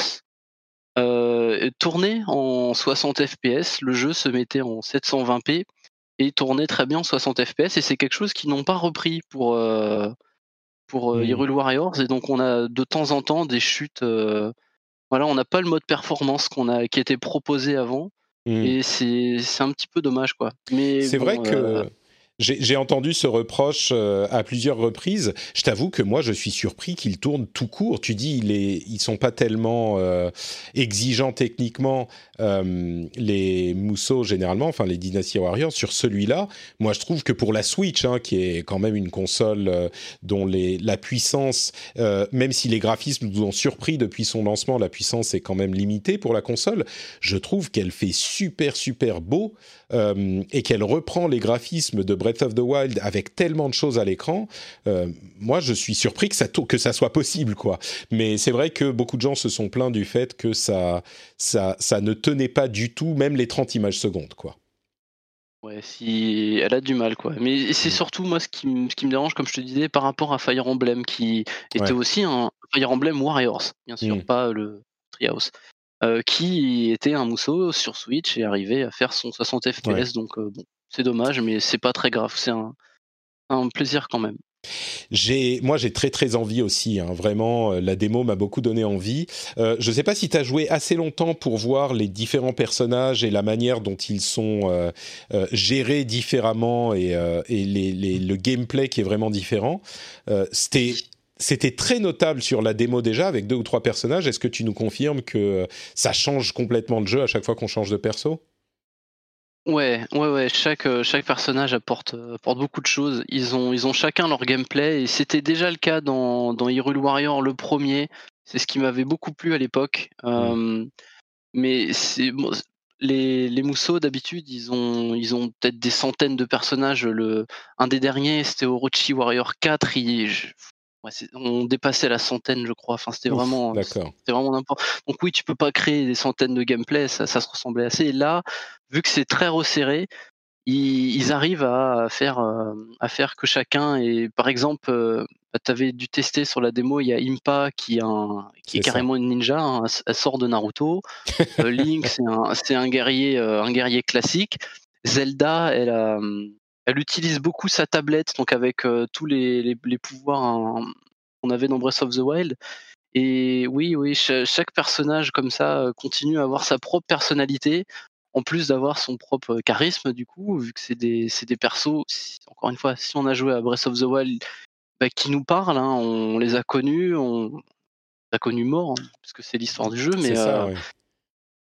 euh, tournait en 60 FPS. Le jeu se mettait en 720p et tournait très bien en 60 FPS, et c'est quelque chose qu'ils n'ont pas repris pour. Euh, pour euh, mmh. Hyrule Warriors et donc on a de temps en temps des chutes. Euh, voilà, on n'a pas le mode performance qu'on a qui était proposé avant. Mm. Et c'est un petit peu dommage, quoi. Mais c'est vrai que j'ai entendu ce reproche euh, à plusieurs reprises. Je t'avoue que moi, je suis surpris qu'il tourne tout court. Tu dis, il est, ils sont pas tellement euh, exigeants techniquement, euh, les mousseaux généralement, enfin les Dynasty Warriors. Sur celui-là, moi, je trouve que pour la Switch, hein, qui est quand même une console dont les, la puissance, même si les graphismes nous ont surpris depuis son lancement, la puissance est quand même limitée pour la console. Je trouve qu'elle fait super super beau et qu'elle reprend les graphismes de Breath of the Wild avec tellement de choses à l'écran, euh, moi je suis surpris que ça, que ça soit possible quoi. Mais c'est vrai que beaucoup de gens se sont plaints du fait que ça, ça, ça ne tenait pas du tout, même les 30 images secondes quoi. Ouais, si elle a du mal quoi. Mais c'est mm. surtout moi ce qui, ce qui me dérange, comme je te disais, par rapport à Fire Emblem, qui était aussi un Fire Emblem Warriors, bien sûr, mm. pas le Treehouse. Euh, qui était un mousseau sur Switch et arrivait à faire son 60 FPS. Donc euh, bon, c'est dommage, mais c'est pas très grave. C'est un, plaisir quand même. J'ai, moi, j'ai très très envie aussi. Hein. Vraiment, euh, la démo m'a beaucoup donné envie. Euh, je ne sais pas si tu as joué assez longtemps pour voir les différents personnages et la manière dont ils sont euh, gérés différemment et, et les, le gameplay qui est vraiment différent. c'était c'était très notable sur la démo déjà avec deux ou trois personnages. Est-ce que tu nous confirmes que ça change complètement le jeu à chaque fois qu'on change de perso? Ouais, ouais, ouais. Chaque, euh, chaque personnage apporte, euh, apporte beaucoup de choses. Ils ont, ils ont chacun leur gameplay et c'était déjà le cas dans, dans Hyrule Warrior le premier. C'est ce qui m'avait beaucoup plu à l'époque. Mmh. Euh, mais c'est les, les mousseaux d'habitude, ils ont, ils ont peut-être des centaines de personnages. Le, un des derniers, c'était Orochi Warrior 4. Il, on dépassait la centaine, je crois. Enfin, c'était vraiment, c'était vraiment n'importe. Donc oui, tu peux pas créer des centaines de gameplay, ça, ça se ressemblait assez. Et là, vu que c'est très resserré, ils, arrivent à faire, euh, à faire que chacun et par exemple, euh, bah, tu avais dû tester sur la démo, il y a Impa qui, est, un, qui est, carrément une ninja, hein, elle sort de Naruto. Euh, Link, c'est un, guerrier, un guerrier classique. Zelda, elle a, elle utilise beaucoup sa tablette, donc avec euh, tous les, les, pouvoirs qu'on avait dans Breath of the Wild. Et oui, oui, chaque personnage comme ça euh, continue à avoir sa propre personnalité, en plus d'avoir son propre charisme, du coup, vu que c'est des, des persos, encore une fois, si on a joué à Breath of the Wild, bah, qui nous parlent, hein, on les a connus, on les a connus morts, hein, parce que c'est l'histoire du jeu, mais euh,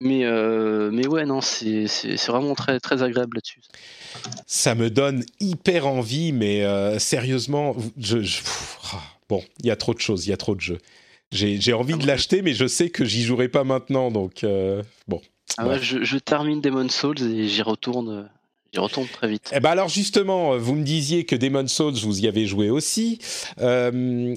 mais, euh, mais ouais, non, c'est vraiment très, très agréable là-dessus. Ça me donne hyper envie, mais euh, sérieusement, je, ah, bon, il y a trop de choses, il y a trop de jeux. J'ai envie de l'acheter, mais je sais que j'y jouerai pas maintenant, donc euh, bon. Ah ouais, je, je, termine Demon Souls et j'y retourne il retombe très vite. Eh ben alors justement, vous me disiez que Demon Souls, vous y avez joué aussi. Euh,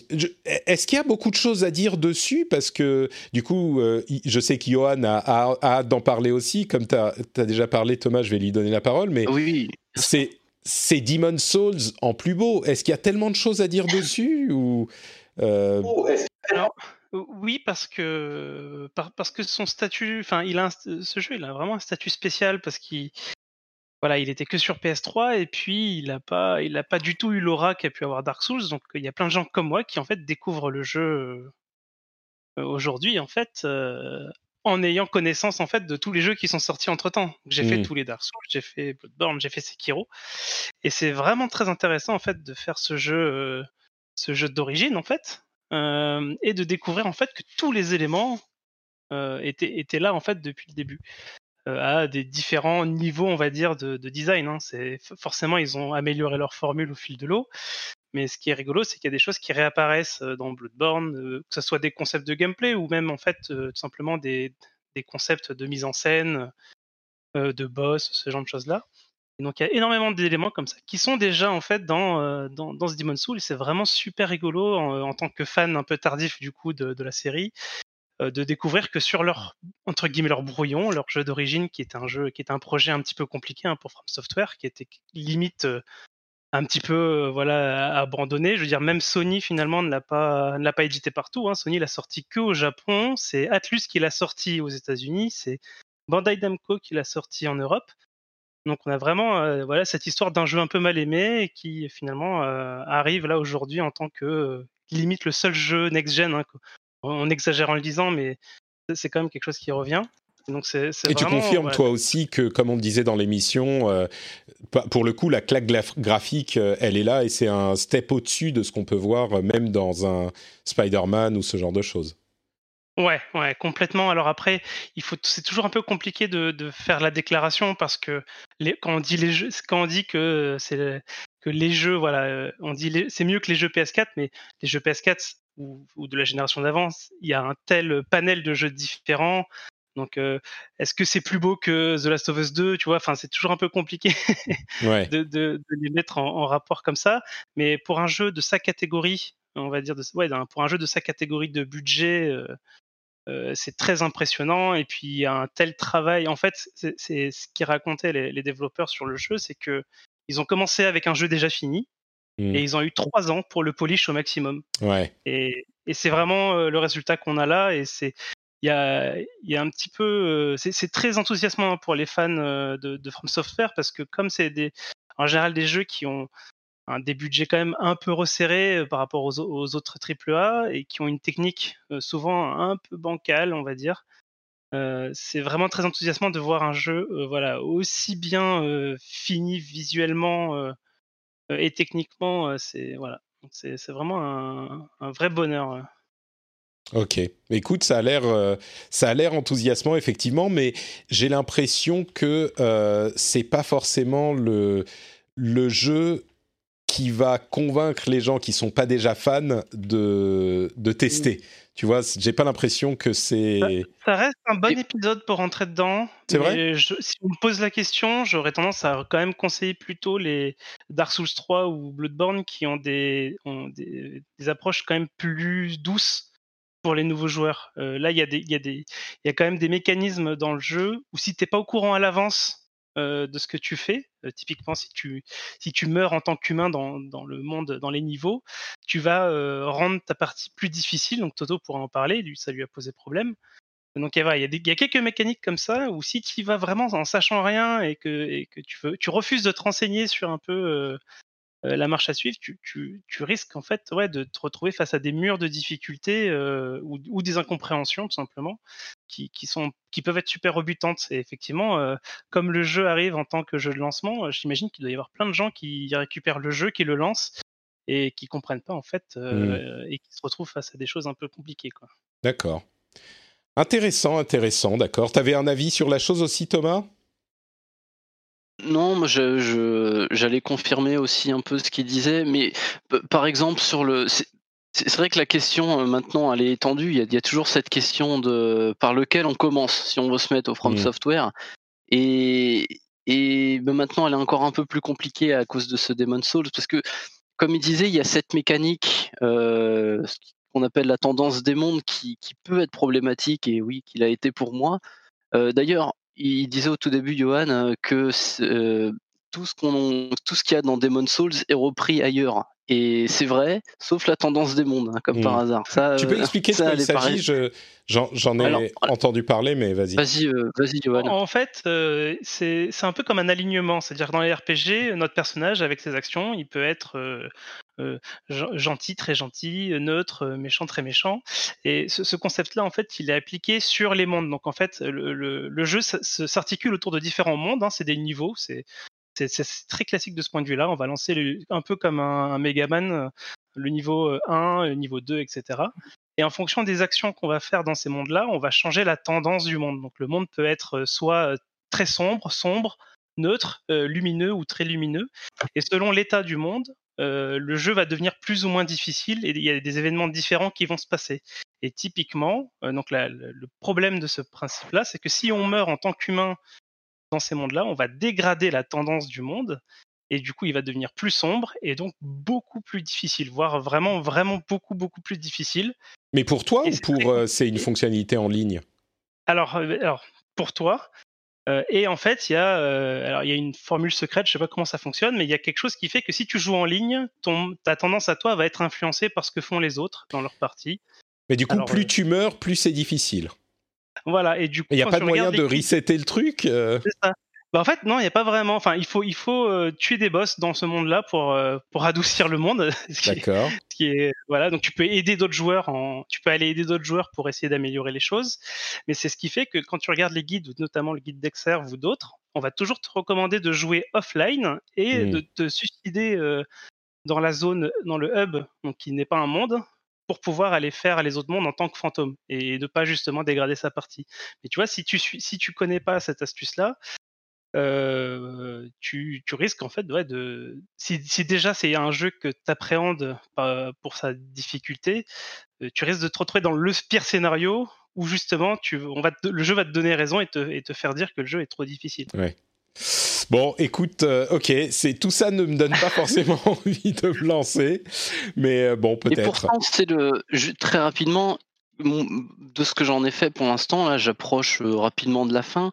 est-ce qu'il y a beaucoup de choses à dire dessus? Parce que du coup, euh, je sais que a, a, hâte d'en parler aussi. Comme tu as, déjà parlé, Thomas, je vais lui donner la parole. Mais oui, c'est c'est Demon Souls en plus beau. Est-ce qu'il y a tellement de choses à dire dessus ou euh... oh, alors, oui, parce que parce que son statut, enfin, il a ce jeu, il a vraiment un statut spécial parce qu'il voilà, il était que sur PS3 et puis il n'a pas, il a pas du tout eu l'aura qu'a pu avoir Dark Souls. Donc il y a plein de gens comme moi qui en fait découvrent le jeu euh, aujourd'hui en fait euh, en ayant connaissance en fait de tous les jeux qui sont sortis entre temps. J'ai fait mmh. tous les Dark Souls, j'ai fait Bloodborne, j'ai fait Sekiro et c'est vraiment très intéressant en fait de faire ce jeu, euh, ce jeu d'origine en fait et de découvrir en fait que tous les éléments étaient, étaient là en fait depuis le début. Euh, à des différents niveaux, on va dire, de, design. Hein. C'est forcément ils ont amélioré leur formule au fil de l'eau. Mais ce qui est rigolo, c'est qu'il y a des choses qui réapparaissent euh, dans Bloodborne, euh, que ce soit des concepts de gameplay ou même en fait tout simplement des, concepts de mise en scène, de boss, ce genre de choses-là. Et donc il y a énormément d'éléments comme ça qui sont déjà en fait dans, dans, ce Demon Soul c'est vraiment super rigolo en, tant que fan un peu tardif du coup de, la série de découvrir que sur leur entre guillemets leur brouillon, leur jeu d'origine, qui est un jeu, qui est un projet un petit peu compliqué hein, pour From Software, qui était limite euh, un petit peu euh, voilà abandonné. Je veux dire, même Sony finalement ne l'a pas ne l'a pas édité partout. Hein. Sony l'a sorti que au Japon. C'est Atlus qui l'a sorti aux États-Unis. C'est Bandai Namco qui l'a sorti en Europe. Donc on a vraiment voilà cette histoire d'un jeu un peu mal aimé qui finalement arrive là aujourd'hui en tant que limite le seul jeu next gen hein, on exagère en le disant, mais c'est quand même quelque chose qui revient. Donc Et tu confirmes ouais. toi aussi que, comme on le disait dans l'émission, euh, pour le coup, la claque graphique, euh, elle est là et c'est un step au-dessus de ce qu'on peut voir euh, même dans un Spider-Man ou ce genre de choses. Ouais, ouais, complètement. Alors après, il faut, c'est toujours un peu compliqué de, de faire la déclaration parce que les, quand on dit les jeux, quand on dit que c'est que les jeux, voilà, euh, on dit c'est mieux que les jeux PS4, mais les jeux PS4 ou, ou de la génération d'avant, il y a un tel panel de jeux différents. Donc, euh, est-ce que c'est plus beau que The Last of Us 2 Tu vois, enfin, c'est toujours un peu compliqué Ouais. de, de- de les mettre en, en rapport comme ça. Mais pour un jeu de sa catégorie, on va dire, de, ouais, pour un jeu de sa catégorie de budget, euh, euh, c'est très impressionnant. Et puis, il y a un tel travail. En fait, c'est ce qu'ils racontaient les, les développeurs sur le jeu, c'est que ils ont commencé avec un jeu déjà fini et ils ont eu trois ans pour le polish au maximum. Ouais. Et, et c'est vraiment euh, le résultat qu'on a là. Et c'est il y a, il y a un petit peu, euh, c'est très enthousiasmant pour les fans euh, de, de From Software parce que comme c'est des, en général des jeux qui ont un, des budgets quand même un peu resserrés par rapport aux, au- aux autres AAA et qui ont une technique souvent un peu bancale, on va dire. Euh, c'est vraiment très enthousiasmant de voir un jeu euh, voilà aussi bien euh, fini visuellement et techniquement c'est voilà c'est vraiment un, un vrai bonheur. Ok. Écoute, ça a l'air, ça a l'air enthousiasmant effectivement, mais j'ai l'impression que c'est pas forcément le le jeu qui va convaincre les gens qui sont pas déjà fans de de tester. Tu vois, j'ai pas l'impression que c'est. Ça reste un bon épisode pour rentrer dedans. C'est vrai? je- Si on me pose la question, j'aurais tendance à quand même conseiller plutôt les Dark Souls 3 ou Bloodborne qui ont des, ont des, des approches quand même plus douces pour les nouveaux joueurs. Euh, là, il y, a des- y, a des- il y a quand même des mécanismes dans le jeu où si t'es pas au courant à l'avance euh, de ce que tu fais, euh, typiquement si tu, meurs en tant qu'humain dans, le monde, dans les niveaux, tu vas euh, rendre ta partie plus difficile. Donc Toto pourra en parler, ça lui a posé problème. Donc il y, a, y a quelques mécaniques comme ça où si tu y vas vraiment en sachant rien et que, et que tu, veux, tu refuses de te renseigner sur un peu euh, la marche à suivre, tu, tu, tu risques en fait ouais, de te retrouver face à des murs de difficulté euh, ou, ou des incompréhensions tout simplement qui, qui, sont, qui peuvent être super rebutantes. Et effectivement, euh, comme le jeu arrive en tant que jeu de lancement, j'imagine qu'il doit y avoir plein de gens qui récupèrent le jeu, qui le lancent et qui comprennent pas en fait euh, et qui se retrouvent face à des choses un peu compliquées. D'accord. Intéressant, intéressant. D'accord. T'avais un avis sur la chose aussi, Thomas? Non, moi je, je- j'allais confirmer aussi un peu ce qu'il disait, mais p- par exemple sur le, c'est c'est vrai que la question euh, maintenant elle est étendue. Il y, a, il y a toujours cette question de par lequel on commence si on veut se mettre au From Mm. Software, et et ben, maintenant elle est encore un peu plus compliquée à cause de ce Demon Souls parce que comme il disait, il y a cette mécanique euh, ce qu'on appelle la tendance des mondes qui, qui peut être problématique et oui qu'il a été pour moi. Euh, D'ailleurs, il disait au tout début, Johan, euh, que euh, tout ce qu'on, tout ce qu'il y a dans Demon Souls est repris ailleurs. Et c'est vrai, sauf la tendance des mondes, hein, comme Hmm. par hasard. Ça, Tu peux euh, expliquer de ça, quoi elle il est pareille. s'agit Je- J'en j'en ai Alors, entendu parler, mais vas-y. Vas-y, euh, vas-y, Johan. En fait, euh, c'est c'est un peu comme un alignement, c'est-à-dire que dans les RPG, notre personnage avec ses actions, il peut être gentil, très gentil, euh, neutre, euh, méchant, très méchant. Et ce, ce concept-là, en fait, il est appliqué sur les mondes. Donc, en fait, le, jeu s'articule autour de différents mondes. hein, c'est des niveaux. C'est très classique de ce point de vue-là. On va lancer un peu comme un, un Megaman, euh, le niveau euh, 1, le niveau 2, etc. Et en fonction des actions qu'on va faire dans ces mondes-là, on va changer la tendance du monde. Donc le monde peut être euh, soit euh, très sombre, sombre, neutre, euh, lumineux ou très lumineux. Et selon l'état du monde, euh, le jeu va devenir plus ou moins difficile et il y a des événements différents qui vont se passer. Et typiquement, euh, donc la- le problème de ce principe-là, c'est que si on meurt en tant qu'humain dans ces mondes-là, on va dégrader la tendance du monde et du coup il va devenir plus sombre et donc beaucoup plus difficile, voire vraiment vraiment beaucoup beaucoup plus difficile. Mais pour toi Et ou c'est pour euh, c'est une fonctionnalité en ligne? Alors, alors pour toi. Euh, et en fait, il y a, euh, alors il y a une formule secrète, je sais pas comment ça fonctionne, mais il y a quelque chose qui fait que si tu joues en ligne, ton, ta tendance à toi va être influencée par ce que font les autres dans leur partie. Mais du coup, Alors, plus euh, tu meurs, plus c'est difficile. Voilà, et du coup, Il n'y a pas de moyen de resetter le truc C'est ça. Bah en fait non, il n'y a pas vraiment. Enfin, il faut il faut euh, tuer des boss dans ce monde-là pour euh, pour adoucir le monde. D'accord. Qui est voilà, donc tu peux aider d'autres joueurs en tu peux aller aider d'autres joueurs pour essayer d'améliorer les choses. Mais c'est ce qui fait que quand tu regardes les guides, notamment le guide d'Exerve ou d'autres, on va toujours te recommander de jouer offline et Mm. de te suicider euh, dans la zone, dans le hub, donc qui n'est pas un monde, pour pouvoir aller faire les autres mondes en tant que fantôme et de pas justement dégrader sa partie. Mais tu vois, si tu si tu connais pas cette astuce-là, euh, tu, tu risques en fait ouais, de si, si déjà c'est un jeu que tu appréhendes pour sa difficulté, euh, tu risques de te retrouver dans le pire scénario où justement tu, on va te- le jeu va te donner raison et te, et te faire dire que le jeu est trop difficile. Ouais. Bon, écoute, euh, ok, c'est tout ça ne me donne pas forcément envie de me lancer, mais euh, bon, Et peut-être. pourtant, c'est le je- très rapidement de ce que j'en ai fait pour l'instant. Là, j'approche euh, rapidement de la fin,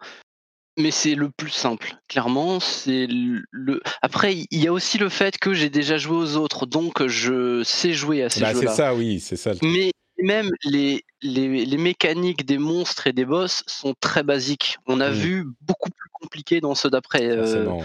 mais c'est le plus simple. Clairement, c'est le. le- Après, il y a aussi le fait que j'ai déjà joué aux autres, donc je sais jouer à ces Bah, c'est jeux-là. ça, oui, c'est ça. le. Mais même les, les, les mécaniques des monstres et des boss sont très basiques. On a Mm. vu beaucoup plus compliqué dans ceux d'après. euh, ouais.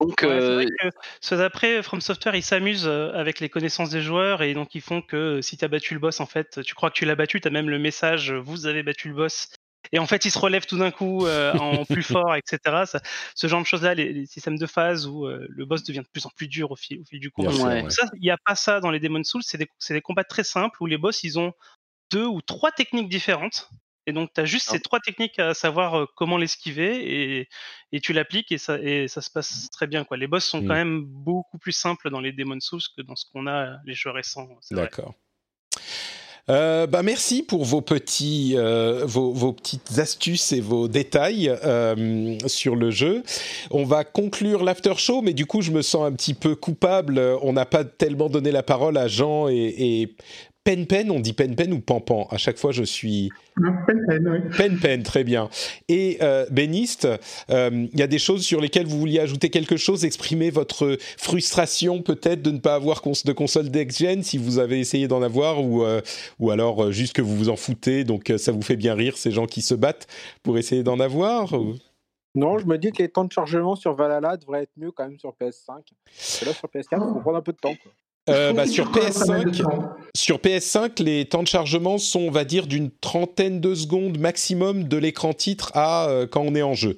donc, Ouais, c'est euh, vrai que ceux d'après, From Software, ils s'amusent euh, avec les connaissances des joueurs et donc ils font que si tu as battu le boss, en fait, tu crois que tu l'as battu, tu as même le message vous avez battu le boss. Et en fait, il se relève tout d'un coup euh, en plus fort, etc. Ça- ce genre de choses-là, les, les systèmes de phase où euh, le boss devient de plus en plus dur au fil, au fil du combat. Ouais. Ça, il n'y a pas ça dans les Demon Souls, c'est des, combats très simples où les boss, ils ont deux ou trois techniques différentes. Et donc, tu as juste Ah. ces trois techniques à savoir euh, comment l'esquiver et, et tu l'appliques et ça, et ça se passe très bien. Quoi. Les boss sont Mm. quand même beaucoup plus simples dans les Demon Souls que dans ce qu'on a les jeux récents. D'accord. Euh, bah merci pour vos petits, euh, vos, vos petites astuces et vos détails euh, sur le jeu. On va conclure l'after show, mais du coup je me sens un petit peu coupable. On n'a pas tellement donné la parole à Jean et, et Pen Pen. On dit Pen Pen ou Pampan. À chaque fois je suis peine, peine, oui. Pen Pen, très bien. Et euh, Beniste, euh, il y a des choses sur lesquelles vous vouliez ajouter quelque chose, exprimer votre frustration peut-être de ne pas avoir cons- de console next-gen si vous avez essayé d'en avoir ou, euh, ou alors euh, juste que vous vous en foutez, donc euh, ça vous fait bien rire ces gens qui se battent pour essayer d'en avoir ou- Non, je me dis que les temps de chargement sur Valhalla devraient être mieux quand même sur PS5. Parce que là, sur PS4, il faut prendre un peu de temps. quoi. Euh, bah, sur qu'il faut pas mal de PS5, temps. sur PS5, les temps de chargement sont, on va dire, d'une trentaine de secondes maximum de l'écran titre à euh, quand on est en jeu.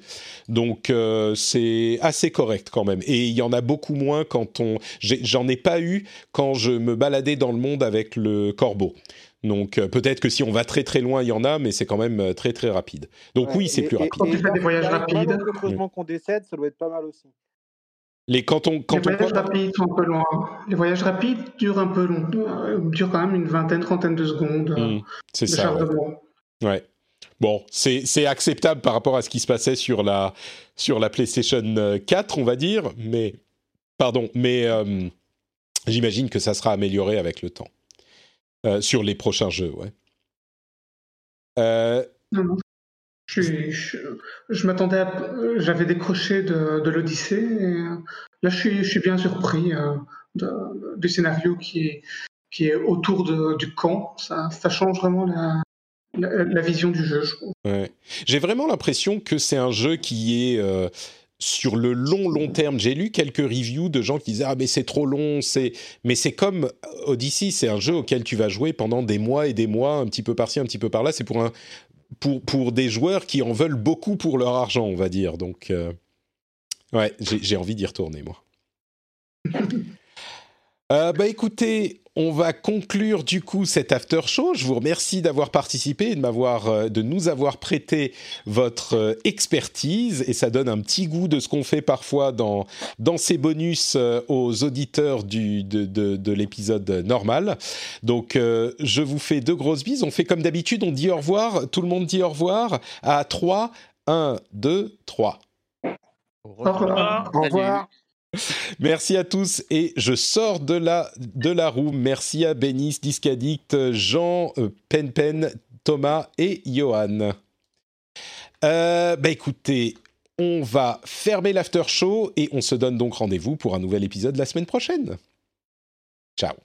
Donc euh, c'est assez correct quand même. Et il y en a beaucoup moins quand on. J'en ai, pas eu quand je me baladais dans le monde avec le corbeau. Donc euh, peut-être que si on va très très loin, il y en a, mais c'est quand même euh, très très rapide. Donc Ouais, oui, c'est plus et- rapide. Quand tu fais des voyages rapides. le creusement qu'on décède, ça doit être pas mal aussi. Les quand on Les on voyages rapides sont un peu loin. Les voyages rapides durent un peu long, euh, durent quand même une vingtaine, trentaine de secondes euh, Hmm, c'est ça. ouais. chargement. Ouais. Bon, c'est acceptable par rapport à ce qui se passait sur la sur la PlayStation euh, 4, on va dire, mais pardon, mais euh, j'imagine que ça sera amélioré avec le temps Euh, sur les prochains jeux, ouais. Euh, Non, non. Je, m'attendais à. J'avais décroché de, l'Odyssée euh, là je suis, bien surpris euh, du scénario qui est, autour du camp. Ça, change vraiment la, vision du jeu, je trouve. J'ai vraiment l'impression que c'est un jeu qui est euh, sur le long long terme. J'ai lu quelques reviews de gens qui disaient ah mais c'est trop long, mais c'est comme Odyssey, c'est un jeu auquel tu vas jouer pendant des mois et des mois, un petit peu par-ci, un petit peu par-là. C'est pour un pour, pour des joueurs qui en veulent beaucoup pour leur argent, on va dire. Donc, euh, ouais, j'ai envie d'y retourner, moi. Euh, bah écoutez, on va conclure du coup cet after show. Je vous remercie d'avoir participé et de m'avoir, euh, de nous avoir prêté votre euh, expertise et ça donne un petit goût de ce qu'on fait parfois dans dans ces bonus euh, aux auditeurs du de de, de l'épisode normal. Donc euh, je vous fais deux grosses bises. On fait comme d'habitude, on dit au revoir. Tout le monde dit au revoir à 3, 1, 2, 3. Au revoir. Au revoir. Merci à tous et je sors de la, de la roue. Merci à Bénis, Discaddict, Jean, euh, Pen Pen, Thomas et Johan. Euh, bah écoutez, on va fermer l'after show et on se donne donc rendez-vous pour un nouvel épisode la semaine prochaine. Ciao.